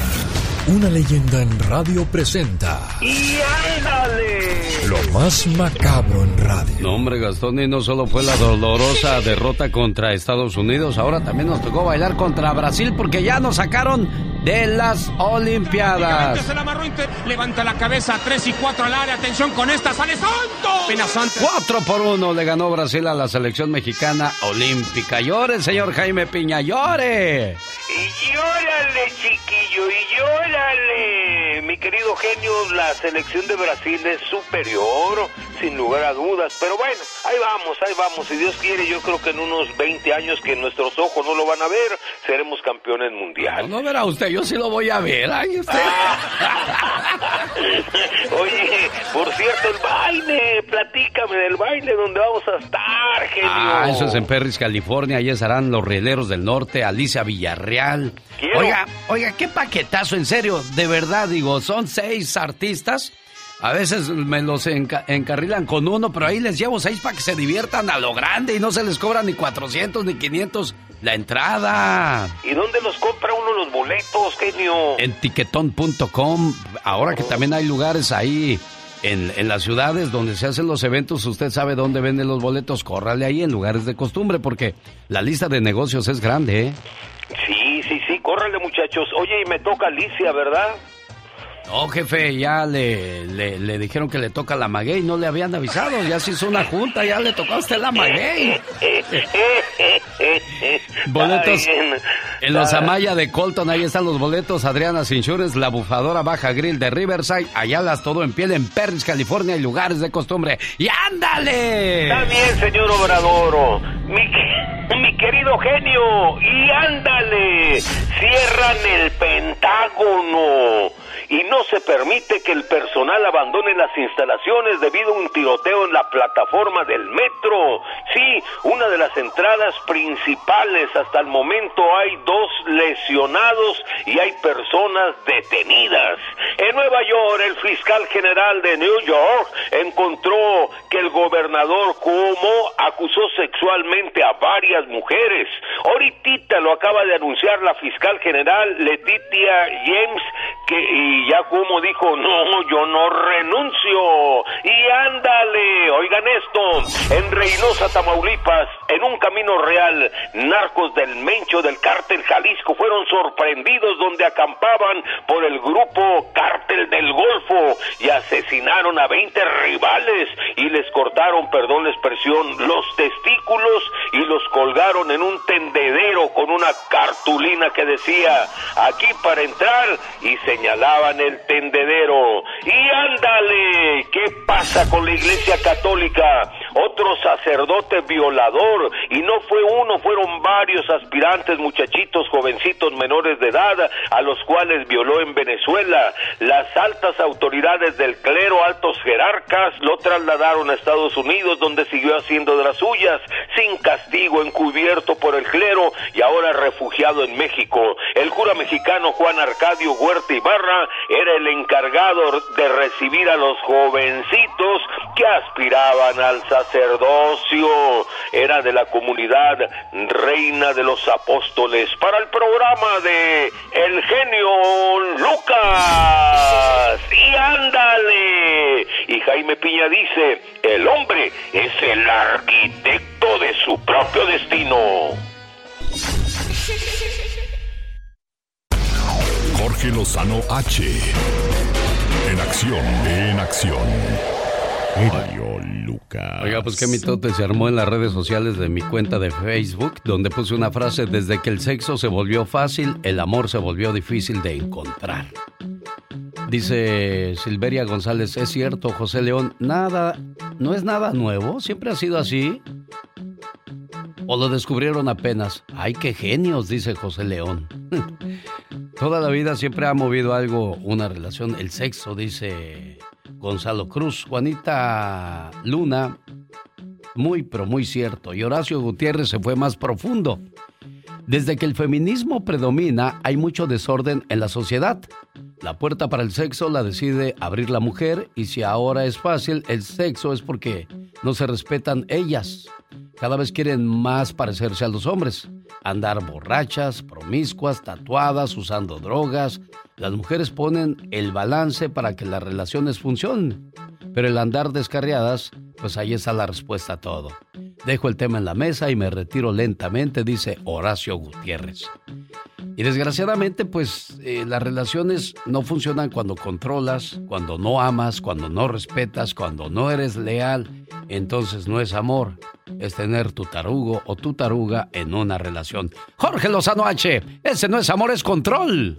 una leyenda en radio presenta ¡Y ándale! lo más macabro en radio. No, hombre, Gastón, y no solo fue la dolorosa derrota contra Estados Unidos, ahora también nos tocó bailar contra Brasil porque ya nos sacaron de las Olimpiadas. Se la amarró Inter, levanta la cabeza, 3 y 4 al área, atención con esta, sale Santo. Pena Santo. 4 por 1 le ganó Brasil a la selección mexicana olímpica. Llore, señor Jaime Piña, llore. Y llórale, chiquillo, y llórale. Mi querido genio, la selección de Brasil es superior, sin lugar a dudas. Pero bueno, ahí vamos, ahí vamos. Si Dios quiere, yo creo que en unos 20 años que nuestros ojos no lo van a ver, seremos campeones mundiales. No, no verá usted, yo sí lo voy a ver. Ay, usted. Oye, por cierto, el baile, platícame del baile donde vamos a estar, genio. Ah, eso es en Perris, California. Allí estarán los rieleros del norte, Alicia Villarreal. Quiero. Oiga, oiga, qué paquetazo, en serio. De verdad, digo, son seis artistas. A veces me los enca- encarrilan con uno, pero ahí les llevo seis para que se diviertan a lo grande y no se les cobra ni 400 ni 500 la entrada. ¿Y dónde los compra uno los boletos, genio? En tiquetón.com, ahora que también hay lugares ahí en, en las ciudades donde se hacen los eventos, usted sabe dónde venden los boletos, córrale ahí en lugares de costumbre, porque la lista de negocios es grande, ¿eh? Sí, sí, sí, córrele, muchachos. Oye, y me toca Alicia, ¿verdad? No, jefe, ya le, le, le dijeron que le toca la maguey, no le habían avisado, ya se hizo una junta, ya le tocó a usted la maguey. Boletos en- los Ah. Amaya de Colton, ahí están los boletos, Adriana Insurance, la bufadora Baja Grill de Riverside, Ayalas, todo en piel en Perris, California y lugares de costumbre. ¡Y ándale! Está bien, señor Obrador. Mi, mi querido genio. Y ándale. Cierran el Pentágono. Y no se permite que el personal abandone las instalaciones debido a un tiroteo en la plataforma del metro. Sí, una de las entradas principales. Hasta el momento hay dos lesionados y hay personas detenidas. En Nueva York, el fiscal general de New York encontró que el gobernador Cuomo acusó sexualmente a varias mujeres. Ahorita lo acaba de anunciar la fiscal general Letitia James y ya Cuomo dijo, "No, yo no renuncio." Y ándale, oigan esto, en Reynosa, Tamaulipas, en un camino real, narcos del Mencho del cártel Jalisco fueron sorprendidos donde acampaban por el grupo Cártel del Golfo y asesinaron a 20 rivales y les cortaron, perdón la expresión, los testículos y los colgaron en un tendedero con una cartulina que decía, aquí para entrar y señalaban el tendedero. Y ándale, ¿qué pasa con la Iglesia Católica? Otro sacerdote violador y no fue uno, fueron varios aspirantes, muchachitos, jovencitos menores de edad, a los cuales violó en Venezuela. Las altas autoridades del clero, altos jerarcas, lo trasladaron a Estados Unidos, donde siguió haciendo de las suyas, sin castigo, encubierto por el clero y ahora refugiado en México. El cura mexicano Juan Arcadio Huerta Ibarra era el encargado de recibir a los jovencitos que aspiraban al sacerdocio sacerdocio, era de la comunidad Reina de los Apóstoles para el programa de El genio Lucas. Y ándale. Y Jaime Piña dice, el hombre es el arquitecto de su propio destino. Jorge Lozano H. En acción, en acción. Oiga, pues qué mitote se armó en las redes sociales de mi cuenta de Facebook, donde puse una frase, desde que el sexo se volvió fácil, el amor se volvió difícil de encontrar. Dice Silveria González, es cierto, José León, nada, no es nada nuevo, siempre ha sido así. ¿O lo descubrieron apenas? ¡Ay, qué genios! dice José León. Toda la vida siempre ha movido algo, una relación, el sexo, dice Gonzalo Cruz. Juanita Luna, muy, pero muy cierto. Y Horacio Gutiérrez se fue más profundo. Desde que el feminismo predomina, hay mucho desorden en la sociedad. La puerta para el sexo la decide abrir la mujer y si ahora es fácil, el sexo es porque no se respetan ellas. Cada vez quieren más parecerse a los hombres. Andar borrachas, promiscuas, tatuadas, usando drogas. Las mujeres ponen el balance para que las relaciones funcionen. Pero el andar descarriadas, pues ahí está la respuesta a todo. Dejo el tema en la mesa y me retiro lentamente, dice Horacio Gutiérrez. Y desgraciadamente, pues eh, las relaciones no funcionan cuando controlas, cuando no amas, cuando no respetas, cuando no eres leal. Entonces no es amor, es tener tu tarugo o tu taruga en una relación. Jorge Lozano H, ese no es amor, es control.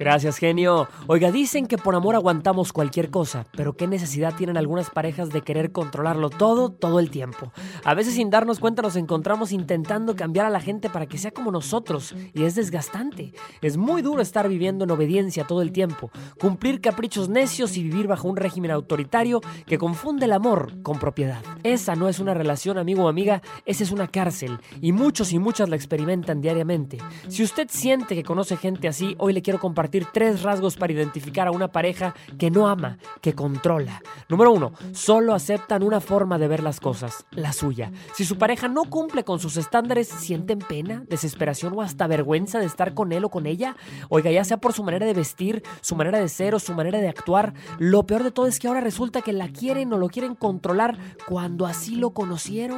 Gracias, genio. Oiga, dicen que por amor aguantamos cualquier cosa, pero qué necesidad tienen algunas parejas de querer controlarlo todo, todo el tiempo. A veces sin darnos cuenta nos encontramos intentando cambiar a la gente para que sea como nosotros, y es desgastante. Es muy duro estar viviendo en obediencia todo el tiempo, cumplir caprichos necios y vivir bajo un régimen autoritario que confunde el amor con propiedad. Esa no es una relación, amigo o amiga, esa es una cárcel, y muchos y muchas la experimentan diariamente. Si usted siente que conoce gente así, hoy le quiero compartir tres rasgos para identificar a una pareja que no ama, que controla. Número uno, solo aceptan una forma de ver las cosas, la suya. Si su pareja no cumple con sus estándares, sienten pena, desesperación o hasta vergüenza de estar con él o con ella. Oiga, ya sea por su manera de vestir, su manera de ser o su manera de actuar, lo peor de todo es que ahora resulta que la quieren o lo quieren controlar cuando así lo conocieron.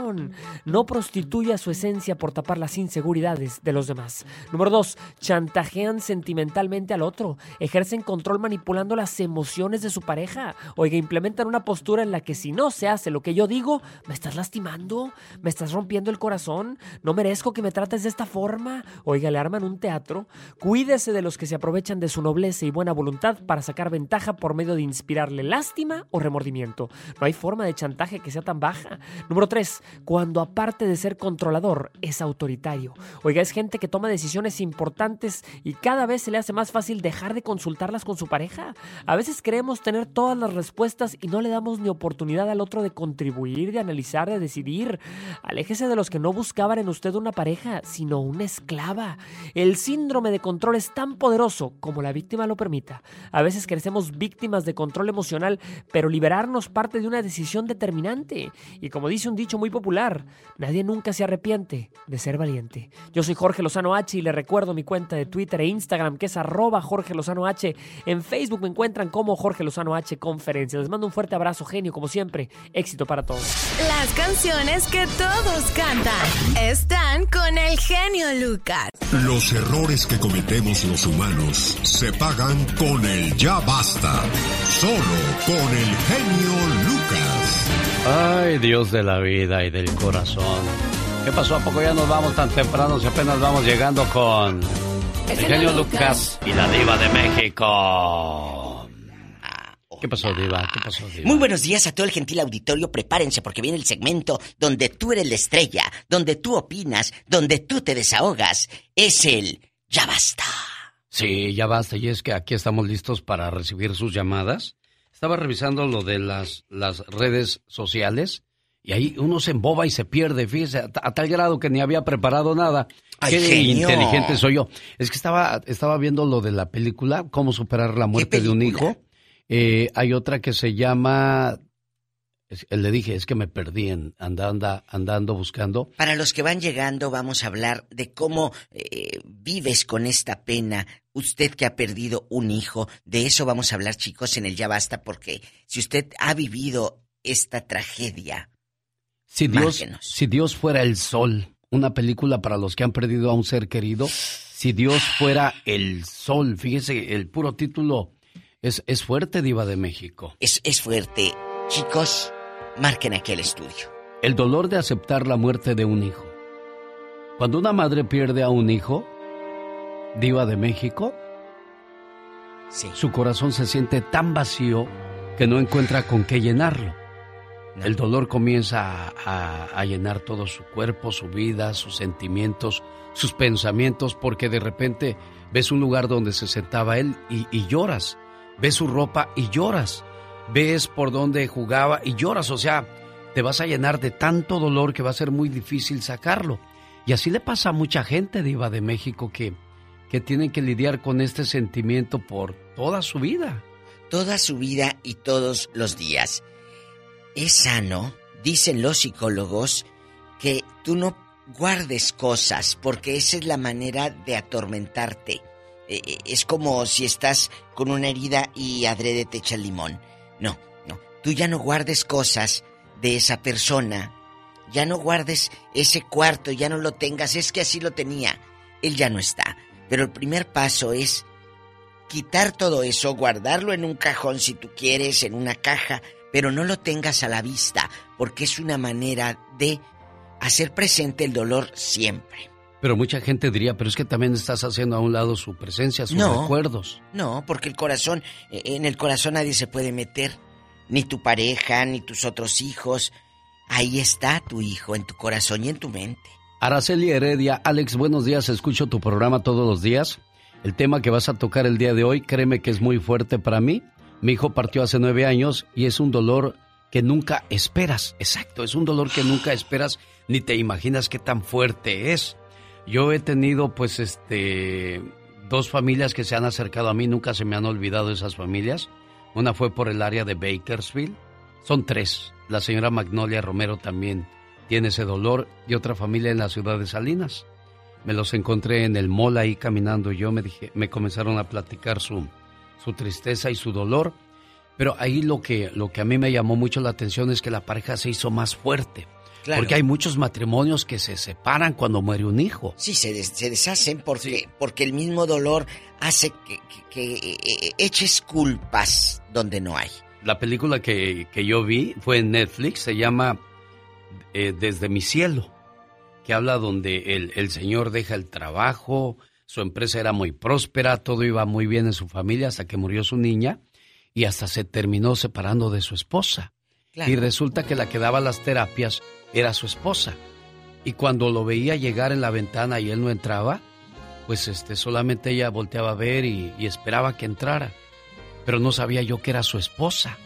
No prostituya su esencia por tapar las inseguridades de los demás. Número dos, chantajean sentimentalmente al otro, ejercen control manipulando las emociones de su pareja. Oiga, implementan una postura en la que si no se hace lo que yo digo, me estás lastimando, me estás rompiendo el corazón, no merezco que me trates de esta forma. Oiga, le arman un teatro. Cuídese de los que se aprovechan de su nobleza y buena voluntad para sacar ventaja por medio de inspirarle lástima o remordimiento. No hay forma de chantaje que sea tan baja. Número 3. Cuando aparte de ser controlador, es autoritario. Oiga, es gente que toma decisiones importantes y cada vez se le hace más fácil dejar de consultarlas con su pareja. A veces creemos tener todas las respuestas y no le damos ni oportunidad al otro de contribuir, de analizar, de decidir. Aléjese de los que no buscaban en usted una pareja, sino una esclava. El síndrome de control es tan poderoso como la víctima lo permita. A veces crecemos víctimas de control emocional, pero liberarnos parte de una decisión determinante. Y como dice un dicho muy popular, nadie nunca se arrepiente de ser valiente. Yo soy Jorge Lozano H y le recuerdo mi cuenta de Twitter e Instagram que es arroba Jorge Lozano H. En Facebook me encuentran como Jorge Lozano H Conferencia. Les mando un fuerte abrazo, genio, como siempre. Éxito para todos. Las canciones que todos cantan están con el genio Lucas. Los errores que cometemos los humanos se pagan con el ya basta. Solo con el genio Lucas. Ay, Dios de la vida y del corazón. ¿Qué pasó? ¿A poco ya nos vamos tan temprano si apenas vamos llegando con el genio Lucas y la diva de México? ¿Qué pasó, diva? ¿Qué pasó, diva? Muy buenos días a todo el gentil auditorio. Prepárense porque viene el segmento donde tú eres la estrella, donde tú opinas, donde tú te desahogas. Es el Ya basta. Sí, ya basta. Y es que aquí estamos listos para recibir sus llamadas. Estaba revisando lo de las, las redes sociales y ahí uno se emboba y se pierde, fíjese, a, a tal grado que ni había preparado nada. Ay, Qué genio. inteligente soy yo. Es que estaba, estaba viendo lo de la película, Cómo superar la muerte de un hijo. Eh, hay otra que se llama Es- le dije, es que me perdí en andando, andando buscando. Para los que van llegando, vamos a hablar de cómo eh, vives con esta pena. Usted que ha perdido un hijo, de eso vamos a hablar, chicos, en el Ya Basta, porque si usted ha vivido esta tragedia, Si Dios, si Dios fuera el sol, una película para los que han perdido a un ser querido, si Dios fuera el sol, fíjese, el puro título es, es fuerte, Diva de México. es, es fuerte. Chicos, marquen aquí el estudio. El dolor de aceptar la muerte de un hijo. Cuando una madre pierde a un hijo, Diva de México, su corazón se siente tan vacío que no encuentra con qué llenarlo. El dolor comienza a, a- a llenar todo su cuerpo, su vida, sus sentimientos, sus pensamientos, porque de repente ves un lugar donde se sentaba él y, y lloras. Ves su ropa y lloras. Ves por dónde jugaba y lloras. O sea, te vas a llenar de tanto dolor que va a ser muy difícil sacarlo. Y así le pasa a mucha gente, Diva de México, que, que tienen que lidiar con este sentimiento por toda su vida. Toda su vida y todos los días. Es sano, dicen los psicólogos, que tú no guardes cosas, porque esa es la manera de atormentarte. Eh, eh, es como si estás con una herida y adrede te echa limón. No, no. Tú ya no guardes cosas de esa persona. Ya no guardes ese cuarto, ya no lo tengas. Es que así lo tenía. Él ya no está. Pero el primer paso es quitar todo eso, guardarlo en un cajón si tú quieres, en una caja, pero no lo tengas a la vista, porque es una manera de hacer presente el dolor siempre. Pero mucha gente diría, pero es que también estás haciendo a un lado su presencia, sus No. recuerdos. No, porque el corazón, eh, en el corazón nadie se puede meter, ni tu pareja, ni tus otros hijos. Ahí está tu hijo, en tu corazón y en tu mente. Araceli Heredia, Alex, buenos días, escucho tu programa todos los días. El tema que vas a tocar el día de hoy, créeme que es muy fuerte para mí. Mi hijo partió hace nueve años y es un dolor que nunca esperas. Exacto, es un dolor que nunca esperas ni te imaginas qué tan fuerte es. Yo he tenido, pues, este, dos familias que se han acercado a mí, nunca se me han olvidado esas familias. Una fue por el área de Bakersfield. Son tres. La señora Magnolia Romero también tiene ese dolor y otra familia en la ciudad de Salinas. Me los encontré en el mall ahí caminando yo me dije, me comenzaron a platicar su, su tristeza y su dolor. Pero ahí lo que, lo que a mí me llamó mucho la atención es que la pareja se hizo más fuerte. Claro. Porque hay muchos matrimonios que se separan cuando muere un hijo. Sí, se, des- se deshacen porque, porque el mismo dolor hace que, que- que, eh, eches culpas donde no hay. La película que, que yo vi fue en Netflix, se llama eh, Desde mi cielo, que habla donde el, el señor deja el trabajo, su empresa era muy próspera, todo iba muy bien en su familia hasta que murió su niña y hasta se terminó separando de su esposa. Y resulta que la que daba las terapias era su esposa. Y cuando lo veía llegar en la ventana y él no entraba, pues este solamente ella volteaba a ver y, y esperaba que entrara. Pero no sabía yo que era su esposa.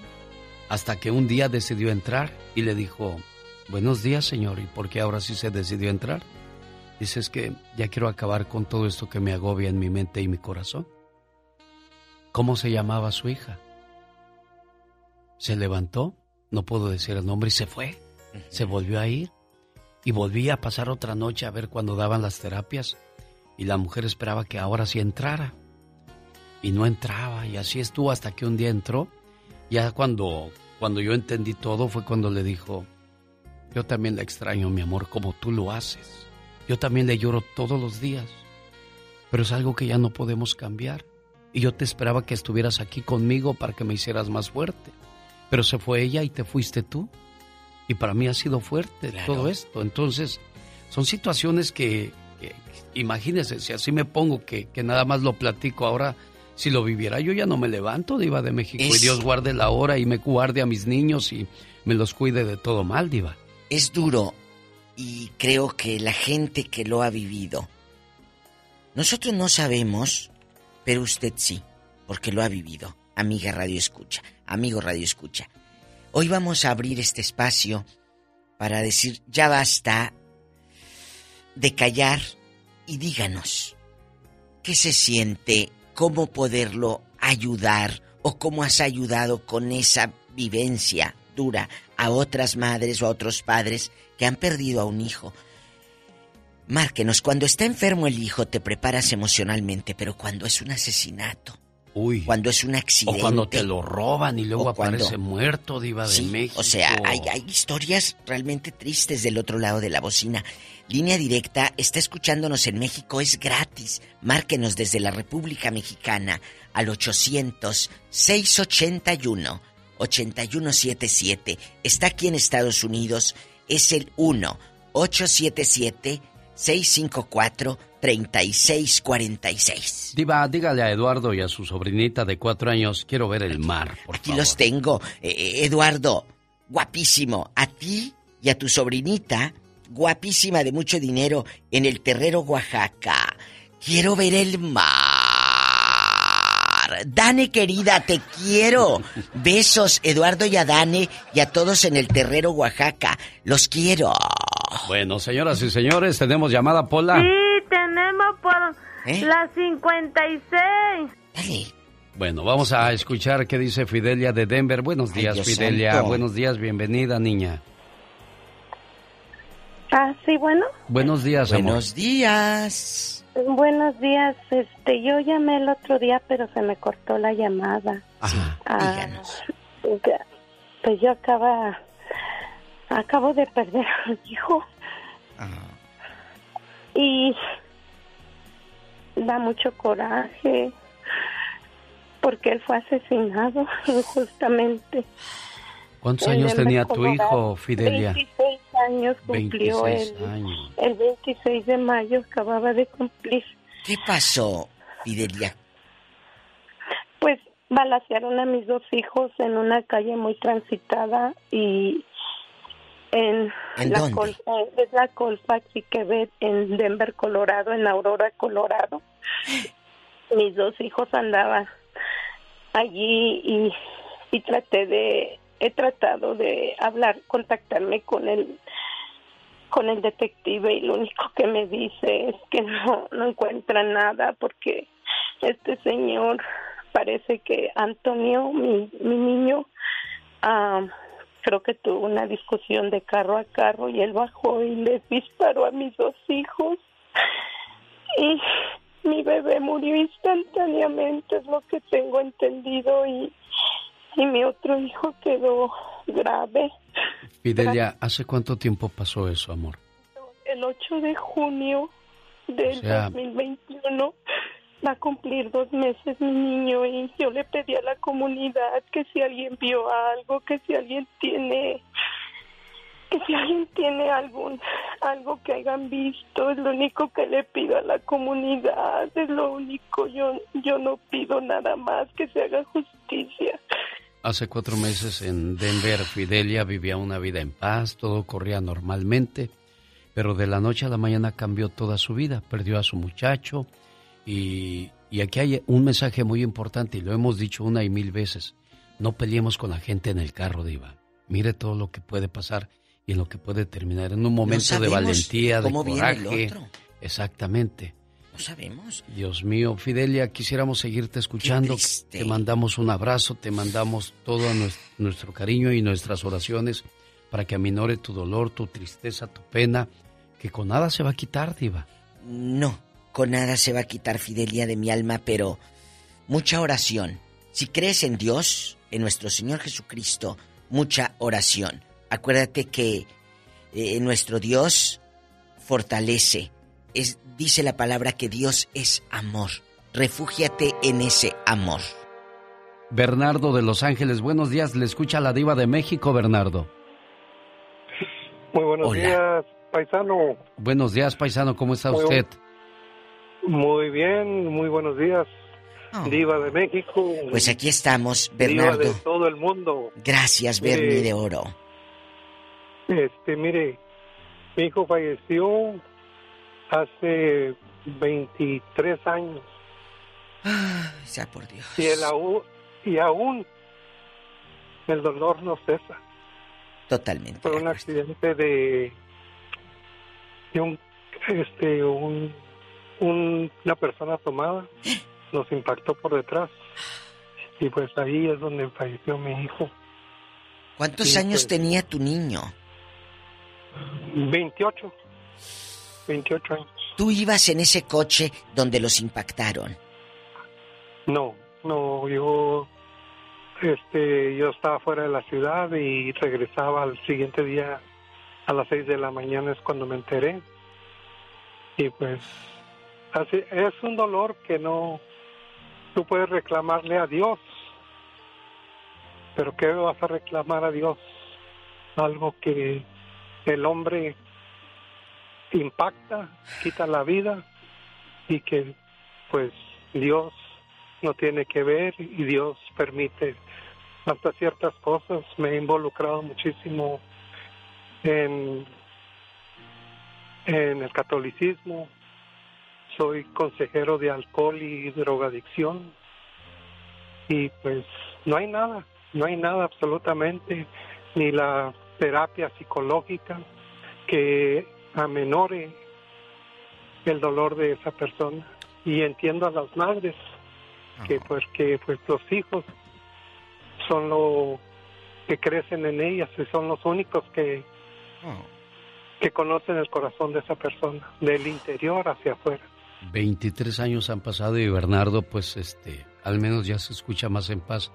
Hasta que un día decidió entrar y le dijo, buenos días señor, ¿y por qué ahora sí se decidió entrar? Dice, es que ya quiero acabar con todo esto que me agobia en mi mente y mi corazón. ¿Cómo se llamaba su hija? Se levantó, no puedo decir el nombre, y se fue. Se volvió a ir y volvía a pasar otra noche a ver cuando daban las terapias y la mujer esperaba que ahora sí entrara y no entraba y así estuvo hasta que un día entró. Ya cuando cuando yo entendí todo fue cuando le dijo, "Yo también la extraño, mi amor, como tú lo haces. Yo también le lloro todos los días, pero es algo que ya no podemos cambiar y yo te esperaba que estuvieras aquí conmigo para que me hicieras más fuerte, pero se fue ella y te fuiste tú." Y para mí ha sido fuerte Claro. todo esto. Entonces, son situaciones que, que- imagínese, si así me pongo que, que nada más lo platico ahora, si lo viviera yo ya no me levanto, Diva de México. Es- Y Dios guarde la hora y me guarde a mis niños y me los cuide de todo mal, Diva. Es duro y creo que la gente que lo ha vivido, nosotros no sabemos, pero usted sí, porque lo ha vivido. Amiga Radio Escucha, amigo Radio Escucha. Hoy vamos a abrir este espacio para decir, ya basta de callar y díganos, ¿qué se siente? ¿Cómo poderlo ayudar? ¿O cómo has ayudado con esa vivencia dura a otras madres o a otros padres que han perdido a un hijo. Márquenos, cuando está enfermo el hijo te preparas emocionalmente, pero cuando es un asesinato, Uy. cuando es un accidente... O cuando te lo roban y luego cuando- aparece muerto, Diva de Sí, México. O sea, hay, hay historias realmente tristes del otro lado de la bocina. Línea directa, está escuchándonos en México, es gratis. Márquenos desde la República Mexicana al 800-681-8177. Está aquí en Estados Unidos, es el 1-877-654-3646. Diva, dígale a Eduardo y a su sobrinita de cuatro años, quiero ver el mar, por Aquí los tengo. Eh, eh, Eduardo, guapísimo. A ti y a tu sobrinita, guapísima de mucho dinero, en el Terrero, Oaxaca. Quiero ver el mar. Dane, querida, te quiero. Besos, Eduardo y a Dane y a todos en el Terrero, Oaxaca. Los quiero. Bueno, señoras y señores, tenemos llamada Pola. Por ¿Eh? la 56. Bueno, vamos a escuchar qué dice Fidelia de Denver. Buenos días, Fidelia. santo. Buenos días, bienvenida, niña. Ah, sí, bueno. Buenos días, amor. Buenos días. Buenos días. Este, yo llamé el otro día, pero se me cortó la llamada. Ajá. Ah, ya, pues yo acaba, acabo de perder a mi hijo. Y da mucho coraje porque él fue asesinado injustamente. ¿Cuántos años tenía tu hijo, Fidelia? 26 años cumplió 26 el, años. el 26 de mayo, acababa de cumplir. ¿Qué pasó, Fidelia? Pues balacearon a mis dos hijos en una calle muy transitada y en, ¿En la dónde? Col- eh, es la Colfax y Quebec en Denver, Colorado, en Aurora, Colorado. Mis dos hijos andaban allí y, y traté de he tratado de hablar, contactarme con el con el detective y lo único que me dice es que no no encuentra nada porque este señor parece que Antonio, mi, mi niño, ah, creo que tuvo una discusión de carro a carro y él bajó y les disparó a mis dos hijos. Y mi bebé murió instantáneamente, es lo que tengo entendido, y, y mi otro hijo quedó grave. Fidelia, ¿hace cuánto tiempo pasó eso, amor? El 8 de junio del O sea- 2021 va a cumplir dos meses mi niño y yo le pedí a la comunidad que si alguien vio algo, que si alguien tiene que si alguien tiene algún algo que hayan visto, es lo único que le pido a la comunidad, es lo único, yo yo no pido nada más que se haga justicia. Hace cuatro meses en Denver, Fidelia vivía una vida en paz, todo corría normalmente, pero de la noche a la mañana cambió toda su vida, perdió a su muchacho y, y aquí hay un mensaje muy importante y lo hemos dicho una y mil veces, no peleemos con la gente en el carro, Diva. Mire todo lo que puede pasar y en lo que puede terminar en un momento de valentía, de coraje. Exactamente. No sabemos. Dios mío, Fidelia, quisiéramos seguirte escuchando. Te mandamos un abrazo, te mandamos todo nues- nuestro cariño y nuestras oraciones para que aminore tu dolor, tu tristeza, tu pena, que con nada se va a quitar, Diva. No, con nada se va a quitar Fidelia de mi alma, pero mucha oración. Si crees en Dios, en nuestro Señor Jesucristo, mucha oración. Acuérdate que eh, nuestro Dios fortalece. Es, dice la palabra que Dios es amor. Refúgiate en ese amor. Bernardo de Los Ángeles, buenos días. Le escucha la Diva de México, Bernardo. Muy buenos Hola. días, paisano. Buenos días, paisano, ¿cómo está Muy usted? Muy bien, muy buenos días. Diva de México. Pues aquí estamos, Diva Bernardo. de todo el mundo. Gracias, Bernie de Oro. Este, mire, mi hijo falleció hace 23 años. sea por Dios. Y, el aún, y aún el dolor no cesa. Totalmente. Fue un accidente de, de un, este, un, un- una persona tomada. Nos impactó por detrás. Y pues ahí es donde falleció mi hijo. ¿Cuántos Sí, años pues. tenía tu niño? 28. 28 años. ¿Tú ibas en ese coche donde los impactaron? No, no, yo este yo estaba fuera de la ciudad y regresaba al siguiente día a las 6 de la mañana es cuando me enteré. Y pues así es un dolor que no tú puedes reclamarle a Dios. Pero ¿qué vas a reclamar a Dios? Algo que el hombre impacta, quita la vida y que pues Dios no tiene que ver y Dios permite hasta ciertas cosas. Me he involucrado muchísimo en, en el catolicismo. Soy consejero de alcohol y drogadicción. Y pues no hay nada, no hay nada absolutamente, ni la terapia psicológica que amenore el dolor de esa persona. Y entiendo a las madres que pues que pues los hijos son lo que crecen en ellas y son los únicos que que conocen el corazón de esa persona del interior hacia afuera 23 años han pasado y Bernardo, pues, este, al menos ya se escucha más en paz,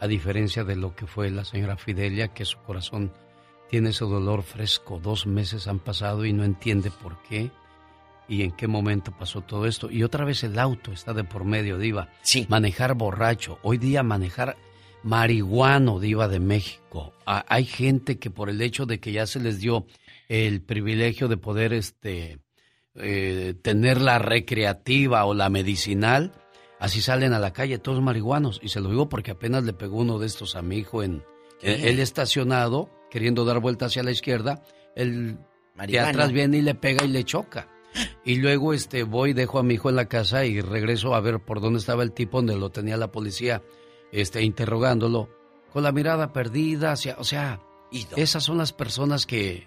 a diferencia de lo que fue la señora Fidelia, que su corazón tiene ese dolor fresco. Dos meses han pasado y no entiende por qué y en qué momento pasó todo esto. Y otra vez el auto está de por medio, Diva. Sí. Manejar borracho. Hoy día manejar marihuano, Diva de México. Ah, hay gente que por el hecho de que ya se les dio el privilegio de poder, este, eh, tener la recreativa o la medicinal, así salen a la calle todos marihuanos. Y se lo digo porque apenas le pegó uno de estos a mi hijo en ¿Qué? él estacionado, queriendo dar vuelta hacia la izquierda, el de atrás viene y le pega y le choca. Y luego este voy, dejo a mi hijo en la casa y regreso a ver por dónde estaba el tipo donde lo tenía la policía este interrogándolo con la mirada perdida hacia, o sea, esas son las personas que,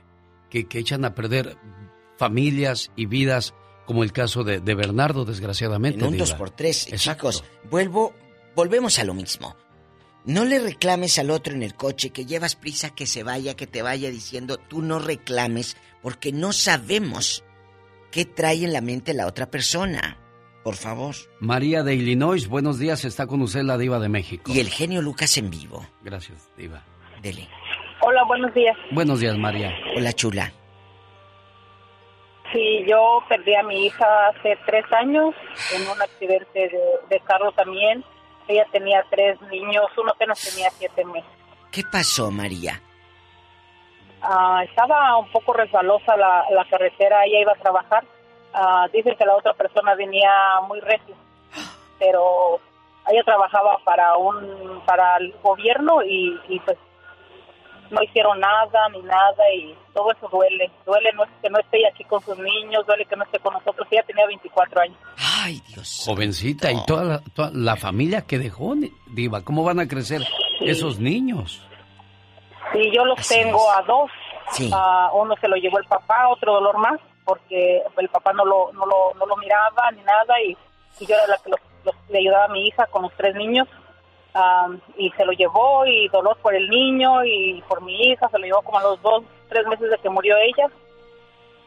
que, que echan a perder familias y vidas como el caso de, de Bernardo, desgraciadamente. En un Diva. dos por tres, Exacto. chicos. Vuelvo, volvemos a lo mismo. No le reclames al otro en el coche que llevas prisa que se vaya, que te vaya diciendo, tú no reclames, porque no sabemos qué trae en la mente la otra persona. Por favor. María de Illinois, buenos días, está con usted la diva de México. Y el genio Lucas en vivo. Gracias, diva. Dele. Hola, buenos días. Buenos días, María. Hola, chula. Sí, yo perdí a mi hija hace tres años en un accidente de, de carro también. Ella tenía tres niños, uno apenas tenía siete meses. ¿Qué pasó, María? Ah, estaba un poco resbalosa la, la carretera, ella iba a trabajar. Ah, dicen que la otra persona venía muy recio, pero ella trabajaba para un para el gobierno y, y pues no hicieron nada ni nada y todo eso duele. Duele no, que no esté ella aquí con sus niños, duele que no esté con nosotros. Ella tenía 24 años. Ay, Dios. Jovencita, y toda la, toda la familia que dejó, Diva, ¿cómo van a crecer esos niños? Sí, yo los tengo a dos. Sí. Ah, uno se lo llevó el papá, otro dolor más, porque el papá no lo, no lo, no lo miraba ni nada y, y yo era la que los- los- le ayudaba a mi hija con los tres niños. Ah, y se lo llevó y dolor por el niño y por mi hija, se lo llevó como a los dos, tres meses de que murió ella.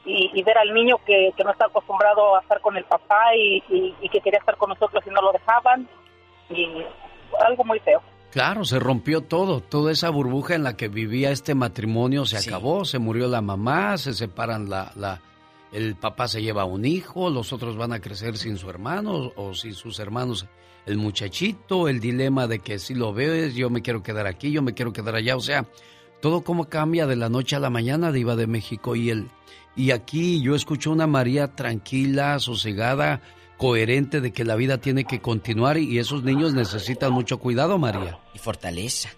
Y, y ver al niño que, que no está acostumbrado a estar con el papá y, y- y que quería estar con nosotros y no lo dejaban. Y algo muy feo. Claro, se rompió todo, toda esa burbuja en la que vivía este matrimonio se acabó, se murió la mamá, se separan la, la, el papá se lleva un hijo, los otros van a crecer sin su hermano o sin sus hermanos, el muchachito, el dilema de que si lo ves, yo me quiero quedar aquí, yo me quiero quedar allá, o sea, todo como cambia de la noche a la mañana, diva de México y el y aquí yo escucho una María tranquila, sosegada, coherente de que la vida tiene que continuar y esos niños necesitan mucho cuidado, María. Y fortaleza.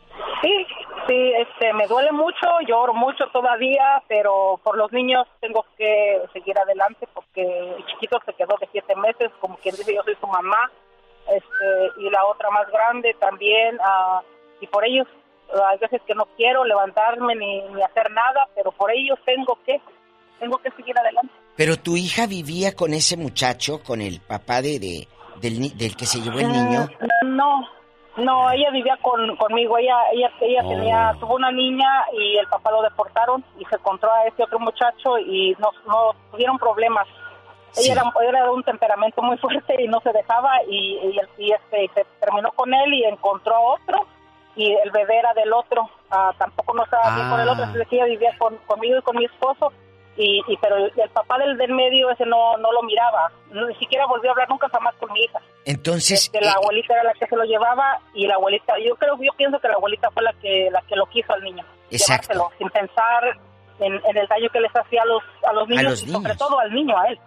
Sí, sí, este, me duele mucho, lloro mucho todavía, pero por los niños tengo que seguir adelante porque el chiquito se quedó de siete meses, como quien dice, yo soy su mamá, este, y la otra más grande también, ah, y por ellos hay veces que no quiero levantarme ni, ni hacer nada, pero por ellos tengo que, tengo que seguir adelante. Pero tu hija vivía con ese muchacho, con el papá de, de- del, del que se llevó el niño. Mm, No, No, ella vivía con, conmigo. Ella, ella, ella Oh. tenía, tuvo una niña y el papá lo deportaron y se encontró a este otro muchacho y no, no tuvieron problemas. Ella era, era de un temperamento muy fuerte y no se dejaba y, y, y, este, se terminó con él y encontró a otro y el bebé era del otro. Ah, tampoco no estaba bien con el otro, Ah. que ella vivía con, conmigo y con mi esposo. Y, y pero el, el papá del, del medio ese no, no lo miraba, ni siquiera volvió a hablar nunca jamás con mi hija. Entonces, Este, la abuelita era la que se lo llevaba y la abuelita, yo creo, yo pienso que la abuelita fue la que la que lo quiso al niño. Exacto. Llevárselo, sin pensar en, en el daño que les hacía a los a los niños los y sobre niños. todo al niño, a él.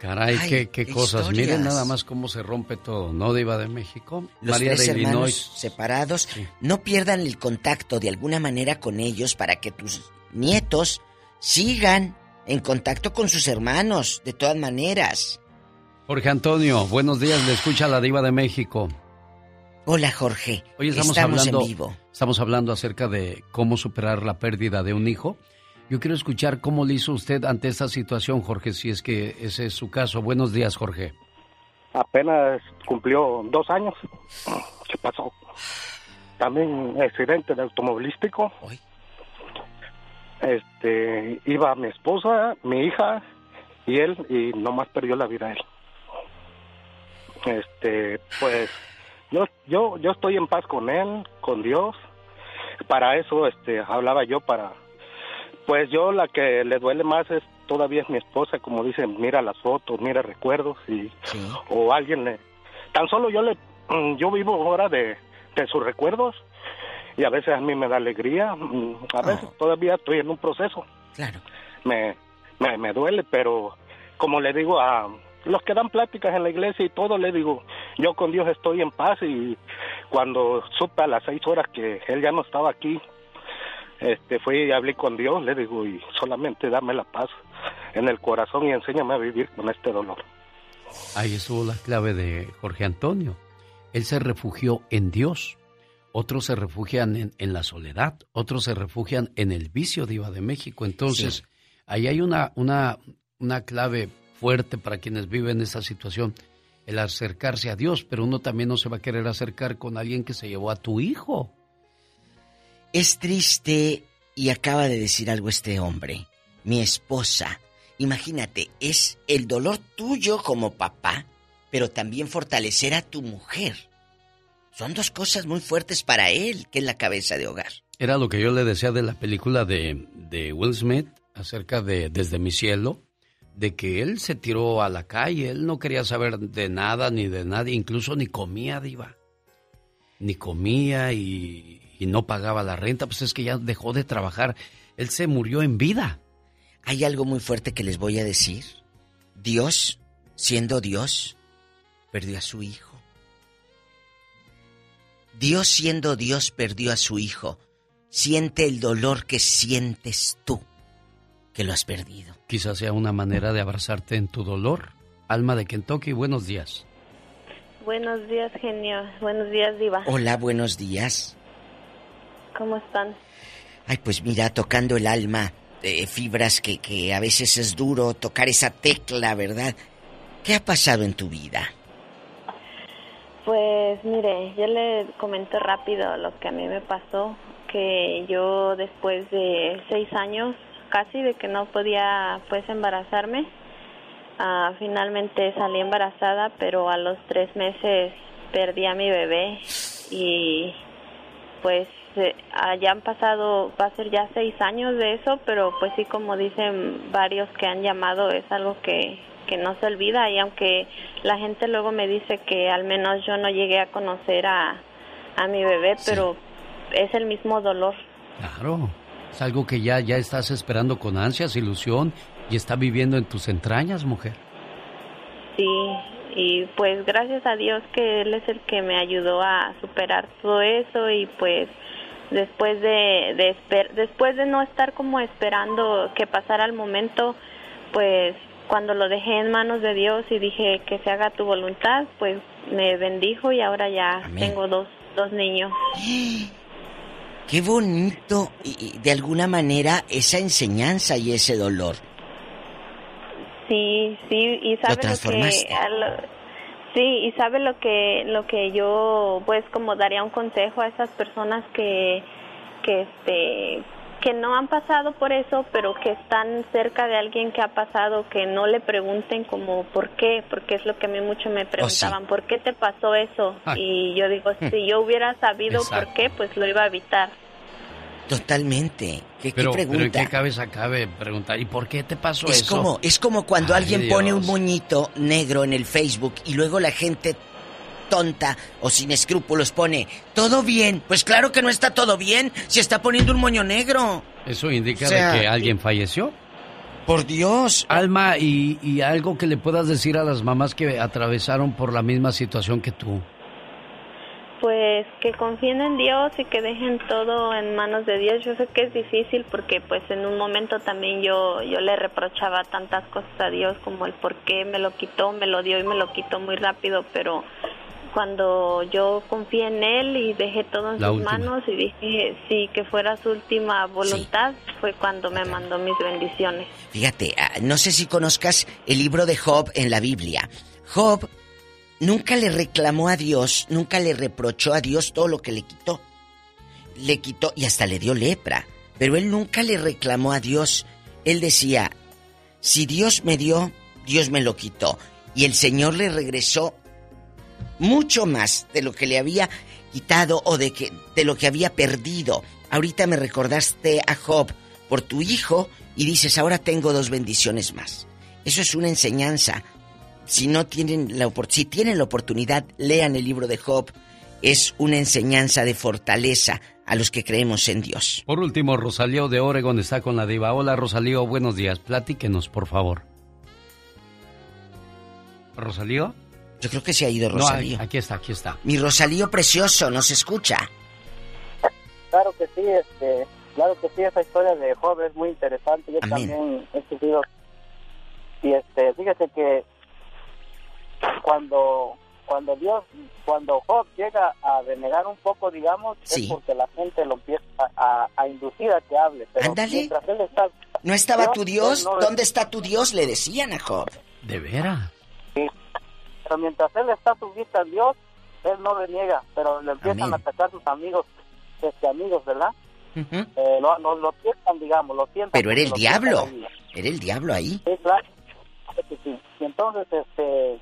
Caray, Ay, qué, qué cosas. historias. Miren nada más cómo se rompe todo, ¿no, Diva de México? los María tres de hermanos Illinois. separados, no pierdan el contacto de alguna manera con ellos para que tus nietos sigan en contacto con sus hermanos, de todas maneras. Jorge Antonio, buenos días, le escucha la Diva de México. Hola, Jorge. Hoy estamos, Estamos en hablando, vivo. estamos hablando acerca de cómo superar la pérdida de un hijo. Yo quiero escuchar cómo le hizo usted ante esta situación, Jorge, si es que ese es su caso. Buenos días, Jorge. apenas cumplió dos años. ¿Qué pasó? También accidente de automovilístico. Este, iba mi esposa, mi hija y él y nomás perdió la vida él. Este, pues yo yo yo estoy en paz con él, con Dios. Para eso este hablaba yo para pues yo la que le duele más es todavía es mi esposa, como dicen, mira las fotos, mira recuerdos y o alguien le tan solo yo le mm, yo vivo ahora de, de sus recuerdos y a veces a mí me da alegría, mm, a veces todavía estoy en un proceso. Claro. Me, me me duele, pero como le digo a los que dan pláticas en la iglesia y todo, le digo, yo con Dios estoy en paz y cuando supe a las seis horas que él ya no estaba aquí, este fui y hablé con Dios, le digo, y solamente dame la paz en el corazón y enséñame a vivir con este dolor. Ahí estuvo la clave de Jorge Antonio. Él se refugió en Dios. Otros se refugian en, en la soledad, otros se refugian en el vicio Diva de México. Entonces, ahí hay una, una, una clave fuerte para quienes viven esa situación, el acercarse a Dios, pero uno también no se va a querer acercar con alguien que se llevó a tu hijo. Es triste y acaba de decir algo este hombre, mi esposa. Imagínate, es el dolor tuyo como papá, pero también fortalecer a tu mujer. Son dos cosas muy fuertes para él, que es la cabeza de hogar. Era lo que yo le decía de la película de, de Will Smith acerca de Desde mi cielo, de que él se tiró a la calle, él no quería saber de nada ni de nadie, incluso ni comía, diva. Ni comía y, y no pagaba la renta, pues es que ya dejó de trabajar. Él se murió en vida. Hay algo muy fuerte que les voy a decir. Dios, siendo Dios, perdió a su hijo. Dios siendo Dios perdió a su hijo. Siente el dolor que sientes tú, que lo has perdido. Quizás sea una manera de abrazarte en tu dolor. Alma de Kentucky, buenos días. Buenos días, genio. Buenos días, Diva. Hola, buenos días. ¿Cómo están? Ay, pues mira, tocando el alma, eh, fibras que, que a veces es duro tocar esa tecla, ¿verdad? ¿Qué ha pasado en tu vida? Pues mire, yo le comento rápido lo que a mí me pasó, que yo después de seis años casi de que no podía pues embarazarme, ah, finalmente salí embarazada, pero a los tres meses perdí a mi bebé y pues eh, ya han pasado, va a ser ya seis años de eso, pero pues sí como dicen varios que han llamado es algo que, que no se olvida y aunque la gente luego me dice que al menos yo no llegué a conocer a, a mi bebé, pero es el mismo dolor. Claro, es algo que ya, ya estás esperando con ansias, ilusión y está viviendo en tus entrañas, mujer. Sí, y pues gracias a Dios que Él es el que me ayudó a superar todo eso y pues después de, de esper- después de no estar como esperando que pasara el momento, pues cuando lo dejé en manos de Dios y dije que se haga tu voluntad, pues me bendijo y ahora ya tengo dos, dos niños. Qué bonito y, de alguna manera esa enseñanza y ese dolor. Sí, sí, y sabe lo, que lo- Sí, y sabe lo que lo que yo pues como daría un consejo a esas personas que que este que no han pasado por eso, pero que están cerca de alguien que ha pasado, que no le pregunten como por qué, porque es lo que a mí mucho me preguntaban, ¿por qué te pasó eso? Ah. Y yo digo, si yo hubiera sabido Exacto. por qué, pues lo iba a evitar. Totalmente. ¿Qué, qué Pero, pero ¿en pregunta? qué cabeza cabe preguntar? ¿Y por qué te pasó Es eso? como, es como cuando Ay, alguien pone un moñito negro en el Facebook y luego la gente tonta o sin escrúpulos pone todo bien. Pues claro que no está todo bien si está poniendo un moño negro. ¿Eso indica O sea, de que alguien falleció? Por Dios. Alma, y, y algo que le puedas decir a las mamás que atravesaron por la misma situación que tú. Pues que confíen en Dios y que dejen todo en manos de Dios. Yo sé que es difícil porque pues en un momento también yo yo le reprochaba tantas cosas a Dios como el por qué me lo quitó, me lo dio y me lo quitó muy rápido, pero cuando yo confié en él y dejé todo en La sus última. manos y dije sí que fuera su última voluntad, fue cuando me mandó mis bendiciones. Fíjate, ah, no sé si conozcas el libro de Job en la Biblia. Job nunca le reclamó a Dios, nunca le reprochó a Dios todo lo que le quitó. Le quitó y hasta le dio lepra, pero él nunca le reclamó a Dios. Él decía, si Dios me dio, Dios me lo quitó. Y el Señor le regresó mucho más de lo que le había quitado o de, que, de lo que había perdido. Ahorita me recordaste a Job por tu hijo y dices, ahora tengo dos bendiciones más. Eso es una enseñanza. Si no tienen la opor- si tienen la oportunidad, lean el libro de Job. Es una enseñanza de fortaleza a los que creemos en Dios. Por último, Rosalío de Oregon está con la diva. Hola, Rosalío, buenos días. Platíquenos, por favor. ¿Rosalío? Yo creo que se ha ido No, Rosalío. aquí está, aquí está. Mi Rosalío precioso, ¿nos escucha? Claro que sí, este, claro que sí, esa historia de Job es muy interesante. Yo Amén. también he sufrido. Y este, fíjese que cuando cuando Dios, cuando Job llega a denegar un poco, digamos, Sí. es porque la gente lo empieza a, a inducir a que hable. Pero Ándale. mientras él está, ¿No estaba tu Dios? no- ¿Dónde está tu Dios? Le decían a Job. ¿De veras? Sí. Pero mientras él está a su vista en Dios, él no le niega, pero le empiezan Amén. a atacar sus amigos, este amigos, ¿verdad? Ujú. Eh, lo, lo, lo tientan, digamos, lo tientan. Pero era el diablo. Era el diablo ahí. Sí, claro. Sí, sí. Y entonces, este,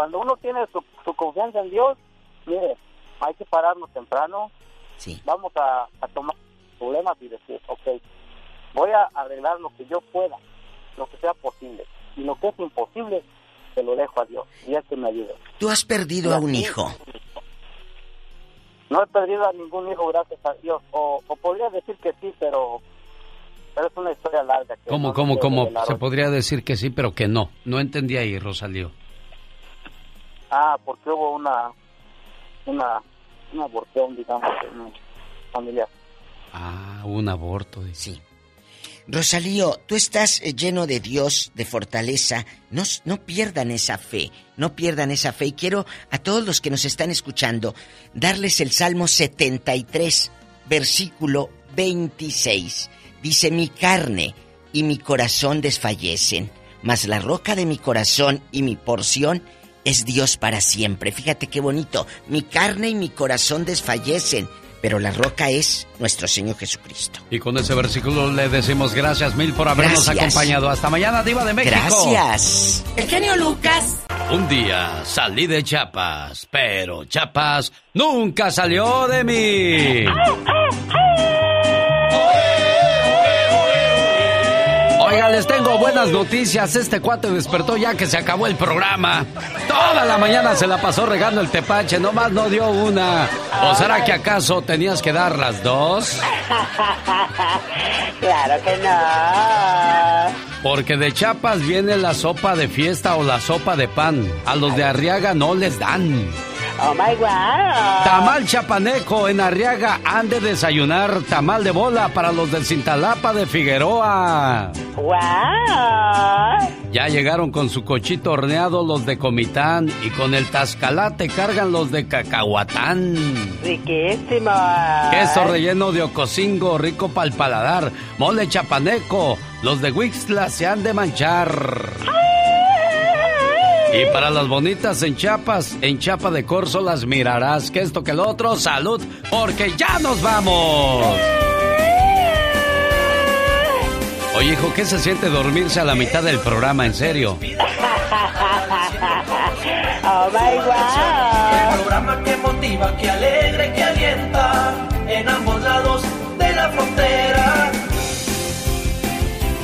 cuando uno tiene su, su confianza en Dios, mire, hay que pararnos temprano. Sí. Vamos a, a tomar problemas y decir, ok, voy a arreglar lo que yo pueda, lo que sea posible. Y lo que es imposible, se lo dejo a Dios. Y es que me ayude. Tú has perdido a un hijo. No he perdido a ningún hijo, gracias a Dios. O, o podría decir que sí, pero, pero es una historia larga. que ¿Cómo, no cómo, cómo? Se podría decir que sí, pero que no. No entendí ahí, Rosalío. Ah, porque hubo una, una, una aborción, digamos, en mi familia. Ah, un aborto. dice. Sí. Rosalío, tú estás eh, lleno de Dios, de fortaleza. No, no pierdan esa fe, no pierdan esa fe. Y quiero a todos los que nos están escuchando darles el Salmo 73, versículo 26. Dice, mi carne y mi corazón desfallecen, mas la roca de mi corazón y mi porción es Dios para siempre. Fíjate qué bonito. Mi carne y mi corazón desfallecen, pero la roca es nuestro Señor Jesucristo. Y con ese versículo le decimos gracias mil por habernos Gracias. acompañado. Hasta mañana, Diva de México. Gracias. El genio Lucas. Un día salí de Chiapas, pero Chiapas nunca salió de mí. Oiga, les tengo buenas noticias. Este cuate despertó ya que se acabó el programa. Toda la mañana se la pasó regando el tepache, nomás no dio una. ¿O será que acaso tenías que dar las dos? claro que no. Porque de Chiapas viene la sopa de fiesta o la sopa de pan. A los de Arriaga no les dan. Oh my wow. Tamal chapaneco en Arriaga han de desayunar tamal de bola para los del Cintalapa de Figueroa. Wow. Ya llegaron con su cochito horneado los de Comitán y con el tascalate cargan los de Cacahuatán. Riquísimo. Queso relleno de ocosingo, rico pa'l paladar. Mole chapaneco, los de Wixla se han de manchar. Y para las bonitas en Chiapas, en Chiapa de Corzo las mirarás. Que esto que el otro, salud, porque ya nos vamos. Oye, hijo, ¿qué se siente dormirse a la mitad del programa? En serio. oh my God. El programa que motiva, que alegra, que alienta en ambos lados de la frontera.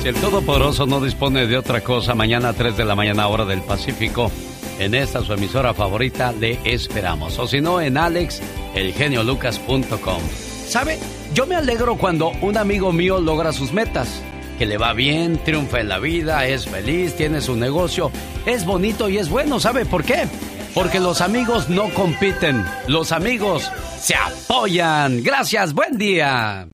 Si el Todopoderoso no dispone de otra cosa, mañana a 3 de la mañana, hora del Pacífico, en esta su emisora favorita, le esperamos. O si no, en alexelgeniolucas.com. ¿Sabe? Yo me alegro cuando un amigo mío logra sus metas. Que le va bien, triunfa en la vida, es feliz, tiene su negocio, es bonito y es bueno. ¿Sabe por qué? Porque los amigos no compiten, los amigos se apoyan. Gracias, buen día.